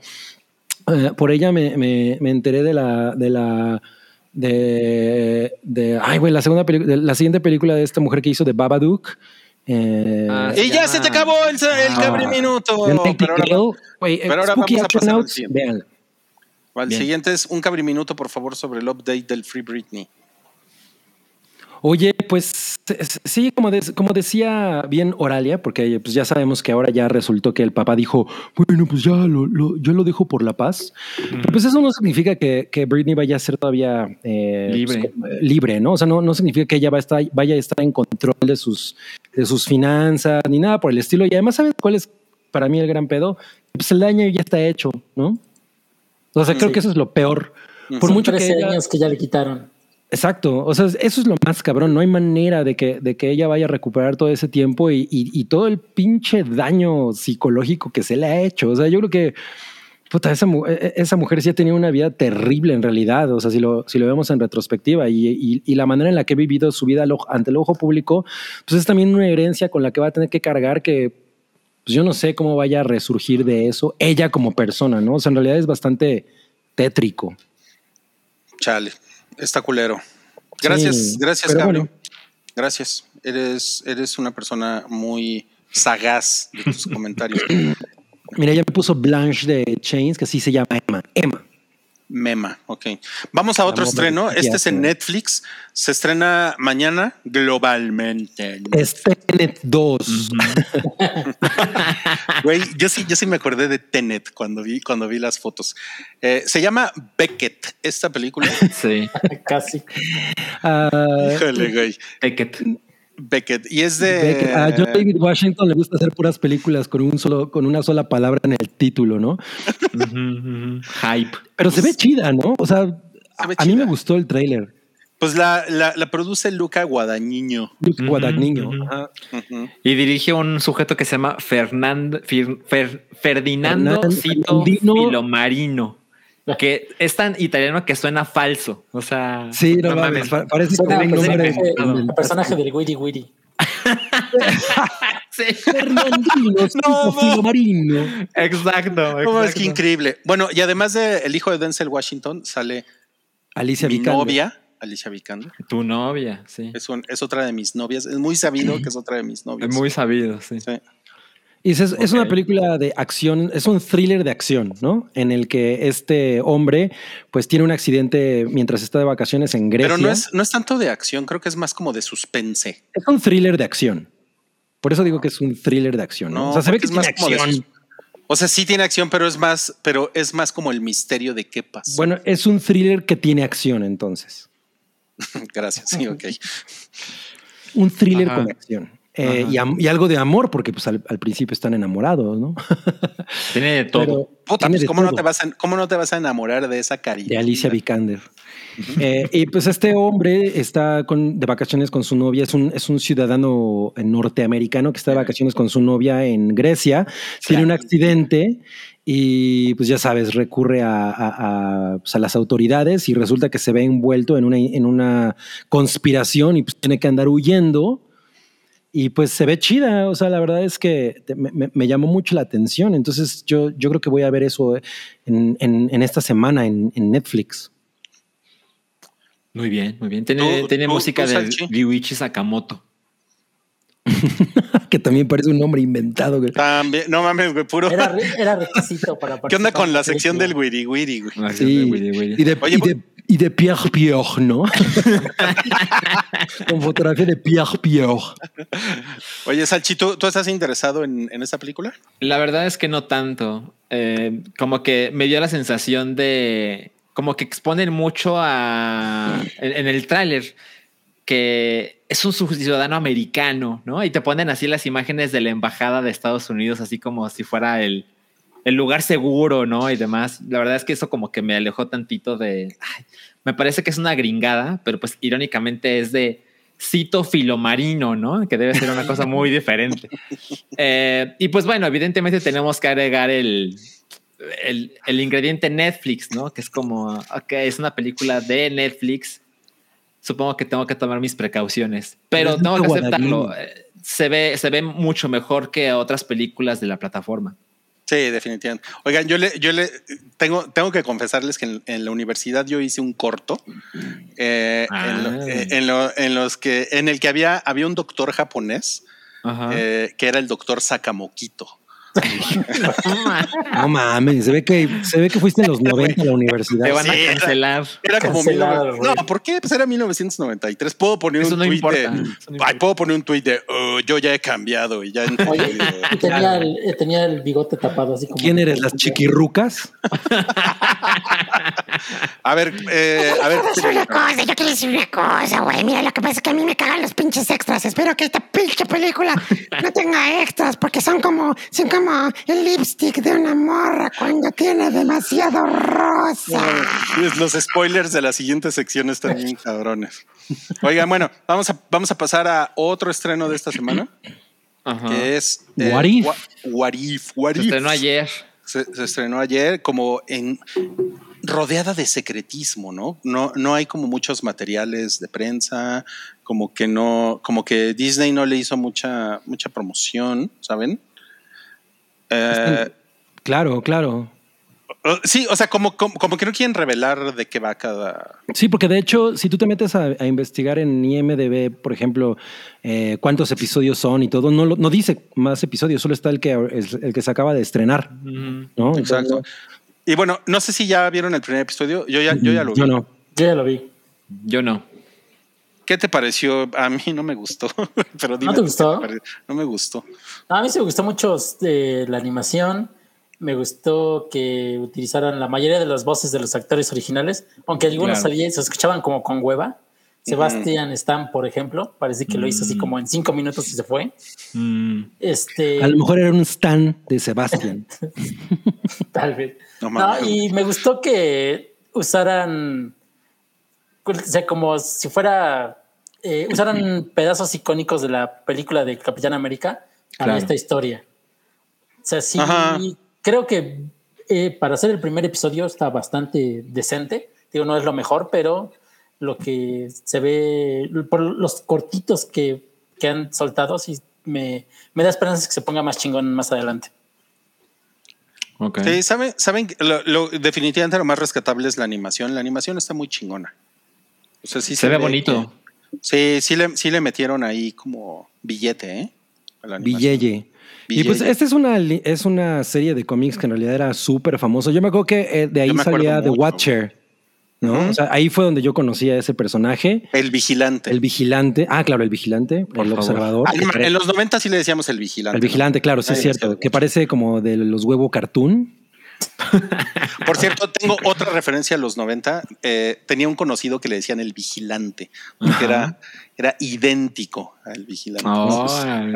Eh, por ella me, me- me enteré de la, de la, de, de, ay, güey, la segunda película, la siguiente película de esta mujer que hizo de Babadook. Eh, Ah, Y ya se te acabó el, el Ah. Cabri Minuto. Pero ahora, Güey, pero ahora vamos a pasar al siguiente. véanla. el Bien. siguiente es un Cabri Minuto, por favor, sobre el update del Free Britney. Oye, pues sí, como, de- como decía bien Oralia, porque pues ya sabemos que ahora ya resultó que el papá dijo, bueno, pues ya lo, lo- yo lo dejo por la paz. Pero, pues eso no significa que, que Britney vaya a ser todavía eh, Libre. pues, eh, libre, ¿no? O sea, no, no significa que ella va a estar, vaya a estar en control de sus, de sus finanzas ni nada por el estilo. Y además, ¿sabes cuál es para mí el gran pedo? Pues el daño ya está hecho, ¿no? O sea, creo Sí. que eso es lo peor. Por Son mucho que 13 ella- años que ya le quitaron. Exacto, o sea, eso es lo más cabrón, no hay manera de que, de que ella vaya a recuperar todo ese tiempo y, y- todo el pinche daño psicológico que se le ha hecho. O sea, yo creo que puta, esa, e- e- esa mujer sí ha tenido una vida terrible en realidad, o sea, si lo, si lo vemos en retrospectiva y, y- la manera en la que ha vivido su vida ante el ojo público, pues es también una herencia con la que va a tener que cargar que pues yo no sé cómo vaya a resurgir de eso ella como persona, ¿no? O sea, en realidad es bastante tétrico. Chale, está culero. Gracias, Sí, gracias, bueno. Gracias. Eres, eres una persona muy sagaz de tus comentarios. Mira, ella me puso Blanche de Chains, que así se llama Emma. Emma. Mema, ok. Vamos a otro Vamos, estreno. Este es en. Netflix. Se estrena mañana globalmente. Es Tenet 2. Güey, yo sí, yo sí me acordé de Tenet cuando vi, cuando vi las fotos. Eh, se llama Beckett, esta película. Sí. Casi. Ah, Híjole, güey. Beckett. Beckett. Y es de. Beckett. A John David Washington le gusta hacer puras películas con un solo, con una sola palabra en el título, ¿no? Hype. Pero se ve chida, ¿no? O sea, Se a mí me gustó el tráiler. Pues la, la, la produce Luca Guadagnino. Ajá. Ujú. Y dirige un sujeto que se llama Fernando, Fir- Fer- Ferdinando Cito. Filomarino. Que es tan italiano que suena falso. O sea, Sí, no, mames, pa- parece Suena que nombre a personaje del Witty Witty. sí. Fernandino, No, no. Filomarino. Exacto. No, es exacto. que increíble. Bueno, y además de el hijo de Denzel Washington, sale Alicia mi Vikander. novia, Alicia Vikander. Tu novia, sí. Es, un- es otra de mis novias. Es muy sabido que es otra de mis novias. Es muy sabido, sí. Sí. Y es, es una película de acción, es un thriller de acción, ¿no? En el que este hombre pues tiene un accidente mientras está de vacaciones en Grecia. Pero no es, no es tanto de acción, creo que es más como de suspense. Es un thriller de acción. Por eso digo que es un thriller de acción, ¿no? No, o sea, se ve que es más como de acción. O sea, sí tiene acción, pero es más, pero es más como el misterio de qué pasa. Bueno, es un thriller que tiene acción, entonces. Gracias. Sí, ok. Un thriller Ajá. con acción. Eh, y, algo de amor, porque pues al, al principio están enamorados, ¿no? Tiene de todo. Pero Puta, tiene pues, de ¿cómo, no todo. te vas a, ¿cómo no te vas a enamorar de esa carita? de Alicia Vikander. Eh, y pues este hombre está con, de vacaciones con su novia, es un, es un ciudadano norteamericano que está de vacaciones con su novia en Grecia, tiene un accidente y pues ya sabes, recurre a, a- a, pues, a las autoridades y resulta que se ve envuelto en una, en una conspiración y pues tiene que andar huyendo. Y pues se ve chida, o sea, la verdad es que me, me- me llamó mucho la atención. Entonces yo, yo creo que voy a ver eso en, en- en esta semana en, en Netflix. Muy bien, muy bien. Tiene, Tú- tiene tú- música tú, de. Ryuichi Sakamoto. que también parece un nombre inventado. güey. También, no mames, güey, puro. Era, era requisito para ¿Qué onda con la sección del wiri wiri, güey? Sí. Willy, Willy. Y de, Oye, y de, y de Pierre Pierre, ¿no? Con fotografía de Pierre Pierre. Oye, Salchi, ¿tú, tú estás interesado en, en esta película? La verdad es que no tanto. eh, como que me dio la sensación de como que exponen mucho a en, en el tráiler que es un ciudadano americano, ¿no? Y te ponen así las imágenes de la embajada de Estados Unidos, así como si fuera el, el lugar seguro, ¿no? Y demás. La verdad es que eso como que me alejó tantito de... ay, me parece que es una gringada, pero pues irónicamente es de cito filomarino, ¿no? Que debe ser una cosa muy diferente. Eh, y pues bueno, evidentemente tenemos que agregar el, el, el ingrediente Netflix, ¿no? Que es como, ok, es una película de Netflix. Supongo que tengo que tomar mis precauciones, pero tengo que aceptarlo. Eh, Se ve, se ve mucho mejor que otras películas de la plataforma. Sí, definitivamente. Oigan, yo le, yo le tengo, tengo que confesarles que en, en la universidad yo hice un corto eh, en, lo- Ah. eh, en lo- en los que en el que había había un doctor japonés eh, que era el doctor Sakamoquito. No mames, se ve que se ve que fuiste en los 90 a la universidad. Te van Sí, a era- cancelar. Era como Cancelado, 19- güey. No, ¿por qué? Pues era 1993. Puedo poner Eso un no tuit importa, de. no Ay, puedo poner un tuit de "Oh, yo ya he cambiado y ya Oye, entendido". y tenía el, tenía el bigote tapado así como. ¿Quién eres? ¿Las chiquirrucas? A ver, eh, a ver. Quiero decir una cosa, yo quiero decir una cosa, güey. Mira, lo que pasa es que a mí me cagan los pinches extras. Espero que esta pinche película no tenga extras porque son como, son como el lipstick de una morra cuando tiene demasiado rosa. Los spoilers de la siguiente sección están bien cabrones. Oigan, bueno, vamos a, vamos a pasar a otro estreno de esta semana, Ajá. que es What If. What If, What Se If. estrenó ayer. Se, se estrenó ayer como en rodeada de secretismo, ¿no? No, no hay como muchos materiales de prensa, como que no, como que Disney no le hizo mucha, mucha promoción, ¿saben? Eh, Claro, claro. Uh, Sí, o sea, como, como, como que no quieren revelar de qué va cada. Sí, porque de hecho, si tú te metes a, a investigar en IMDB, por ejemplo, eh, cuántos episodios son y todo, no, lo- no dice más episodios, solo está el que, el, el que se acaba de estrenar, ¿no? Exacto. Y bueno, no sé si ya vieron el primer episodio. Yo ya, yo ya lo vi. Yo no. Yo ya lo vi. Yo no. ¿Qué te pareció? A mí no me gustó. Pero dime te tú qué gustó? No me gustó. A mí sí me gustó mucho eh, la animación. Me gustó que utilizaran la mayoría de las voces de los actores originales, aunque algunos Claro. salían, se escuchaban como con hueva. Sebastian Stan, por ejemplo, parece que lo hizo así como en cinco minutos y se fue. Mm. Este, A lo mejor era un stand de Sebastián. Tal vez. No No, y me gustó que usaran, o sea, como si fuera, eh, usaran pedazos icónicos de la película de Capitán América para Claro. esta historia. O sea, sí, Ajá. creo que eh, para hacer el primer episodio está bastante decente. Digo, no es lo mejor, pero lo que se ve, por los cortitos que, que han soltado, sí me, me da esperanzas que se ponga más chingón más adelante. Ok. Sí, saben, saben que lo, lo- definitivamente lo más rescatable es la animación. La animación está muy chingona. O sea, sí Se ve bonito. que- sí, sí le, sí le metieron ahí como billete, ¿eh? Villeye. Y pues esta es una, es una serie de cómics que en realidad era súper famoso. Yo me acuerdo que eh, de ahí salía The Watcher, ¿no? O sea, ahí fue donde yo conocí a ese personaje. El vigilante. El vigilante. Ah, claro, el vigilante, Por el favor. observador. Ah, en los 90 sí le decíamos el vigilante. el vigilante, claro, sí es cierto. Que parece como de los huevos cartoon. Por cierto, tengo otra referencia a los 90. Eh, tenía un conocido que le decían el vigilante, porque era, era idéntico al vigilante.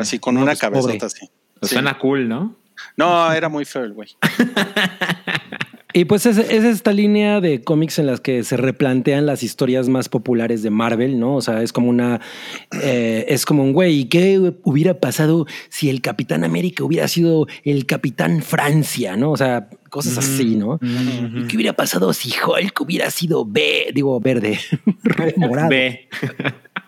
Así con No, una pues, cabezota pobre. así. Pues Sí. Suena cool, ¿no? No, era muy feo el güey. Y pues es, es esta línea de cómics en las que se replantean las historias más populares de Marvel, ¿no? O sea, es como una, eh, es como un güey, ¿y qué hubiera pasado si el Capitán América hubiera sido el Capitán Francia, ¿no? O sea, cosas así, ¿no? ¿Y qué hubiera pasado si Hulk hubiera sido B, digo, verde, morado? Ve.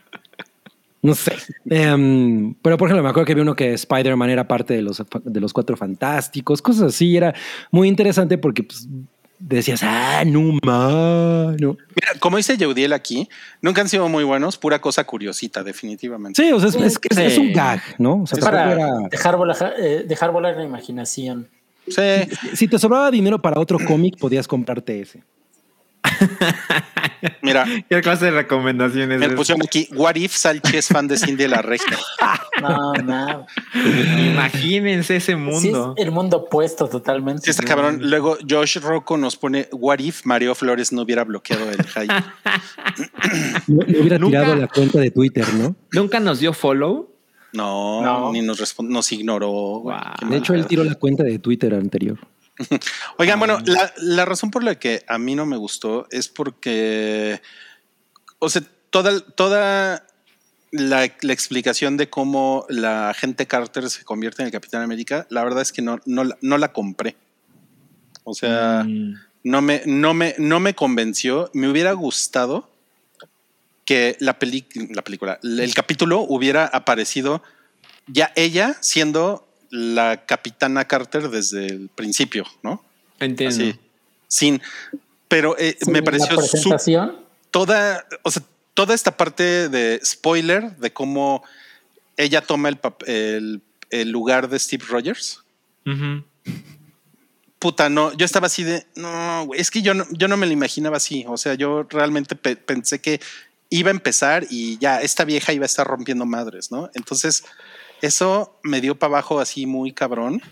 No sé. Em, pero por ejemplo, me acuerdo que vi uno que Spider-Man era parte de los, de los cuatro fantásticos, cosas así. Era muy interesante porque pues, decías, ah, no ma, no. Mira, como dice Yeudiel aquí, nunca han sido muy buenos, pura cosa curiosita, definitivamente. Sí, o sea, es, es, es- es un gag, ¿no? O sea, Es para era- dejar volar, eh, dejar volar la imaginación. Sí, si te sobraba dinero para otro cómic, podías comprarte ese. Mira, ¿Qué clase de recomendaciones? me es? pusieron aquí, What if Salchi es fan de Cindy la Regia? No, no. Imagínense ese Sí, mundo. es el mundo opuesto totalmente. Sí, está cabrón. Luego Josh Rocco nos pone, What if Mario Flores no hubiera bloqueado el hype? No, no hubiera Nunca- tirado la cuenta de Twitter, ¿no? Nunca nos dio follow. No, No. ni nos respondió, nos ignoró. Wow. De hecho, él tiró la cuenta de Twitter anterior. Oigan, bueno, la, la razón por la que a mí no me gustó es porque, o sea, toda, toda la, la explicación de cómo la agente Carter se convierte en el Capitán América, la verdad es que no, no, la- no la compré. O sea, Mm, no, me, no, me, no me convenció. Me hubiera gustado que la, peli- la película, el capítulo hubiera aparecido ya ella siendo la capitana Carter desde el principio, ¿no? entiendo. Así, sin, pero eh, me la pareció su- presentación. toda, o sea, toda esta parte de spoiler de cómo ella toma el, pap- el, el lugar de Steve Rogers. Ujú. Puta, no, yo estaba así de, no, güey, es que yo no, yo no me lo imaginaba así. O sea, yo realmente pe- pensé que iba a empezar y ya esta vieja iba a estar rompiendo madres, ¿no? Entonces, eso me dio para abajo así muy cabrón.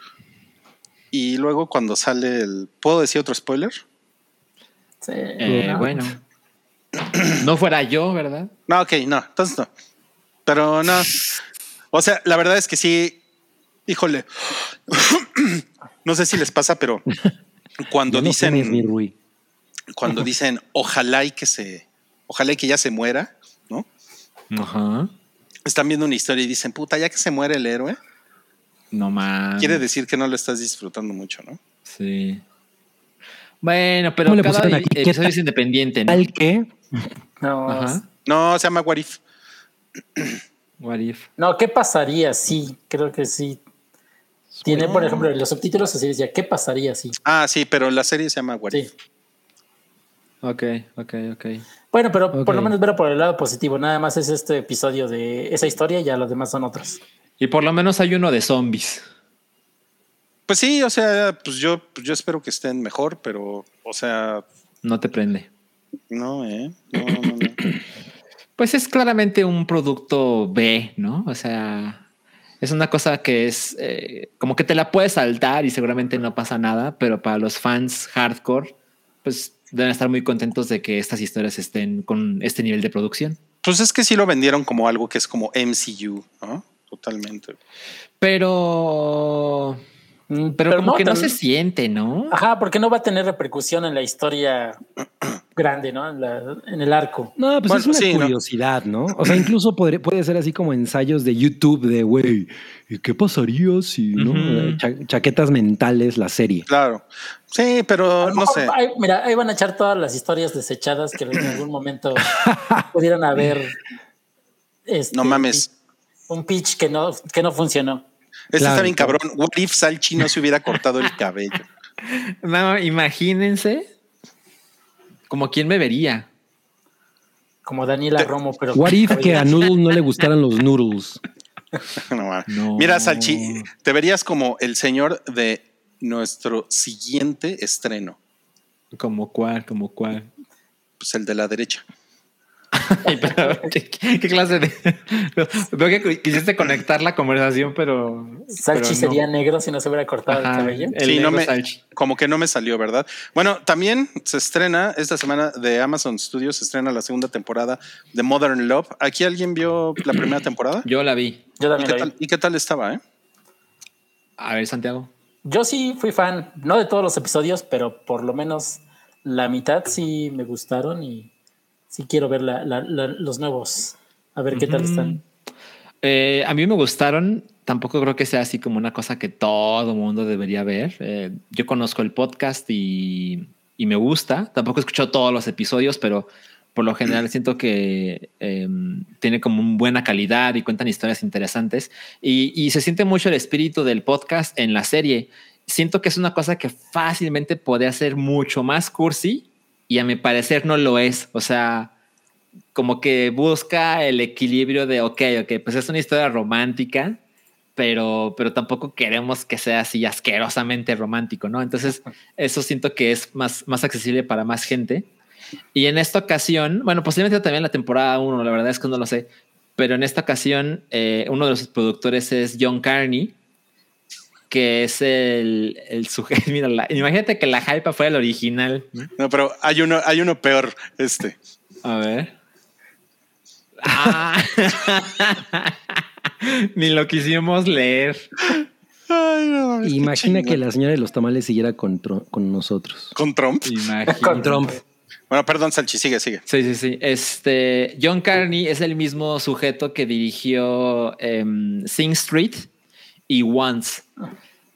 Y luego cuando sale el, ¿puedo decir otro spoiler? Sí, Eh, no. Bueno. No fuera yo, ¿verdad? No, ok, no, entonces no. Pero no. O sea, la verdad es que sí, híjole, no sé si les pasa, pero cuando no dicen, tienes mi Rui. cuando dicen ojalá y que se, ojalá y que ya se muera, ¿no? Ajá. Están viendo una historia y dicen, puta, ya que se muere el héroe, No más. quiere decir que no lo estás disfrutando mucho, ¿no? Sí. Bueno, pero ¿Cómo le cada aquí? ¿Qué episodio es independiente, ¿no? Tal que No, Ajá. No, se llama What If. What if? no, ¿qué pasaría? Sí, creo que sí. Tiene, por ejemplo, los subtítulos así decía, ¿qué pasaría si? Ah, sí, pero la serie se llama What Sí. If. Ok, ok, ok. Bueno, pero por lo menos verlo por el lado positivo. Nada más es este episodio de esa historia y ya los demás son otros. Y por lo menos hay uno de zombies. Pues sí, o sea, pues yo, pues yo espero que estén mejor, pero, o sea, No te prende. no, eh. No, no, no. Pues es claramente un producto B, ¿no? O sea, es una cosa que es eh, como que te la puedes saltar y seguramente no pasa nada, pero para los fans hardcore, pues deben estar muy contentos de que estas historias estén con este nivel de producción. Pues es que sí lo vendieron como algo que es como MCU, ¿no? Totalmente. Pero, Mm, pero, como que no se siente, ¿no? Ajá, porque no va a tener repercusión en la historia grande, ¿no? En, la- en el arco. No, pues Bueno, es una curiosidad, ¿no? O sea, incluso podría- puede ser así como ensayos de YouTube de, güey, ¿y qué pasaría si, no? Eh, cha- chaquetas mentales, la serie. Claro. Sí, pero no sé. ahí- mira, ahí van a echar todas las historias desechadas que en algún momento pudieran haber. este, No mames. Un pitch que no, que no funcionó. Este Claro, está bien cabrón. What if Salchi no se hubiera cortado el cabello? No, imagínense como quién me vería. Como Daniela Romo, pero. What if que a Noodle no le gustaran los noodles? No. Mira, Salchi, te verías como el señor de nuestro siguiente estreno. Como cuál, como cuál. Pues el de la derecha. Ay, pero, ¿qué, qué clase de.? Veo que quisiste conectar la conversación, pero. Salchi pero no. sería negro si no se hubiera cortado Ajá, el cabello. el sí, no negro me, Salchi. como que no me salió, ¿verdad? Bueno, también se estrena esta semana de Amazon Studios, se estrena la segunda temporada de Modern Love. ¿Aquí alguien vio la primera temporada? Yo la vi. Yo ¿Y también qué, lo vi. tal, y qué tal estaba, eh? A ver, Santiago. Yo sí fui fan, no de todos los episodios, pero por lo menos la mitad sí me gustaron y sí quiero ver la- la- la- los nuevos. A ver qué tal están. Eh, a mí me gustaron. Tampoco creo que sea así como una cosa que todo mundo debería ver. Eh, yo conozco el podcast y, y me gusta. Tampoco he escuchado todos los episodios, pero por lo general siento que eh, tiene como una buena calidad y cuentan historias interesantes. Y, y se siente mucho el espíritu del podcast en la serie. Siento que es una cosa que fácilmente podría ser mucho más cursi y a mi parecer no lo es. O sea, como que busca el equilibrio de, ok, ok, pues es una historia romántica, pero, pero tampoco queremos que sea así asquerosamente romántico, ¿no? Entonces, eso siento que es más, más accesible para más gente. Y en esta ocasión, bueno, posiblemente también la temporada 1, la verdad es que no lo sé, pero en esta ocasión eh, uno de los productores es John Carney, que es el, el sujeto. Mira, la- imagínate que la hype fuera el original. No, pero hay uno, hay uno peor, este. A ver. Ah. Ni lo quisimos leer. Ay, no, Imagina que la señora de los tamales siguiera con, con nosotros. Con Trump. Imagínate. Con Trump. Bueno, perdón, Salchi, sigue, sigue. Sí, sí, sí. Este John Carney es el mismo sujeto que dirigió em, Sing Street y Once,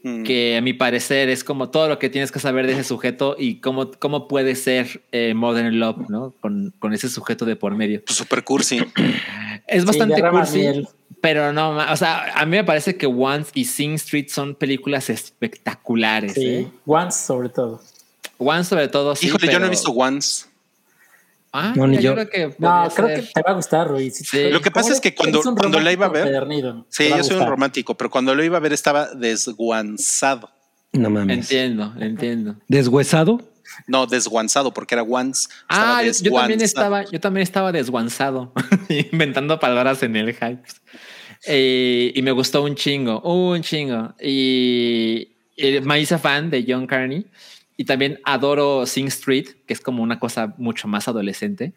Mm. que a mi parecer es como todo lo que tienes que saber de ese sujeto y cómo, cómo puede ser eh, Modern Love, ¿no? Con, con ese sujeto de por medio. Pues super cursi. Es bastante cursi, pero no, o sea, a mí me parece que Once y Sing Street son películas espectaculares. Sí, ¿eh? Once sobre todo. One sobre todo. sí, Híjole, yo no he visto Once. Ah, No, ni yo. creo que No, creo ser. que te va a gustar, Ruiz. Sí. Lo que pasa es que cuando, cuando la iba a ver. Sí, yo soy un romántico, pero cuando lo iba a ver estaba desguanzado. No mames. Entiendo, entiendo. ¿Deshuesado? No, desguanzado, porque era once. Ah, yo, yo también estaba, yo también estaba desguanzado, inventando palabras en el hype. Eh, y me gustó un chingo, un chingo. Y, y me hice fan de John Carney. Y también adoro Sing Street, que es como una cosa mucho más adolescente.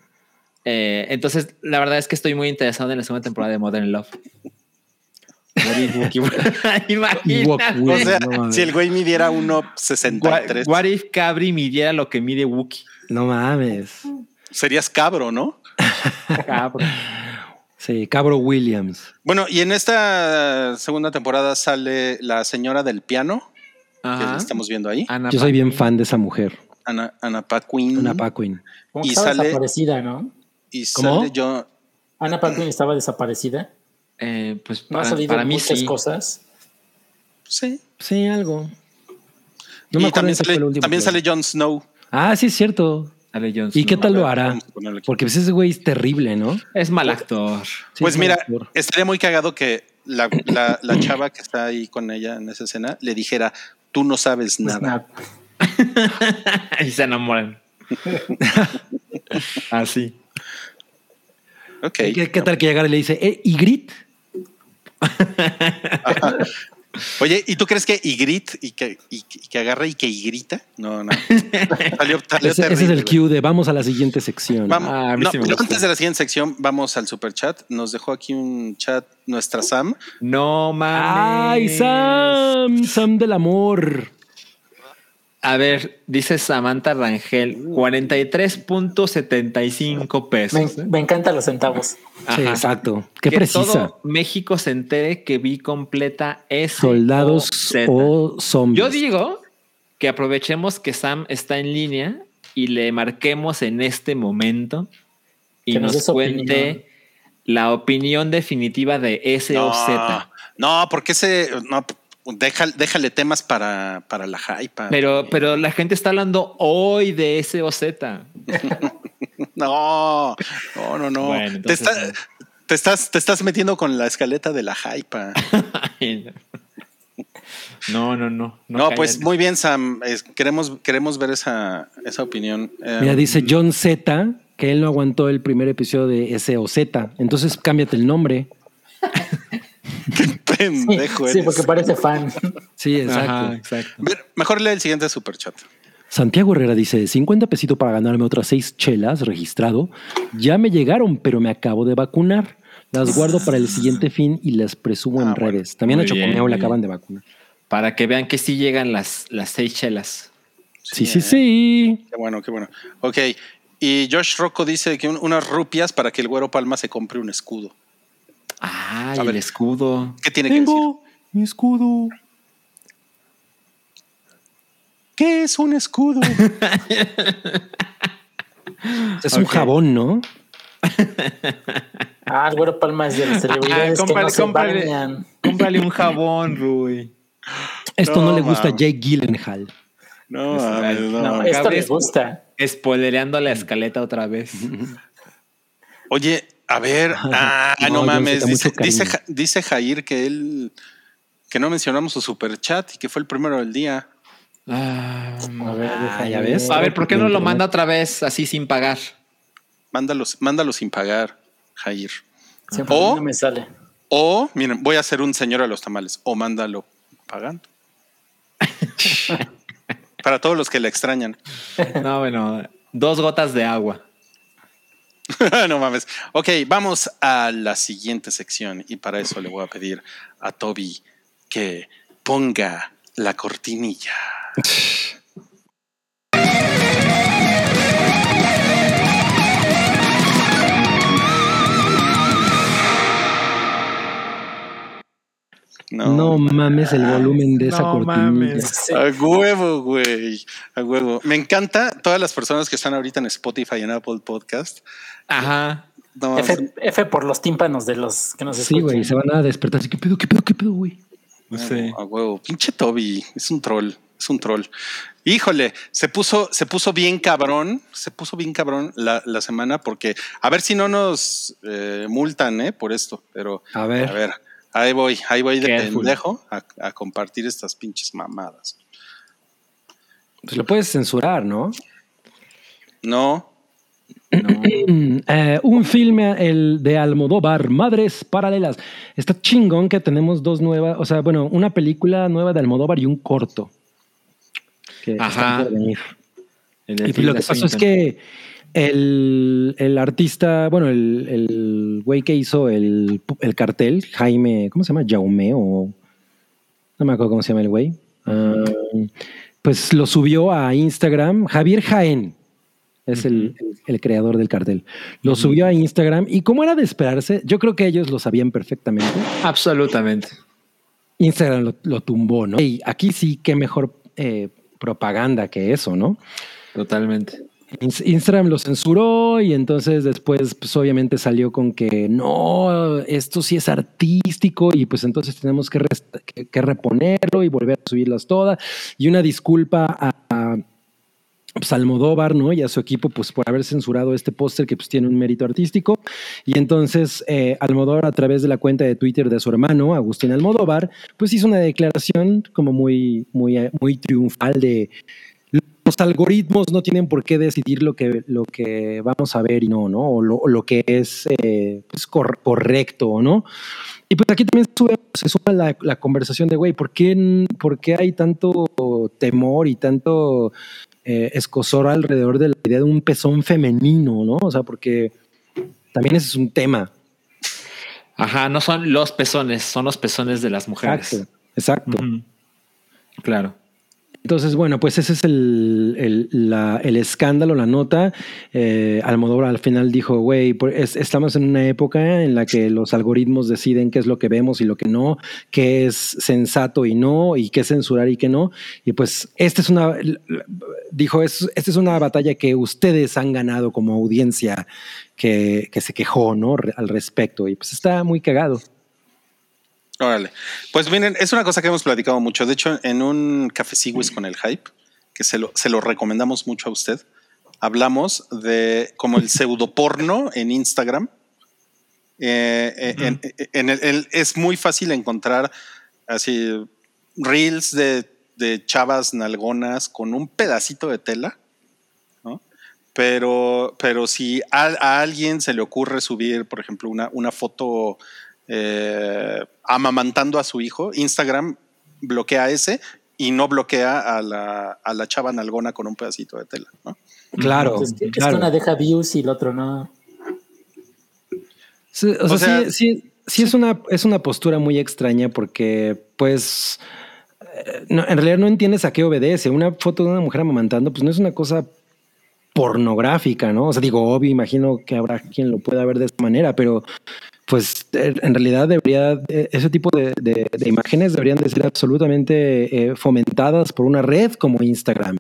Eh, entonces, la verdad es que estoy muy interesado en la segunda temporada de Modern Love. Imagínate. güey. O sea, No si el güey midiera What, 1.63, what if Cabri midiera lo que mide Wookiee? No mames. serías cabro, ¿no? Cabrón. Sí, Cabro Williams. Bueno, y en esta segunda temporada sale la señora del piano, que estamos viendo ahí, Ana Yo soy bien fan de esa mujer, Ana, Ana Paquin. Ana Paquin. Como que Y estaba sale- desaparecida, ¿no? Y ¿Cómo? sale yo. Ana Paquin estaba desaparecida. Eh, pues No ha para, salido para mí muchas sí. cosas. Sí. Sí, algo. No me y acuerdo también, sale, también sale Jon Snow. Ah, sí, es cierto. Sale Jon ¿Y qué Snow. tal lo hará? Porque pues, ese güey es terrible, ¿no? Es mal actor. Sí, pues es mira, actor. estaría muy cagado que la, la- la chava que está ahí con ella en esa escena le dijera, tú no sabes Pues nada. nada. y se enamoran. Así. Ok. ¿Qué, qué tal que llegara y le dice, eh, ¿y Grit? Oye, ¿y tú crees que y grit y que, y, que- y que agarra y que y grita? No, no. Salió, salió Ese, ese es el cue de vamos a la siguiente sección. Vamos, Ah, no, sí pero antes de la siguiente sección, vamos al super chat. Nos dejó aquí un chat nuestra Sam. No ¡Ay, mames. Sam! Sam del amor. A ver, dice Samantha Rangel, 43.75 pesos. Me, me encantan los centavos. Sí, exacto. Qué que precisa. todo México se entere que vi completa ese Soldados o zombies. Yo digo que aprovechemos que Sam está en línea y le marquemos en este momento y Que nos cuente opinión. la opinión definitiva de S o Z. No, no, porque ese no, déjale, déjale temas para, para la hype. Pero, pero la gente está hablando hoy de S o Z. No, no, no, no. Bueno, te, está- estás, te estás metiendo con la escaleta de la hype. No, no, no. No, pues muy bien, Sam. Es- queremos, queremos ver esa, esa opinión. Eh, Mira, dice John Z que él no aguantó el primer episodio de S o Z. Entonces cámbiate el nombre. pendejo Sí, eres. porque parece fan. Sí, exacto. Ajá, exacto. Mejor lee el siguiente superchat. Santiago Herrera dice 50 pesitos para ganarme otras seis chelas registrado. Ya me llegaron, pero me acabo de vacunar. Las guardo para el siguiente fin y las presumo en Ah, bueno. redes. También a Chocomeo le acaban de vacunar. Para que vean que sí llegan las, las seis chelas. Sí, sí, eh. sí. Qué bueno, qué bueno. Ok. Y Josh Rocco dice que un- unas rupias para que el güero Palma se compre un escudo. Ah, A y el ver. escudo. ¿Qué tiene que decir? Tengo mi escudo. ¿Qué es un escudo? Es un jabón, ¿no? Ah, el güero Palma es de las celebridades que no se cómprale, bañan. cómprale un jabón, Rui. Esto no, No, le gusta a. Jake Gyllenhaal. No, mames, no. Esto les es- gusta. Spoilereando la escaleta otra vez. Oye, a ver. Ah, No, mames. Dice, dice, dice Jair que él que no mencionamos su super chat y que fue el primero del día. Ah, A ver, ya ves. a ver, ¿por qué no lo manda otra vez así sin pagar? Mándalos, mándalo sin pagar, Jair. Siempre O- no me sale. O, miren, voy a ser un señor a los tamales. O mándalo pagando. Para todos los que le extrañan. No, bueno, dos gotas de agua. no mames. Ok, vamos a la siguiente sección. Y para eso le voy a pedir a Toby que ponga la cortinilla. No mames el volumen de esa No cortinilla. mames. A huevo, güey. A huevo. Me encanta todas las personas que están ahorita en Spotify y en Apple Podcast. Ajá. No, F, F por los tímpanos de los que nos Sí, escuchan. güey, se van a despertar así, ¿qué pedo, qué pedo, qué pedo, güey? Sí. A huevo. Pinche Toby. Es un troll. Es un troll. Híjole, se puso, se puso bien cabrón. Se puso bien cabrón la, la semana porque a ver si no nos eh, multan, eh, por esto. Pero A ver. a ver, ahí voy, ahí voy de pendejo a, a compartir estas pinches mamadas. Pues lo puedes censurar, ¿no? No, Eh, un filme el de Almodóvar, Madres Paralelas. Está chingón que tenemos dos nuevas, o sea, bueno, una película nueva de Almodóvar y un corto. Que Ajá. por venir. Y lo que pasó es que el, el artista, bueno, el, el güey que hizo el, el cartel, Jaime, ¿cómo se llama? Jaume o... No me acuerdo cómo se llama el güey. Ah, pues lo subió a Instagram. Javier Jaén es el, el- el creador del cartel. Lo subió a Instagram y como era de esperarse, yo creo que ellos lo sabían perfectamente. Absolutamente. Instagram lo, lo tumbó, ¿no? Y aquí sí, qué mejor eh, propaganda que eso, ¿no? Totalmente. Ins- Instagram lo censuró y entonces después pues obviamente salió con que no, esto sí es artístico y pues entonces tenemos que, que- que reponerlo y volver a subirlas todas y una disculpa a, pues, Almodóvar, ¿no? Y a su equipo pues por haber censurado este póster que pues tiene un mérito artístico y entonces eh, Almodóvar a través de la cuenta de Twitter de su hermano Agustín Almodóvar pues hizo una declaración como muy muy muy triunfal de los algoritmos no tienen por qué decidir lo que, lo que vamos a ver y no, ¿no? O lo, que es eh, pues, cor- correcto no. Y pues aquí también sube- se suma la, la conversación de, güey, ¿por qué, ¿por qué hay tanto temor y tanto eh, escosor alrededor de la idea de un pezón femenino, ¿no? O sea, porque también ese es un tema. Ajá, no son los pezones, son los pezones de las mujeres. Exacto. Exacto. Claro. Entonces, bueno, pues ese es el, el, escándalo, la nota. Eh, Almodóvar al final dijo, güey, estamos en una época en la que los algoritmos deciden qué es lo que vemos y lo que no, qué es sensato y no, y qué censurar y qué no. Y pues esta es una, dijo, es, esta es una batalla que ustedes han ganado como audiencia que, que se quejó, ¿no? Al respecto. Y pues está muy cagado. Órale. Pues miren, es una cosa que hemos platicado mucho. De hecho, en un café con el hype, que se lo, se lo recomendamos mucho a usted, hablamos de como el pseudoporno en Instagram. Eh, eh, en- en el- el- es muy fácil encontrar así reels de, de chavas nalgonas con un pedacito de tela, ¿no? Pero, pero si a, a alguien se le ocurre subir, por ejemplo, una, una foto eh, amamantando a su hijo, Instagram bloquea ese y no bloquea a la, a la chava nalgona con un pedacito de tela. ¿no? Claro, Es que, es que claro. una deja views y el otro no. Sí, o, O sea, sea, sí, sí, sí es una, es una postura muy extraña porque, pues, eh, no, en realidad no entiendes a qué obedece. Una foto de una mujer amamantando, pues no es una cosa pornográfica, ¿no? O sea, digo, obvio, imagino que habrá quien lo pueda ver de esa manera, pero pues en realidad debería, eh, ese tipo de, de- de imágenes deberían de ser absolutamente eh, fomentadas por una red como Instagram.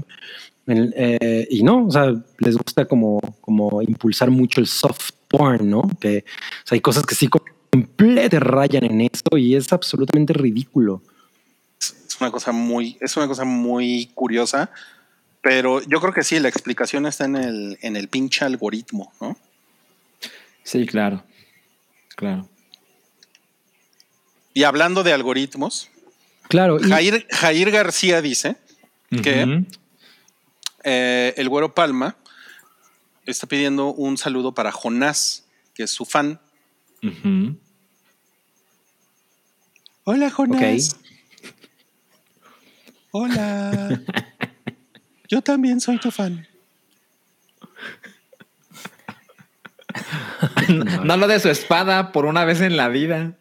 En- eh, y no, o sea, les gusta como, como impulsar mucho el soft porn, ¿no? Que o sea, hay cosas que sí completamente rayan en eso y es absolutamente ridículo. Es una cosa muy, es una cosa muy curiosa, pero yo creo que sí, la explicación está en el, en el pinche algoritmo, ¿no? Sí, claro. Claro. Y hablando de algoritmos, Claro, y- Jair, Jair García dice que eh, el güero Palma está pidiendo un saludo para Jonás, que es su fan. Hola, Jonás. Hola. Yo también soy tu fan. No lo de su espada por una vez en la vida.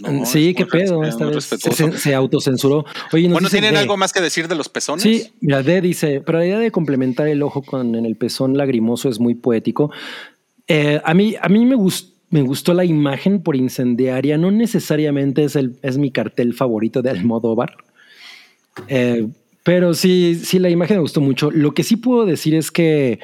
No, sí, es qué pedo. Esta vez se, respetuoso. se- se autocensuró. Oye, Bueno, dice ¿tienen D. algo más que decir de los pezones? Sí, mira, D dice, pero la idea de complementar el ojo con en el pezón lagrimoso es muy poético. Eh, a mí, a mí me, gus- me gustó la imagen por incendiaria. No necesariamente es, el, es mi cartel favorito de Almodóvar. Eh, pero sí, sí, la imagen me gustó mucho. Lo que sí puedo decir es que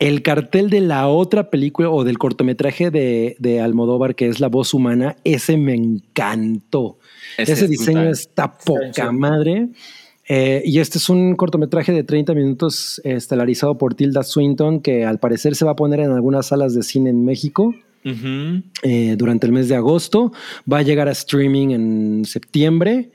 el cartel de la otra película o del cortometraje de, de Almodóvar, que es La Voz Humana, ese me encantó. Ese Ese, es diseño brutal. está poca madre. Eh, y este es un cortometraje de 30 minutos estelarizado por Tilda Swinton, que al parecer se va a poner en algunas salas de cine en México Ujú, eh, durante el mes de agosto. Va a llegar a streaming en septiembre.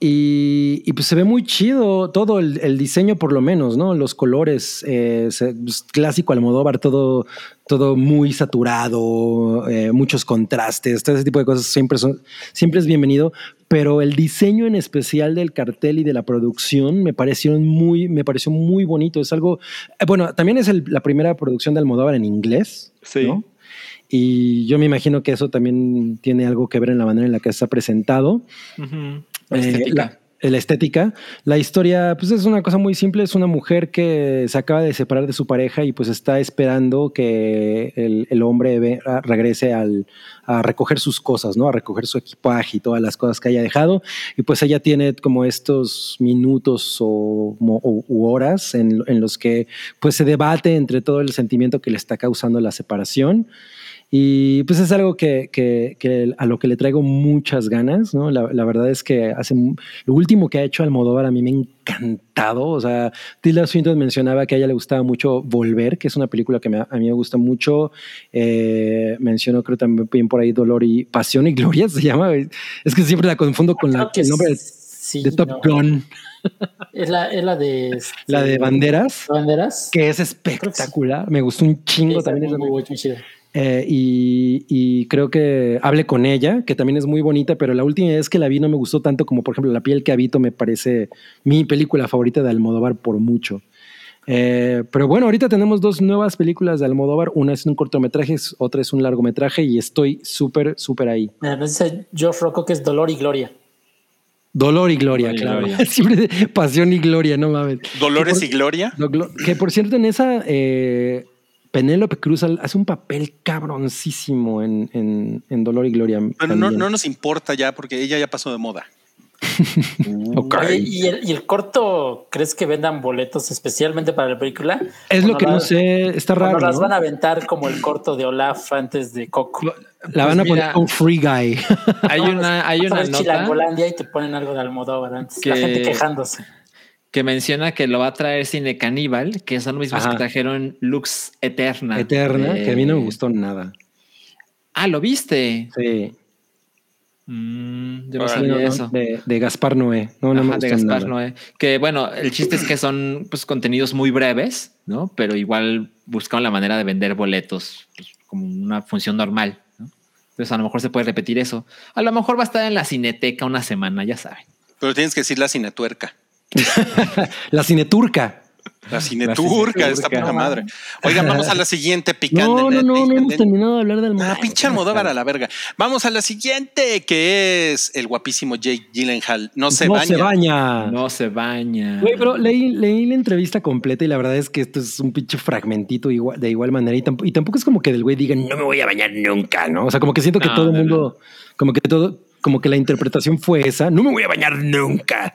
Y, y, pues se ve muy chido todo el, el diseño, por lo menos, ¿no? Los colores, eh, se- pues, clásico Almodóvar, todo, todo muy saturado, eh, muchos contrastes, todo ese tipo de cosas siempre, son, siempre es bienvenido. Pero el diseño en especial del cartel y de la producción me parecieron muy, me pareció muy bonito. Es algo, eh, bueno, también es el- la primera producción de Almodóvar en inglés. Sí. ¿no? Y yo me imagino que eso también tiene algo que ver en la manera en la que está presentado. La Eh, estética. La, la estética. La historia, pues es una cosa muy simple. Es una mujer que se acaba de separar de su pareja y pues está esperando que el, el hombre ve- a- regrese al, a recoger sus cosas, ¿no? A recoger su equipaje y todas las cosas que haya dejado. Y pues ella tiene como estos minutos o- u horas en, en los que pues se debate entre todo el sentimiento que le está causando la separación. Y pues es algo que, que- que a lo que le traigo muchas ganas, ¿no? La, la verdad es que hace lo último que ha hecho Almodóvar a mí me ha encantado. O sea, Tilda Swinton mencionaba que a ella le gustaba mucho Volver, que es una película que me- a mí me gusta mucho. Eh, mencionó creo también por ahí Dolor y Pasión y Gloria se llama. Es que siempre la confundo con la, el nombre de, sí, de Top no. Gun, Es la, es la de. este, la de Banderas, Banderas. que es espectacular. Me gustó un chingo también. muy, muy. Eh, y, y creo que hablé con ella, que también es muy bonita, pero la última vez que la vi no me gustó tanto como, por ejemplo, La piel que habito me parece mi película favorita de Almodóvar por mucho. Eh, pero bueno, ahorita tenemos dos nuevas películas de Almodóvar. Una es un cortometraje, es- otra es un largometraje y estoy súper, súper ahí. Nos dice Josh Rocco que es Dolor y Gloria. Dolor y gloria, Dolor y claro. gloria. Siempre de pasión y gloria, no mames. Dolores y Gloria. Que por cierto, en esa eh, Penélope Cruz hace un papel cabroncísimo en, en- en Dolor y Gloria. Pero no, no nos importa ya porque ella ya pasó de moda. Ok. Oye, ¿y, el, y el corto, ¿crees que vendan boletos especialmente para la película? Es ¿O lo no que no sé, está raro. nos las ¿no? van a aventar como el corto de Olaf antes de Coco. La van a Pues poner con Free Guy. Hay una, hay una nota Chilangolandia y te ponen algo de Almodóvar antes. La gente quejándose. Que menciona que lo va a traer Cine Caníbal, que son los mismos Ajá. que trajeron Lux Eterna. Eterna, que a mí no me Eh, gustó nada. Ah, ¿lo viste? Sí. Mm, yo no sabía no, no, eso. de, de Gaspar Noé. No, no me Ajá, de gustó Gaspar nada. Noé. Que bueno, el chiste es que son pues, contenidos muy breves, ¿no? Pero igual buscaron la manera de vender boletos pues, como una función normal, ¿no? Entonces a lo mejor se puede repetir eso. A lo mejor va a estar en la cineteca una semana, ya saben. Pero tienes que decir la cinetuerca. La cineturca. La cineturca, esta poca madre. Oigan, vamos a la siguiente picante. No, no, no, no hemos terminado de hablar del Ah, Almodóvar. pinche Almodóvar a la verga. Vamos a la siguiente, que es el guapísimo Jake Gyllenhaal. No se no baña. se baña. No se baña. Güey, pero leí, leí la entrevista completa y la verdad es que esto es un pinche fragmentito igual, de igual manera y, tamp- y tampoco es como que del güey diga no me voy a bañar nunca, ¿no? O sea, como que siento que No, todo el no, mundo, como que todo, como que la interpretación fue esa, no me voy a bañar nunca.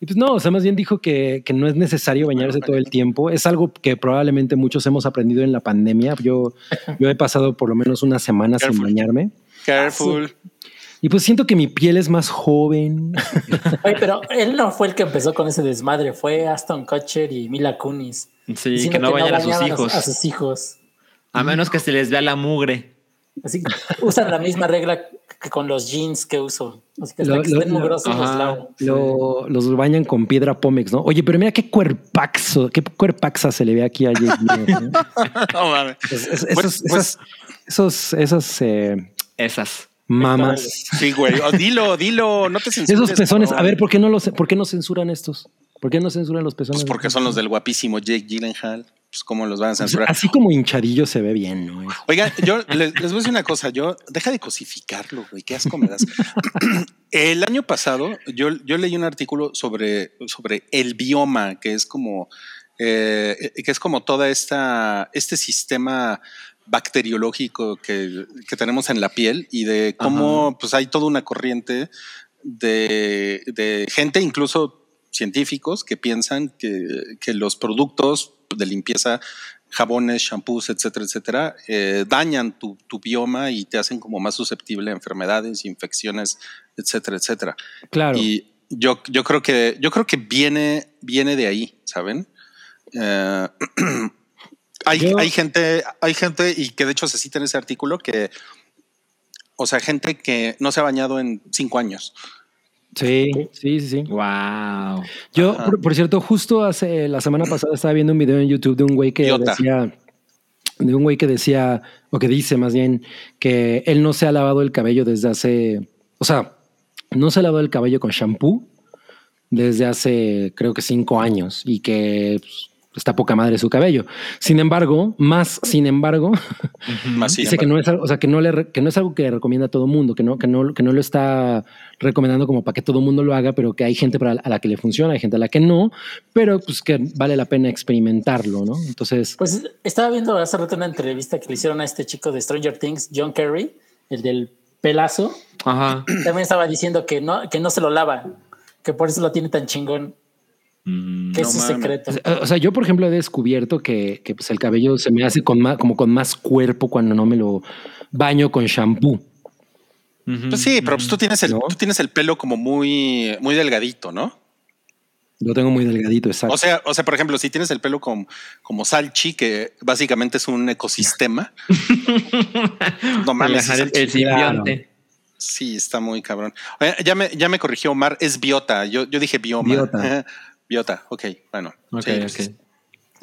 Y pues no, o sea, más bien dijo que, que no es necesario bañarse todo el tiempo. Es algo que probablemente muchos hemos aprendido en la pandemia. Yo, yo he pasado por lo menos una semana sin bañarme. Careful. Y pues siento que mi piel es más joven. Oye, pero él no fue el que empezó con ese desmadre, fue Aston Kutcher y Mila Kunis. Sí, que no vayan a sus hijos. A sus hijos. A menos que se les vea la mugre. Así usan la misma regla que con los jeans que uso. Así que hasta Lo- que lo- estén lo- mugrosos los lavo. Bañan con piedra Pómex, ¿no? Oye, pero mira qué cuerpaxo, qué cuerpaxa se le ve aquí a Jake Gyllenhaal, ¿no? No mames. Es- es- Pues- esos, pues- esas- esos, esas eh, Esas. mamas, Sí, güey. Oh, dilo, dilo, no te censures. esos pezones. A ver, ¿por qué no los, por qué no censuran estos? ¿Por qué no censuran los pezones? Pues porque son los del guapísimo Jake Gyllenhaal. Pues cómo los van a censurar. así como hinchadillo se ve bien, ¿no? Oigan, yo les, les voy a decir una cosa. Yo, deja de cosificarlo, güey. Qué asco me das. El año pasado, yo, yo leí un artículo sobre, sobre el bioma, que es como, eh, que es como toda esta, este sistema bacteriológico que, que tenemos en la piel y de cómo pues hay toda una corriente de, de gente, incluso científicos, que piensan que, que los productos de limpieza, jabones, shampoos, etcétera, etcétera, eh, dañan tu, tu bioma y te hacen como más susceptible a enfermedades, infecciones, etcétera, etcétera. Claro. Y yo, yo creo que yo creo que viene, viene de ahí, ¿saben? Eh, hay, Yo- hay gente, hay gente, y que de hecho se cita en ese artículo que, o sea, gente que no se ha bañado en cinco años. Sí, sí, sí, sí. Wow. Yo, por, por cierto, justo hace la semana pasada estaba viendo un video en YouTube de un güey que decía, de un güey que decía, o que dice más bien, que él no se ha lavado el cabello desde hace, o sea, no se ha lavado el cabello con shampoo desde hace, creo que cinco años y que pues, está poca madre su cabello. Sin embargo, más sin embargo, Más sin dice que embargo. no es algo, o sea, que no le que no es algo que recomienda a todo mundo, que no, que no, que no lo está recomendando como para que todo mundo lo haga, pero que hay gente para, a la que le funciona, hay gente a la que no, pero pues que vale la pena experimentarlo, ¿no? Entonces, Pues estaba viendo hace rato una entrevista que le hicieron a este chico de Stranger Things, John Kerry, el del pelazo. Ajá. También estaba diciendo que no, que no se lo lava, que por eso lo tiene tan chingón, Mm, no es mames. secreto. o sea, yo por ejemplo he descubierto que, que, pues el cabello se me hace con más, como con más cuerpo cuando no me lo baño con shampoo. Pues sí, pero pues tú tienes el, ¿No? tú tienes el pelo como muy, muy delgadito, ¿no? Lo tengo muy delgadito, exacto. O sea, o sea, por ejemplo, si tienes el pelo como, como Salchi, que básicamente es un ecosistema. no mames, el, el simbionte. Sí, está muy cabrón. Oye, ya me, ya me corrigió Omar, es biota. Yo, yo dije bioma. Biota. biota, ok, bueno. Ok, sí, pues, ok.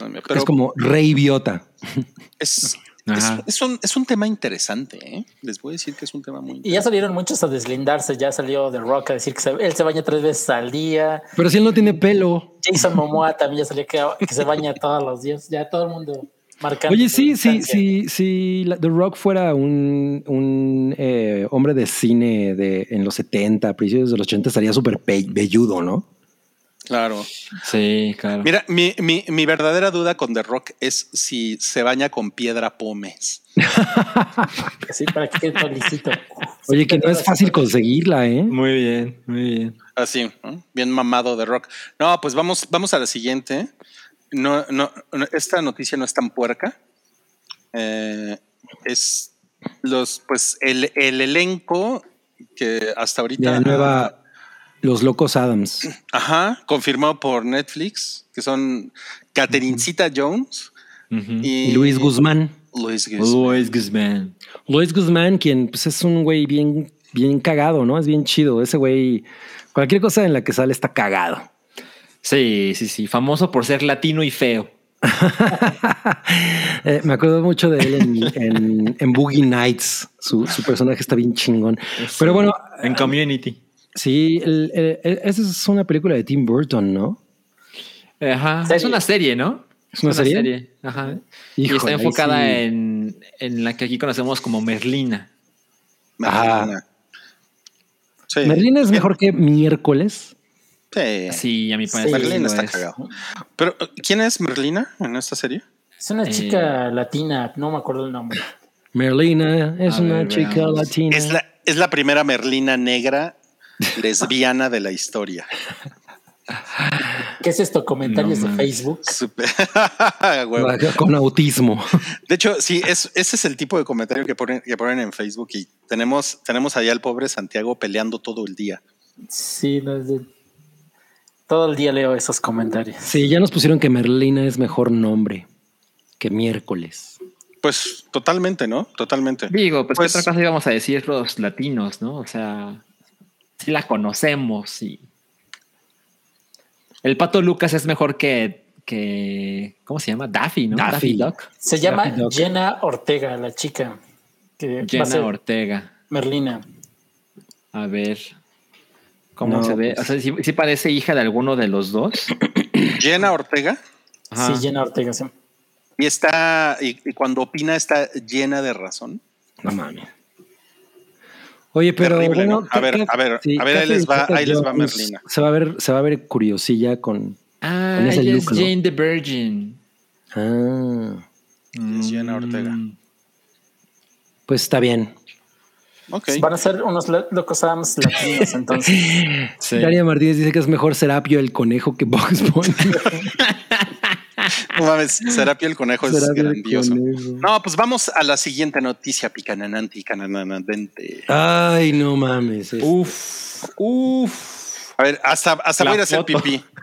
no, es pero como rey biota. es, es, es un, es un tema interesante, ¿eh? Les voy a decir que es un tema muy Y ya interesante. salieron muchos a deslindarse, ya salió The Rock a decir que se- él se baña tres veces al día. Pero si él no tiene pelo. Jason Momoa también ya salió que, que se baña todos los días. Ya todo el mundo marcando. Oye, sí, sí, sí, la- The Rock fuera un, un eh, hombre de cine de, en los 70, principios de los 80, estaría súper pe- velludo, ¿no? Claro. Sí, claro. Mira, mi, mi, mi verdadera duda con The Rock es si se baña con piedra pómez. Sí, para que quede lisito. Oye, que no es fácil conseguirla, ¿eh? Muy bien, muy bien. Así, ¿no? bien mamado de rock. No, pues vamos, vamos a la siguiente. No, no, no, esta noticia no es tan puerca. Eh, es los, pues el, el elenco que hasta De ahorita. la nueva Los Locos Adams. Ajá, confirmado por Netflix, que son Catherincita Jones Y Luis Guzmán. Luis Guzmán. Luis Guzmán. Luis Guzmán, quien pues, es un güey bien, bien cagado, ¿no? Es bien chido. Ese güey, cualquier cosa en la que sale está cagado. Sí, sí, sí. Famoso por ser latino y feo. Eh, me acuerdo mucho de él en, en- en Boogie Nights. Su, su personaje está bien chingón. Pero bueno, En Community. Sí, el- el- el- esa es una película de Tim Burton, ¿no? Ajá. Serie. Es una serie, ¿no? ¿Es una serie? Ajá. y está enfocada sí. en, en la que aquí conocemos como Merlina. Merlina. Sí. Merlina es mejor que miércoles. Sí. Sí, a mi parecer. Sí, Merlina está es. cagado. Pero, ¿quién es Merlina en esta serie? Es una Eh. chica latina, no me acuerdo el nombre. Merlina es A una ver, chica veamos. latina. Es la, es la primera Merlina negra lesbiana de la historia. ¿Qué es esto? Comentarios No de. Facebook. Con autismo. De hecho, sí, es, ese es el tipo de comentario que ponen, que ponen en Facebook y tenemos, tenemos allá al pobre Santiago peleando todo el día. Sí, no es de- todo el día leo esos comentarios. Sí, ya nos pusieron que Merlina es mejor nombre que miércoles. Pues Pues totalmente, ¿no? Totalmente. Digo, pues, Pues- qué otra cosa íbamos a decir los latinos, ¿no? O sea, sí la conocemos, sí. El pato Lucas es mejor que, que ¿cómo se llama? Daffy, ¿no? Daffy. Duck. Se llama Daffy Duck. Jenna Ortega, la chica. Que Jenna Ortega. Merlina. A ver. ¿Cómo No, se ve? pues- O sea, ¿sí, sí parece hija de alguno de los dos. Jenna Ortega. Ajá. Sí, Jenna Ortega, sí. Y está, y, y cuando opina está llena de razón. No mames. Oye, pero Terrible, bueno, ¿no? A ver, a ver, a ver, ahí les va- ahí les va Merlina. Se va a ver, se va a ver curiosilla con. Ah, Con ese ella es. Jane the Virgin. Ah, Es Jenna Ortega. Mm. pues está bien. Ok. Van a ser unos lo- locos Adams latinos, entonces. Sí. Daria Martínez dice que es mejor Serapio el conejo que Box Bunny. No mames, Serapio el conejo es grandioso. conejo. No, pues vamos a la siguiente noticia picananante y cananante. Ay, no mames. es- Uf, uf. A ver, hasta, hasta La voy a ir a hacer pipí.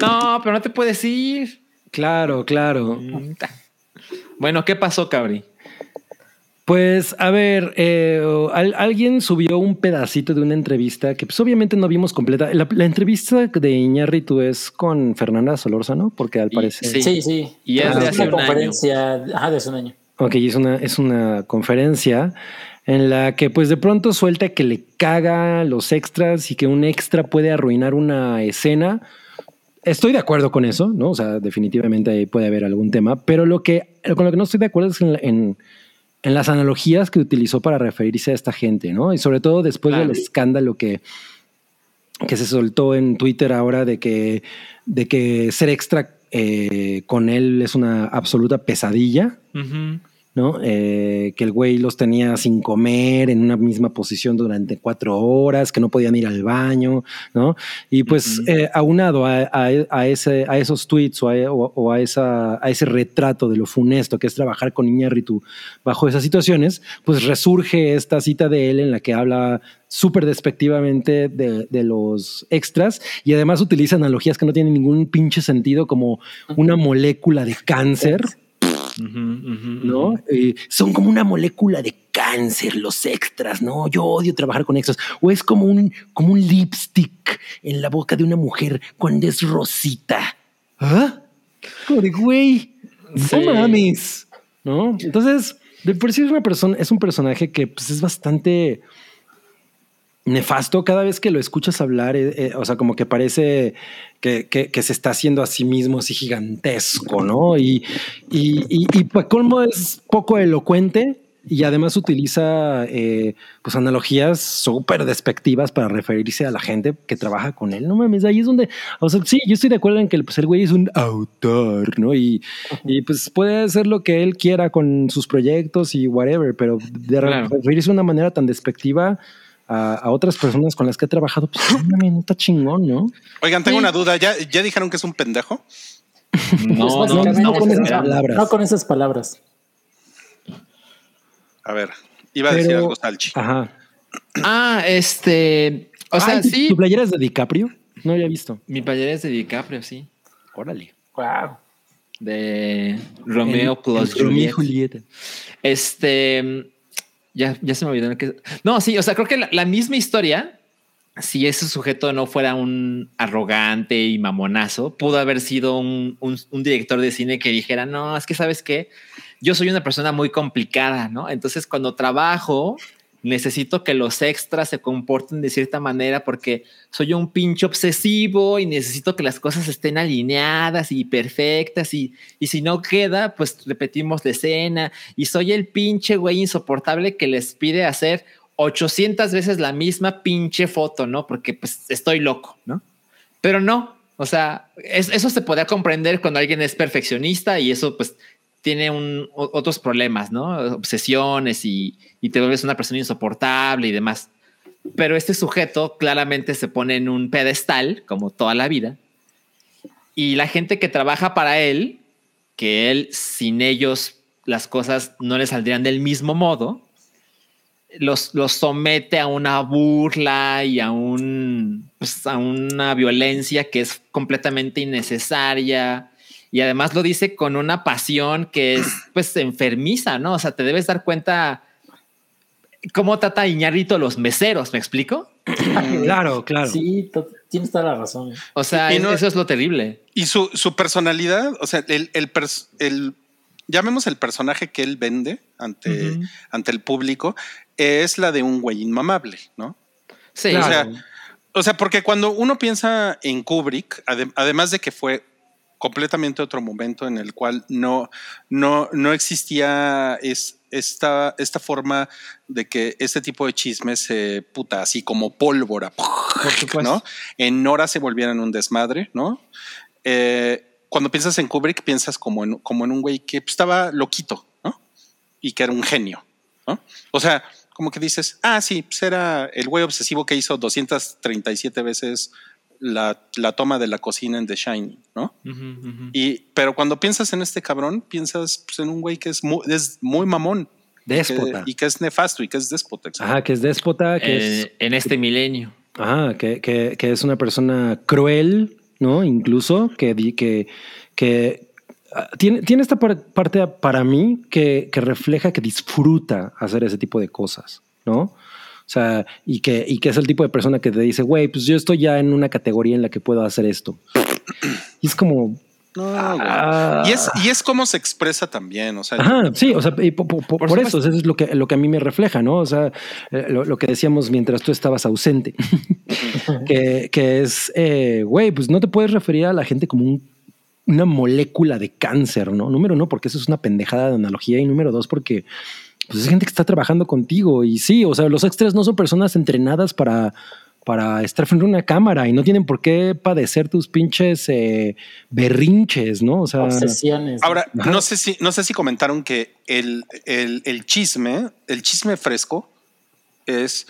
No, pero no te puedes ir. Claro, claro. Bueno, ¿qué pasó, Cabri? Pues a ver, eh, al- alguien subió un pedacito de una entrevista que pues obviamente no vimos completa. La, la entrevista de Iñárritu es con Fernanda Solórzano, porque al Y- parecer... sí. Sí, sí. Y es de una año. conferencia. Ajá, de hace un año. Ok, es una, es una conferencia en la que pues de pronto suelta que le caga los extras y que un extra puede arruinar una escena. Estoy de acuerdo con eso, ¿no? O sea, definitivamente ahí puede haber algún tema, pero lo que, con lo que no estoy de acuerdo es en, la- en- en las analogías que utilizó para referirse a esta gente, ¿no? Y sobre todo después Claro. del escándalo que, que se soltó en Twitter ahora de que, de que ser extra eh, con él es una absoluta pesadilla. ¿No? Eh, que el güey los tenía sin comer en una misma posición durante cuatro horas, que no podían ir al baño, ¿no? Y pues eh, aunado a, a- a ese, a esos tweets o, a, o- o a esa, a ese retrato de lo funesto que es trabajar con Iñárritu bajo esas situaciones, pues resurge esta cita de él en la que habla súper despectivamente de, de los extras y además utiliza analogías que no tienen ningún pinche sentido como una molécula de cáncer. ¿No? Eh, son como una molécula de cáncer los extras, ¿no? Yo odio trabajar con extras. O es como un, como un lipstick en la boca de una mujer cuando es rosita. ¿Ah? Como de güey, Sí. no mames, ¿no? Entonces, de por sí es una persona, es un personaje que pues, es bastante nefasto cada vez que lo escuchas hablar, eh, eh, o sea, como que parece que, que- que se está haciendo a sí mismo así gigantesco, ¿no? Y, y, y, y pa' colmo es poco elocuente y además utiliza eh, pues analogías súper despectivas para referirse a la gente que trabaja con él. No mames, ahí es donde, o sea, sí, yo estoy de acuerdo en que pues, el güey es un autor, ¿no? Y, y pues puede hacer lo que él quiera con sus proyectos y whatever, pero de Claro. referirse de una manera tan despectiva a, a otras personas con las que ha trabajado, pues está chingón, ¿no? Oigan, tengo una duda. ¿Ya, ¿Ya dijeron que es un pendejo? No, Pues no, con esas palabras. No con esas palabras. A ver, iba a decir algo Salchi. Ajá. Ah, este. O sea, Ay, ¿tu- sí. ¿Tu playera es de DiCaprio? No había visto. Mi playera es de DiCaprio, sí. Órale. Wow. De Romeo En- plus en Romeo y Juliet. Julieta. Este. Ya, ya se me olvidó que. No, sí, o sea, creo que la, misma historia, si ese sujeto no fuera un arrogante y mamonazo, pudo haber sido un, un- un director de cine que dijera: No, es que sabes qué, yo soy una persona muy complicada, ¿no? Entonces, cuando trabajo, necesito que los extras se comporten de cierta manera porque soy un pinche obsesivo y necesito que las cosas estén alineadas y perfectas y, y si no queda, pues repetimos la escena y soy el pinche güey insoportable que les pide hacer 800 veces la misma pinche foto, ¿no? Porque pues estoy loco, ¿no? Pero no, o sea, es- eso se podría comprender cuando alguien es perfeccionista y eso pues tiene otros problemas, ¿no? Obsesiones y, te vuelves una persona insoportable y demás. Pero este sujeto claramente se pone en un pedestal, como toda la vida, y la gente que trabaja para él, que él sin ellos las cosas no le saldrían del mismo modo, los, los somete a una burla y a, pues, a una violencia que es completamente innecesaria Y además lo dice con una pasión que es pues enfermiza, ¿no? O sea, te debes dar cuenta cómo trata Iñarrito los meseros, ¿me explico? Claro, claro. Sí, to- tienes toda la razón. O sea, Y es- no- eso es lo terrible. Y su, su personalidad, o sea, el, el, pers- el- llamemos el personaje que él vende ante, ante el público, es la de un güey inmamable, ¿no? Sí, O sea, o sea, porque cuando uno piensa en Kubrick, adem- además de que fue completamente otro momento en el cual no, no, no existía es, esta, esta forma de que este tipo de chismes se puta así como pólvora. ¿no? En horas se volvieran un desmadre, ¿no? Eh, cuando piensas en Kubrick, piensas como en, como en un güey que pues, estaba loquito, ¿no? Y que era un genio, ¿no? O sea, como que dices, ah, sí, pues era el güey obsesivo que hizo 237 veces la, la toma de la cocina en The Shining, ¿no? Y, pero cuando piensas en este cabrón, piensas pues, en un güey que es muy, es muy mamón. Déspota. Que- y que es nefasto y que es déspota. Ajá, que es déspota, que es Eh, en este milenio. Ajá, que, que, que es una persona cruel, ¿no? Incluso que, di- que, que ah, tiene, tiene esta par- parte para mí que, que refleja que disfruta hacer ese tipo de cosas, ¿no? O sea, y que, y que es el tipo de persona que te dice, güey, pues yo estoy ya en una categoría en la que puedo hacer esto. Y es como... No, ah, y, es, y es como se expresa también. O sea, Ajá, sí, o sea, y po- po- po- por, eso, eso es lo que, lo que a mí me refleja, ¿no? O sea, eh, lo, lo que decíamos mientras tú estabas ausente, que, que es, eh, güey, pues no te puedes referir a la gente como un- una molécula de cáncer, ¿no? Número uno, porque eso es una pendejada de analogía, y número dos, porque pues, es gente que está trabajando contigo, y sí, o sea, los extras no son personas entrenadas para para estar frente a una cámara y no tienen por qué padecer tus pinches eh, berrinches, ¿no? O sea, Obsesiones. Ahora, Ajá. no sé si, no sé si comentaron que el, el- el chisme, el chisme fresco es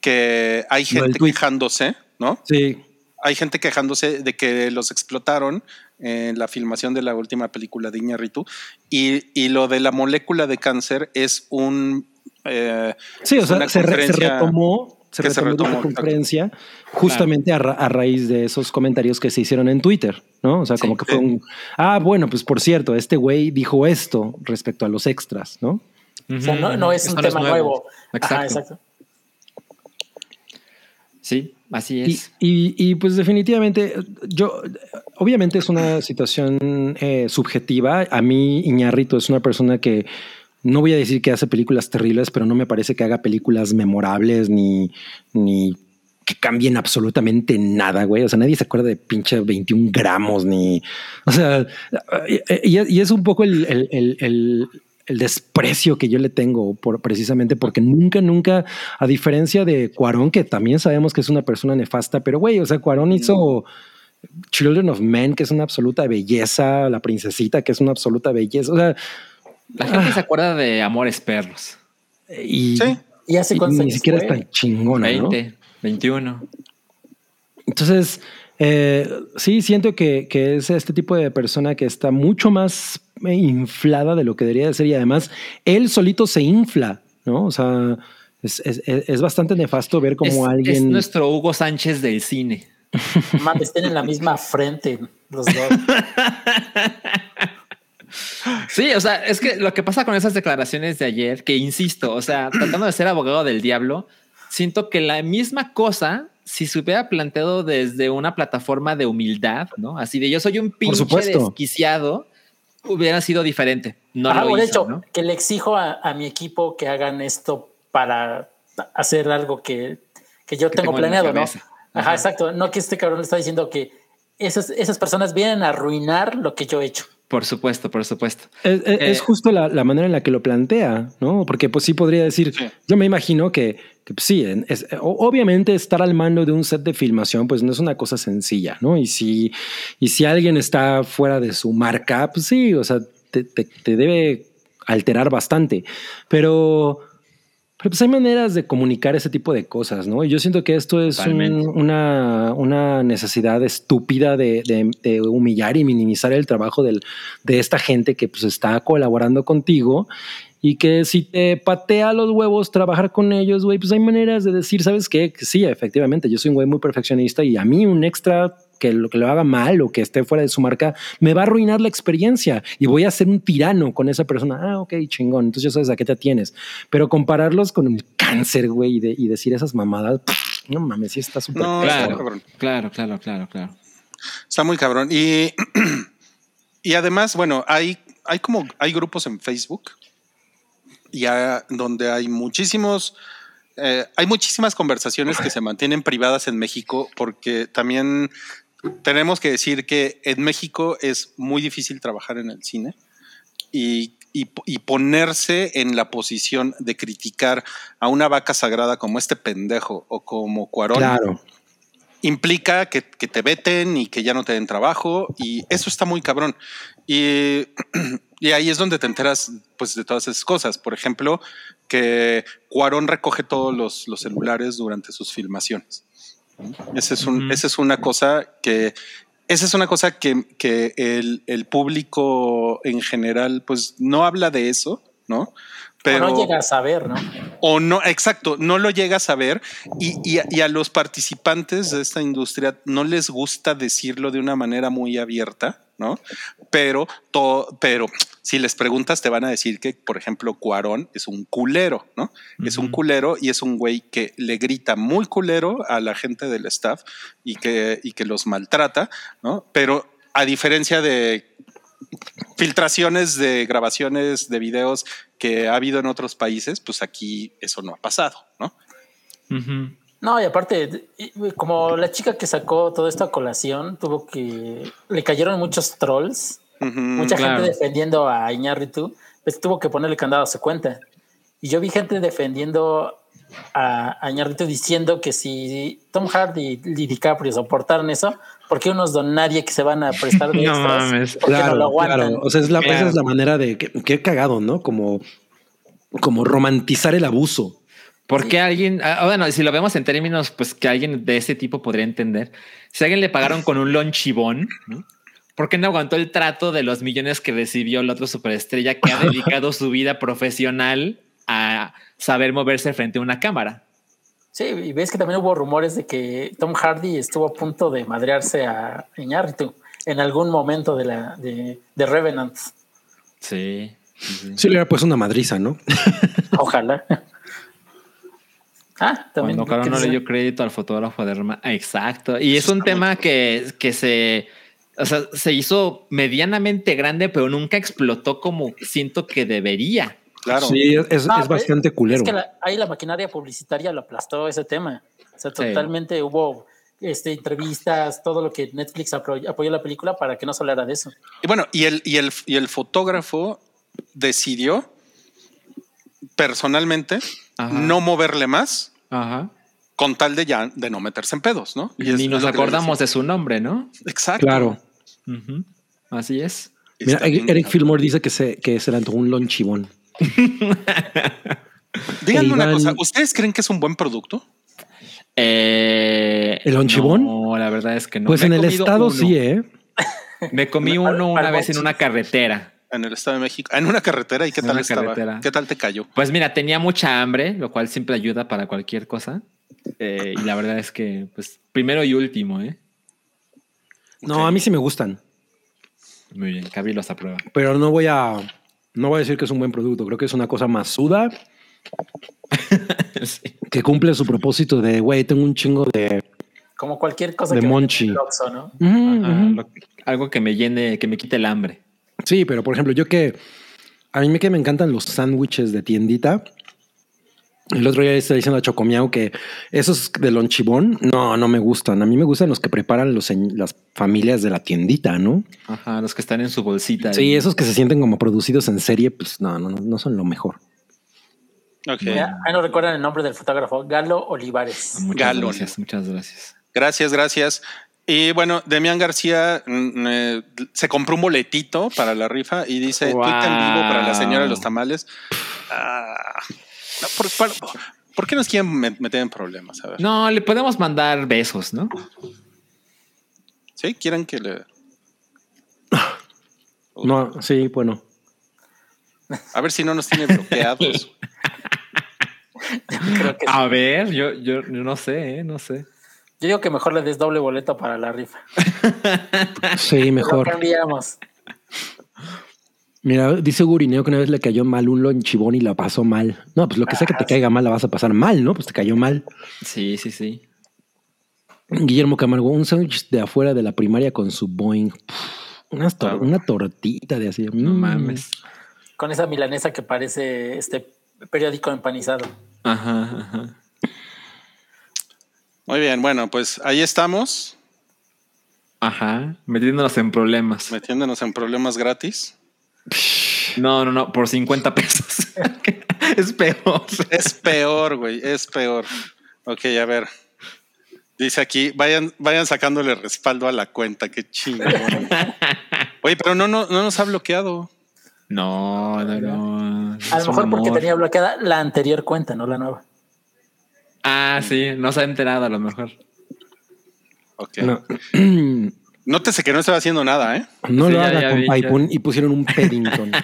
que hay gente quejándose, ¿no? sí, Hay gente quejándose de que los explotaron en la filmación de la última película de Iñárritu y, y lo de la molécula de cáncer es un eh, Sí, o sea, se, re- se retomó, se retomó retomó, una conferencia justamente a, ra- a raíz de esos comentarios que se hicieron en Twitter, ¿no? O sea, como Sí, que fue un, ah, bueno, pues por cierto, este güey dijo esto respecto a los extras, ¿no? o sea, no, no es un no tema nuevo. Exacto. Ajá, exacto. Sí, así es. y- y, pues definitivamente, yo, obviamente es una situación eh, subjetiva. A mí Iñárritu es una persona que no voy a decir que hace películas terribles, pero no me parece que haga películas memorables ni, ni que cambien absolutamente nada, güey. O sea, nadie se acuerda de pinche 21 gramos ni, o sea, y, y es un poco el, el- el- el- desprecio que yo le tengo por precisamente porque nunca, nunca, a diferencia de Cuarón, que también sabemos que es una persona nefasta, pero güey, o sea, Cuarón hizo Children of Men, que es una absoluta belleza, La Princesita, que es una absoluta belleza, o sea, La gente se acuerda de Amores Perros. y, Sí. ¿Y hace y ni siquiera es tan chingona, ¿no? 20, 21. Entonces, eh, sí, siento que, que es este tipo de persona que está mucho más inflada de lo que debería de ser y además él solito se infla, ¿no? O sea, es, es- es- es bastante nefasto ver como es, alguien... es nuestro Hugo Sánchez del cine. Man, estén en la misma frente los dos. Sí, o sea, es que lo que pasa con esas declaraciones de ayer, que insisto, o sea, tratando de ser abogado del diablo, siento que la misma cosa, si se hubiera planteado desde una plataforma de humildad, ¿no? Así de yo soy un pinche supuesto. desquiciado, hubiera sido diferente. No Ajá, lo de hizo, hecho, ¿no? que le exijo a, a mi equipo que hagan esto para hacer algo que, que yo Que tengo tengo en la planeado, ¿no? Ajá, Ajá. exacto. No que este cabrón está diciendo que esas, esas personas vienen a arruinar lo que yo he hecho. Por supuesto, por supuesto. Es, es- es Eh, justo la, la manera en la que lo plantea, ¿no? Porque pues sí podría decir, Sí. yo me imagino que, que, pues, sí, es- obviamente estar al mando de un set de filmación pues no es una cosa sencilla, ¿no? Y si, y si alguien está fuera de su marca, pues sí, o sea, te, te- te debe alterar bastante, pero... Pero pues hay maneras de comunicar ese tipo de cosas, ¿no? Y yo siento que esto es un- una, una necesidad estúpida de, de- de humillar y minimizar el trabajo del, de esta gente que pues está colaborando contigo y que si te patea los huevos trabajar con ellos, güey, pues hay maneras de decir, ¿sabes qué? Que sí, efectivamente, yo soy un güey muy perfeccionista y a mí un extra que lo que lo haga mal o que esté fuera de su marca, me va a arruinar la experiencia y voy a ser un tirano con esa persona. Ah, ok, chingón. Entonces ya sabes a qué te tienes. Pero compararlos con el cáncer, güey, y, de- y decir esas mamadas, no mames, sí está súper. No, Claro, claro, claro, claro, claro. Está muy cabrón. Y, y además, bueno, hay, hay como hay grupos en Facebook ya donde hay muchísimos, eh, hay muchísimas conversaciones que se mantienen privadas en México porque también tenemos que decir que en México es muy difícil trabajar en el cine y, y, y ponerse en la posición de criticar a una vaca sagrada como este pendejo o como Cuarón Claro. implica que, que te veten y que ya no te den trabajo y eso está muy cabrón. Y, y ahí es donde te enteras pues de todas esas cosas. Por ejemplo, que Cuarón recoge todos los, los celulares durante sus filmaciones. Esa es, un, esa es una cosa que esa es una cosa que, que el, el público en general pues no habla de eso, ¿no? Pero no llega a saber, ¿no? o no, exacto, no lo llegas a ver y, y y a los participantes de esta industria no les gusta decirlo de una manera muy abierta, ¿no? Pero, to- pero si les preguntas te van a decir que, por ejemplo, Cuarón es un culero, ¿no? Es un culero y es un güey que le grita muy culero a la gente del staff y que, y que los maltrata, ¿no? Pero a diferencia de filtraciones de grabaciones de videos que ha habido en otros países, pues aquí eso no ha pasado, ¿no? Ujú. No, y aparte, como la chica que sacó todo esto a colación, tuvo que. Le cayeron muchos trolls, mucha claro. gente defendiendo a Iñárritu, pues tuvo que ponerle candado a su cuenta. Y yo vi gente defendiendo a, a Iñárritu diciendo que si Tom Hardy y DiCaprio soportaron eso, ¿por qué unos don nadie que se van a prestar de No extras? mames. ¿Por qué no lo Claro, aguantan? claro. O sea, es la, Claro. esa es la manera de que, qué cagado, ¿no? Como, como romantizar el abuso. ¿Por qué alguien, ah, bueno, si lo vemos en términos, pues que alguien de ese tipo podría entender, si a alguien le pagaron con un lonchibón, ¿no? ¿por qué no aguantó el trato de los millones que recibió la otra superestrella que ha dedicado su vida profesional a saber moverse frente a una cámara? Sí, y ves que también hubo rumores de que Tom Hardy estuvo a punto de madrearse a Iñárritu en algún momento de la de, de Revenant. Sí. sí, sí. Sí, le hubiera puesto una madriza, ¿no? Ojalá. Ah, también. Cuando Caro no le dio crédito al fotógrafo de Roma. Ah, Exacto. Y es un tema que, que se, o sea, se hizo medianamente grande, pero nunca explotó como siento que debería. Claro. Sí, es, es- es bastante culero. Es que la- ahí la maquinaria publicitaria lo aplastó ese tema. O sea, Sí. totalmente hubo este, entrevistas, todo lo que Netflix apoyó la película para que no se hablara de eso. Y bueno, y el, y el, y el fotógrafo decidió personalmente Ajá. no moverle más Ajá. con tal de ya de no meterse en pedos, ¿no? es- Ni es nos acordamos de su nombre, ¿no? Exacto. Claro. Así es. Mira, Eric. Fillmore dice que se, que se le antojó un lonchibón. Díganme una Iván- cosa, ¿ustedes creen que es un buen producto? Eh, ¿El lonchibón? No, la verdad es que no. pues Me en el estado uno. sí, ¿eh? Me comí uno una vez en una carretera. En el Estado de México, en una carretera, ¿y qué En tal una estaba? carretera. ¿Qué tal te cayó? Pues mira, tenía mucha hambre, lo cual siempre ayuda para cualquier cosa. Eh, y la verdad es que, pues, primero y último, ¿eh? No, a mí sí me gustan, Muy bien, Cabi los aprueba. pero no voy a no voy a decir que es un buen producto. Creo que es una cosa masuda Sí. que cumple su propósito de, güey, tengo un chingo de... Como cualquier cosa De que Monchi. algo que me llene, que me quite el hambre. Sí, pero por ejemplo, yo que a mí me que me encantan los sándwiches de tiendita. El otro día estaba diciendo a Chocomiao que esos de lonchibón, no, no me gustan. A mí me gustan los que preparan los, las familias de la tiendita, ¿no? Ajá, los que están en su bolsita. Sí, y- esos que se sienten como producidos en serie, pues no, no, no, no son lo mejor. Ok. Ya, Ahí no recuerdan el nombre del fotógrafo, Galo Olivares. Muchas gracias, muchas gracias. Gracias, gracias. Y bueno, Demián García mm, eh, se compró un boletito para la rifa y dice Wow. en vivo para la señora de los tamales. Ah, no, ¿por, por- por qué nos quieren met- meter en problemas? A ver. No, le podemos mandar besos, ¿no? ¿Sí? ¿Quieren que le...? No, sí, bueno. A ver si no nos tiene bloqueados. Creo que A ver, yo, yo, yo no sé, ¿eh? no sé. Yo digo que mejor le des doble boleto para la rifa. Sí, Lo mejor. cambiamos. Mira, dice Gurineo que una vez le cayó mal un lonchibón y la pasó mal. No, pues lo que sea que te caiga mal la vas a pasar mal, ¿no? Pues te cayó mal. Sí, sí, sí. Guillermo Camargo, un sándwich de afuera de la primaria con su Boeing. Pff, tor- Ah. una tortita de así. No mm. mames. Con esa milanesa que parece este periódico empanizado. Ajá, ajá. Muy bien, bueno, pues ahí estamos, Ajá. Metiéndonos en problemas. metiéndonos en problemas gratis. No, no, no, por 50 pesos. es peor. Es peor, güey, es peor. Ok, a ver. Dice aquí, vayan, vayan sacándole respaldo a la cuenta, qué chingón. Oye, pero no, no, no nos ha bloqueado. No, no, no. A lo mejor porque tenía bloqueada la anterior cuenta, no la nueva. Ah, sí, no se ha enterado a lo mejor. Ok. No, Nótese que no estaba haciendo nada, ¿eh? no Sí, lo ya- haga, ya compa, vi, y, ya. pon- y pusieron un Paddington.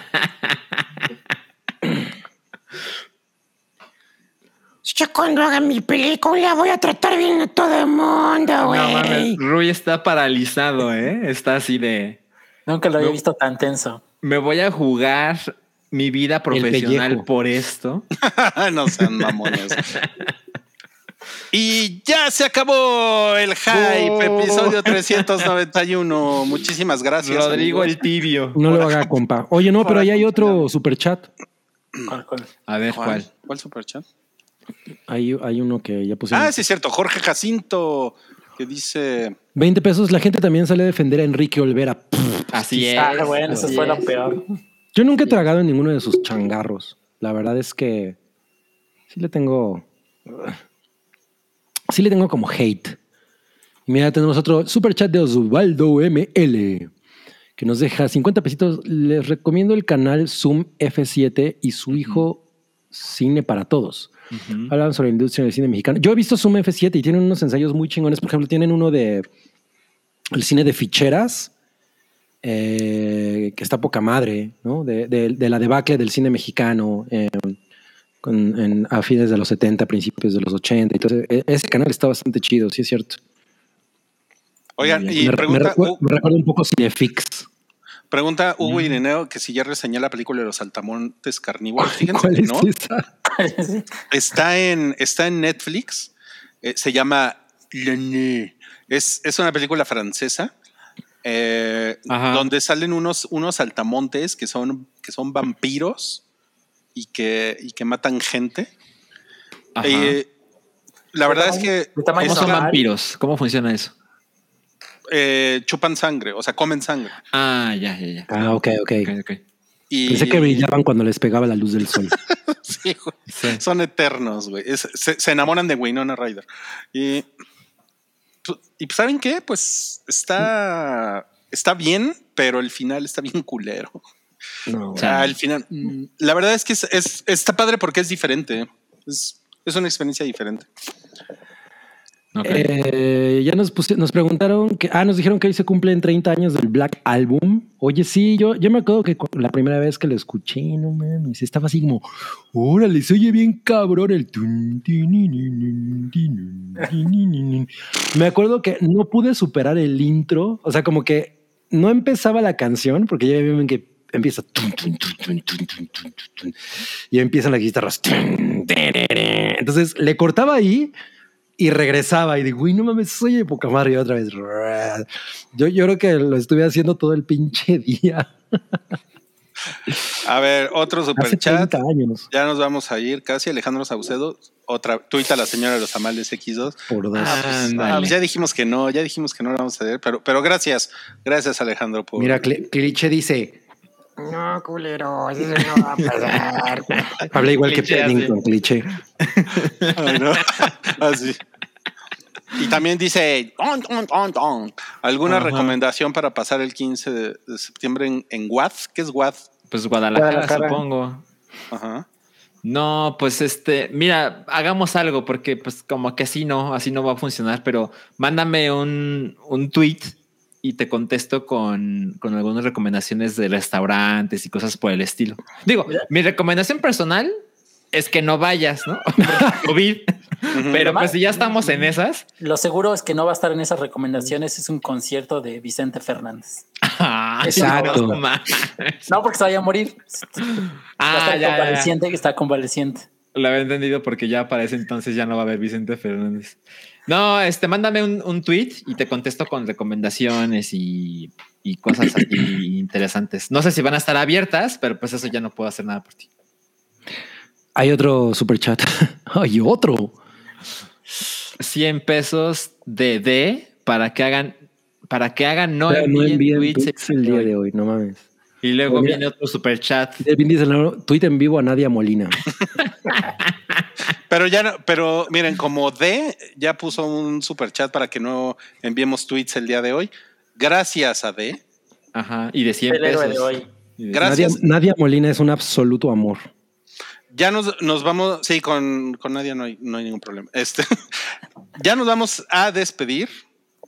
Yo cuando haga mi película voy a tratar bien a todo el mundo, No güey. mames, Rui está paralizado, ¿eh? Está así de. Nunca lo había No. visto tan tenso. Me voy a jugar mi vida profesional por esto. no sean mamones. Y ya se acabó el hype, Oh. episodio 391. Muchísimas gracias. Rodrigo amigos. el tibio. No lo haga, compa. Oye, no, pero ahí hay otro super chat. ¿Cuál, cuál? A ver, ¿Cuál? ¿cuál? ¿Cuál superchat? Hay, hay uno que ya pusieron. Ah, sí, es cierto. Jorge Jacinto, que dice. 20 pesos. La gente también sale a defender a Enrique Olvera. Pff, Así es. Ah, bueno, eso fue lo peor. Yo nunca he tragado en ninguno de sus changarros. La verdad es que sí le tengo. Sí le tengo como hate. Y mira, tenemos otro super chat de Osvaldo ML que nos deja 50 pesitos. Les recomiendo el canal Zoom F7 y su hijo Cine para Todos. Ujú. Hablan sobre la industria del cine mexicano. Yo he visto Zoom F7 y tienen unos ensayos muy chingones. Por ejemplo, tienen uno de el cine de ficheras, eh, que está poca madre, ¿no? De, de- de la debacle del cine mexicano eh, con- en- a fines de los 70, principios de los 80. Entonces, e- ese canal está bastante chido, sí es cierto. Oigan, me, y me pregunta, recuer- Hu- me recuerda un poco Cinefix. pregunta Hugo Ireneo que si ya reseñé la película de los saltamontes carnívoros. Fíjense ¿Cuál que es no. esa? Está en, está en Netflix. eh, se llama Le Nez. Es, es una película francesa eh, donde salen unos, unos saltamontes que son, que son vampiros y que, y que matan gente. Ajá. Eh, la verdad es que ¿Cómo son vampiros? ¿Cómo funciona eso? eh, chupan sangre, o sea, comen sangre. Ah, ya, ya, ya. Ah, ok, ok. Ok, ok. Y, Pensé que brillaban cuando les pegaba la luz del sol. Sí, güey. Sí. Son eternos, güey. Es- Se, se enamoran de Winona Ryder. Y, y ¿saben qué? Pues está, está bien, pero el final está bien culero. No, O sea, al final, la verdad es que es, es- está padre porque es diferente. Es, es una experiencia diferente. Ok. Eh, ya nos, nos preguntaron que, ah, nos dijeron que hoy se cumplen 30 años del Black Album. Oye, sí, yo, yo me acuerdo que la primera vez que lo escuché, no mames, estaba así como, órale, se oye bien cabrón el. tun, tinininin, tinun, tinininin". Me acuerdo que no pude superar el intro, o sea, como que no empezaba la canción, porque ya ven que empieza y empiezan las guitarras. Entonces le cortaba ahí y regresaba y digo, uy, no mames, soy de poca madre y otra vez. Yo, yo creo que lo estuve haciendo todo el pinche día. A ver, otro superchat. Años. Ya nos vamos a ir casi. Alejandro Saucedo, otra tuita a la señora de los tamales X2. Por dos. Ah, pues, ah, pues ya dijimos que no, ya dijimos que no la vamos a ver, pero, pero gracias. Gracias, Alejandro. Mira, Cliche dice: no, culero, eso no va a pasar. habla igual que Cliché, Paddington, cliché. Ay, no. Así. Y también dice, "On, on, on, on". ¿alguna Ajá. recomendación para pasar el 15 de, de septiembre en, en WAD? ¿Qué es WAD? Pues Guadalajara, Guadalajara. supongo. Ajá. No, pues este, mira, hagamos algo porque pues como que así no, así no va a funcionar, pero mándame un, un tweet y te contesto con, con algunas recomendaciones de restaurantes y cosas por el estilo. Digo, mi recomendación personal es que no vayas, ¿no? COVID. Pero pues si ya estamos en esas. Lo seguro es que no va a estar en esas recomendaciones. Es un concierto de Vicente Fernández. Ah, Exacto. no. No porque se vaya a morir. Ah, está ya, ya, ya. convaleciente, que está convaleciente. Lo había entendido porque ya para ese entonces ya no va a haber Vicente Fernández. No, este, mándame un, un tweet y te contesto con recomendaciones y, y cosas así interesantes. No sé si van a estar abiertas, pero pues eso ya no puedo hacer nada por ti. Hay otro super chat. Hay otro. 100 pesos de D para que hagan, para que hagan no, Pero no envíen envíen tweets tweets el día de hoy, no mames. Y luego Oye. viene otro super chat. Vin Diesel, no, tweet en vivo a Nadia Molina. Pero ya no, pero miren, como D ya puso un super chat para que no enviemos tweets el día de hoy. Gracias a D. Ajá. Y de 100 El héroe pesos. de hoy. Gracias. Nadia, Nadia Molina es un absoluto amor. Ya nos, nos vamos, sí, con, con Nadia no hay, no hay ningún problema. Este, ya nos vamos a despedir.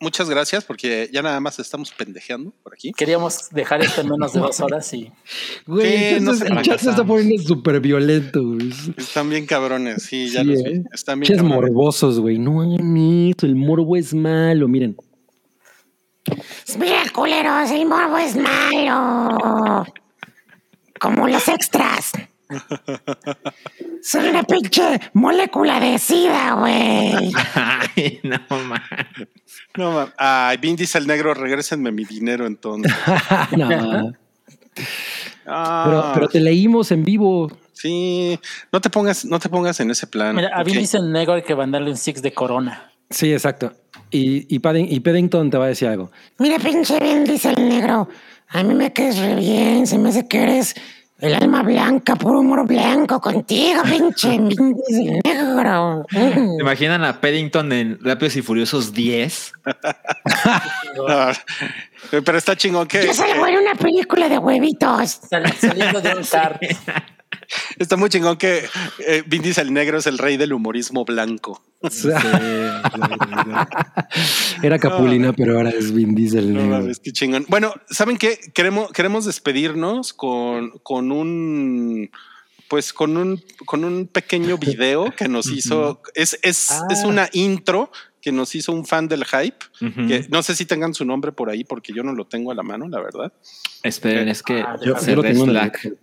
Muchas gracias porque ya nada más estamos pendejeando por aquí. Queríamos dejar esto en menos de dos horas y Güey, Sí, el no chat se se- el chat se está poniendo súper violento. güey. Están bien cabrones, sí, ya Sí, los ¿eh? vi. Están bien morbosos, güey. No hagan eso. El morbo es malo. Miren. Mira, culeros, el morbo es malo. Como los extras. Son una pinche molécula de sida, güey. Ay, no mames. No, ma- Ay, Vin Diesel negro, regrésenme mi dinero entonces. no. Ah, Pero, pero te leímos en vivo. Sí, no te pongas, no te pongas en ese plan. mira, a Vin ok. dice el negro hay que mandarle un six de corona. Sí, exacto. Y, y, Padding- y Paddington te va a decir algo. Mira, pinche Vin dice el negro. A mí me caes re bien. Se me hace que eres el alma blanca, puro humor blanco contigo, pinche negro. ¿Se imaginan a Paddington en Rápidos y Furiosos 10? No, pero está chingón que Yo salgo en una película de huevitos. Sal- saliendo de un kart. está muy chingón que eh, Vin Diesel negro es el rey del humorismo blanco. Era Capulina, pero ahora es Vin Diesel. No negro. qué chingón. Bueno, ¿saben qué? Queremos, queremos despedirnos con, con un pues con un con un pequeño video que nos hizo. Es, es, es una intro que nos hizo un fan del hype. Que no sé si tengan su nombre por ahí, porque yo no lo tengo a la mano, la verdad. Esperen, es que Ah, Yo, se yo lo tengo.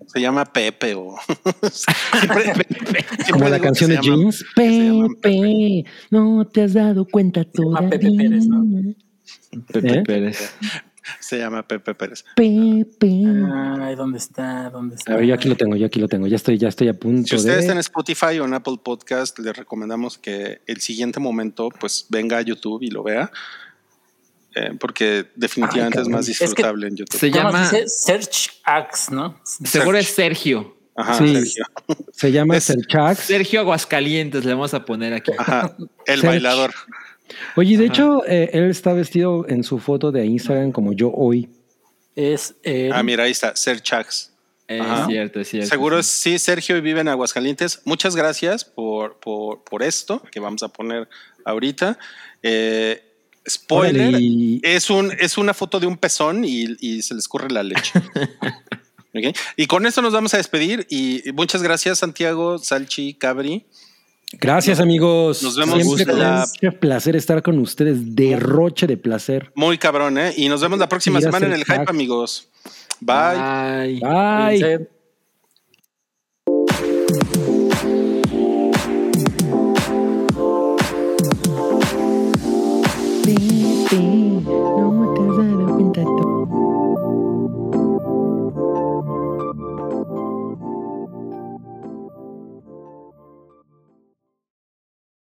Se llama Pepe o siempre, siempre Como la canción de llama Pepe, no te has dado cuenta todavía. Pepe Pérez, ¿no? Pepe ¿Eh? Pérez. Se llama Pepe Pérez. Pepe. Ay, ¿dónde está? ¿Dónde está? A ver, yo aquí lo tengo, yo aquí lo tengo. Ya estoy, ya estoy a punto Si ustedes de. están en Spotify o en Apple Podcast, les recomendamos que el siguiente momento pues venga a YouTube y lo vea. eh, porque definitivamente Ay, es más Es que disfrutable en YouTube. Se ¿Cómo llama? Search Axe, ¿no? seguro es Sergio. Ajá, Sí. Sergio. Se llama Es- Serchax. Sergio Aguascalientes, le vamos a poner aquí. Ajá, el bailador. Oye, de hecho, eh, él está vestido en su foto de Instagram como yo hoy. Es eh, Ah, mira, ahí está, Serchax. Es Ajá. cierto, es cierto. Seguro sí. sí, Sergio vive en Aguascalientes. Muchas gracias por, por, por esto que vamos a poner ahorita. Eh, spoiler, Órale, es, un, es una foto de un pezón y, y se le escurre la leche. Y con esto nos vamos a despedir y muchas gracias Santiago, Salchi, Cabri. Gracias, amigos. nos vemos Siempre la- es un placer estar con ustedes. Derroche de placer. Muy cabrón, ¿eh? Y nos vemos la próxima semana en el hype, hack. amigos. Bye. Ay. Bye.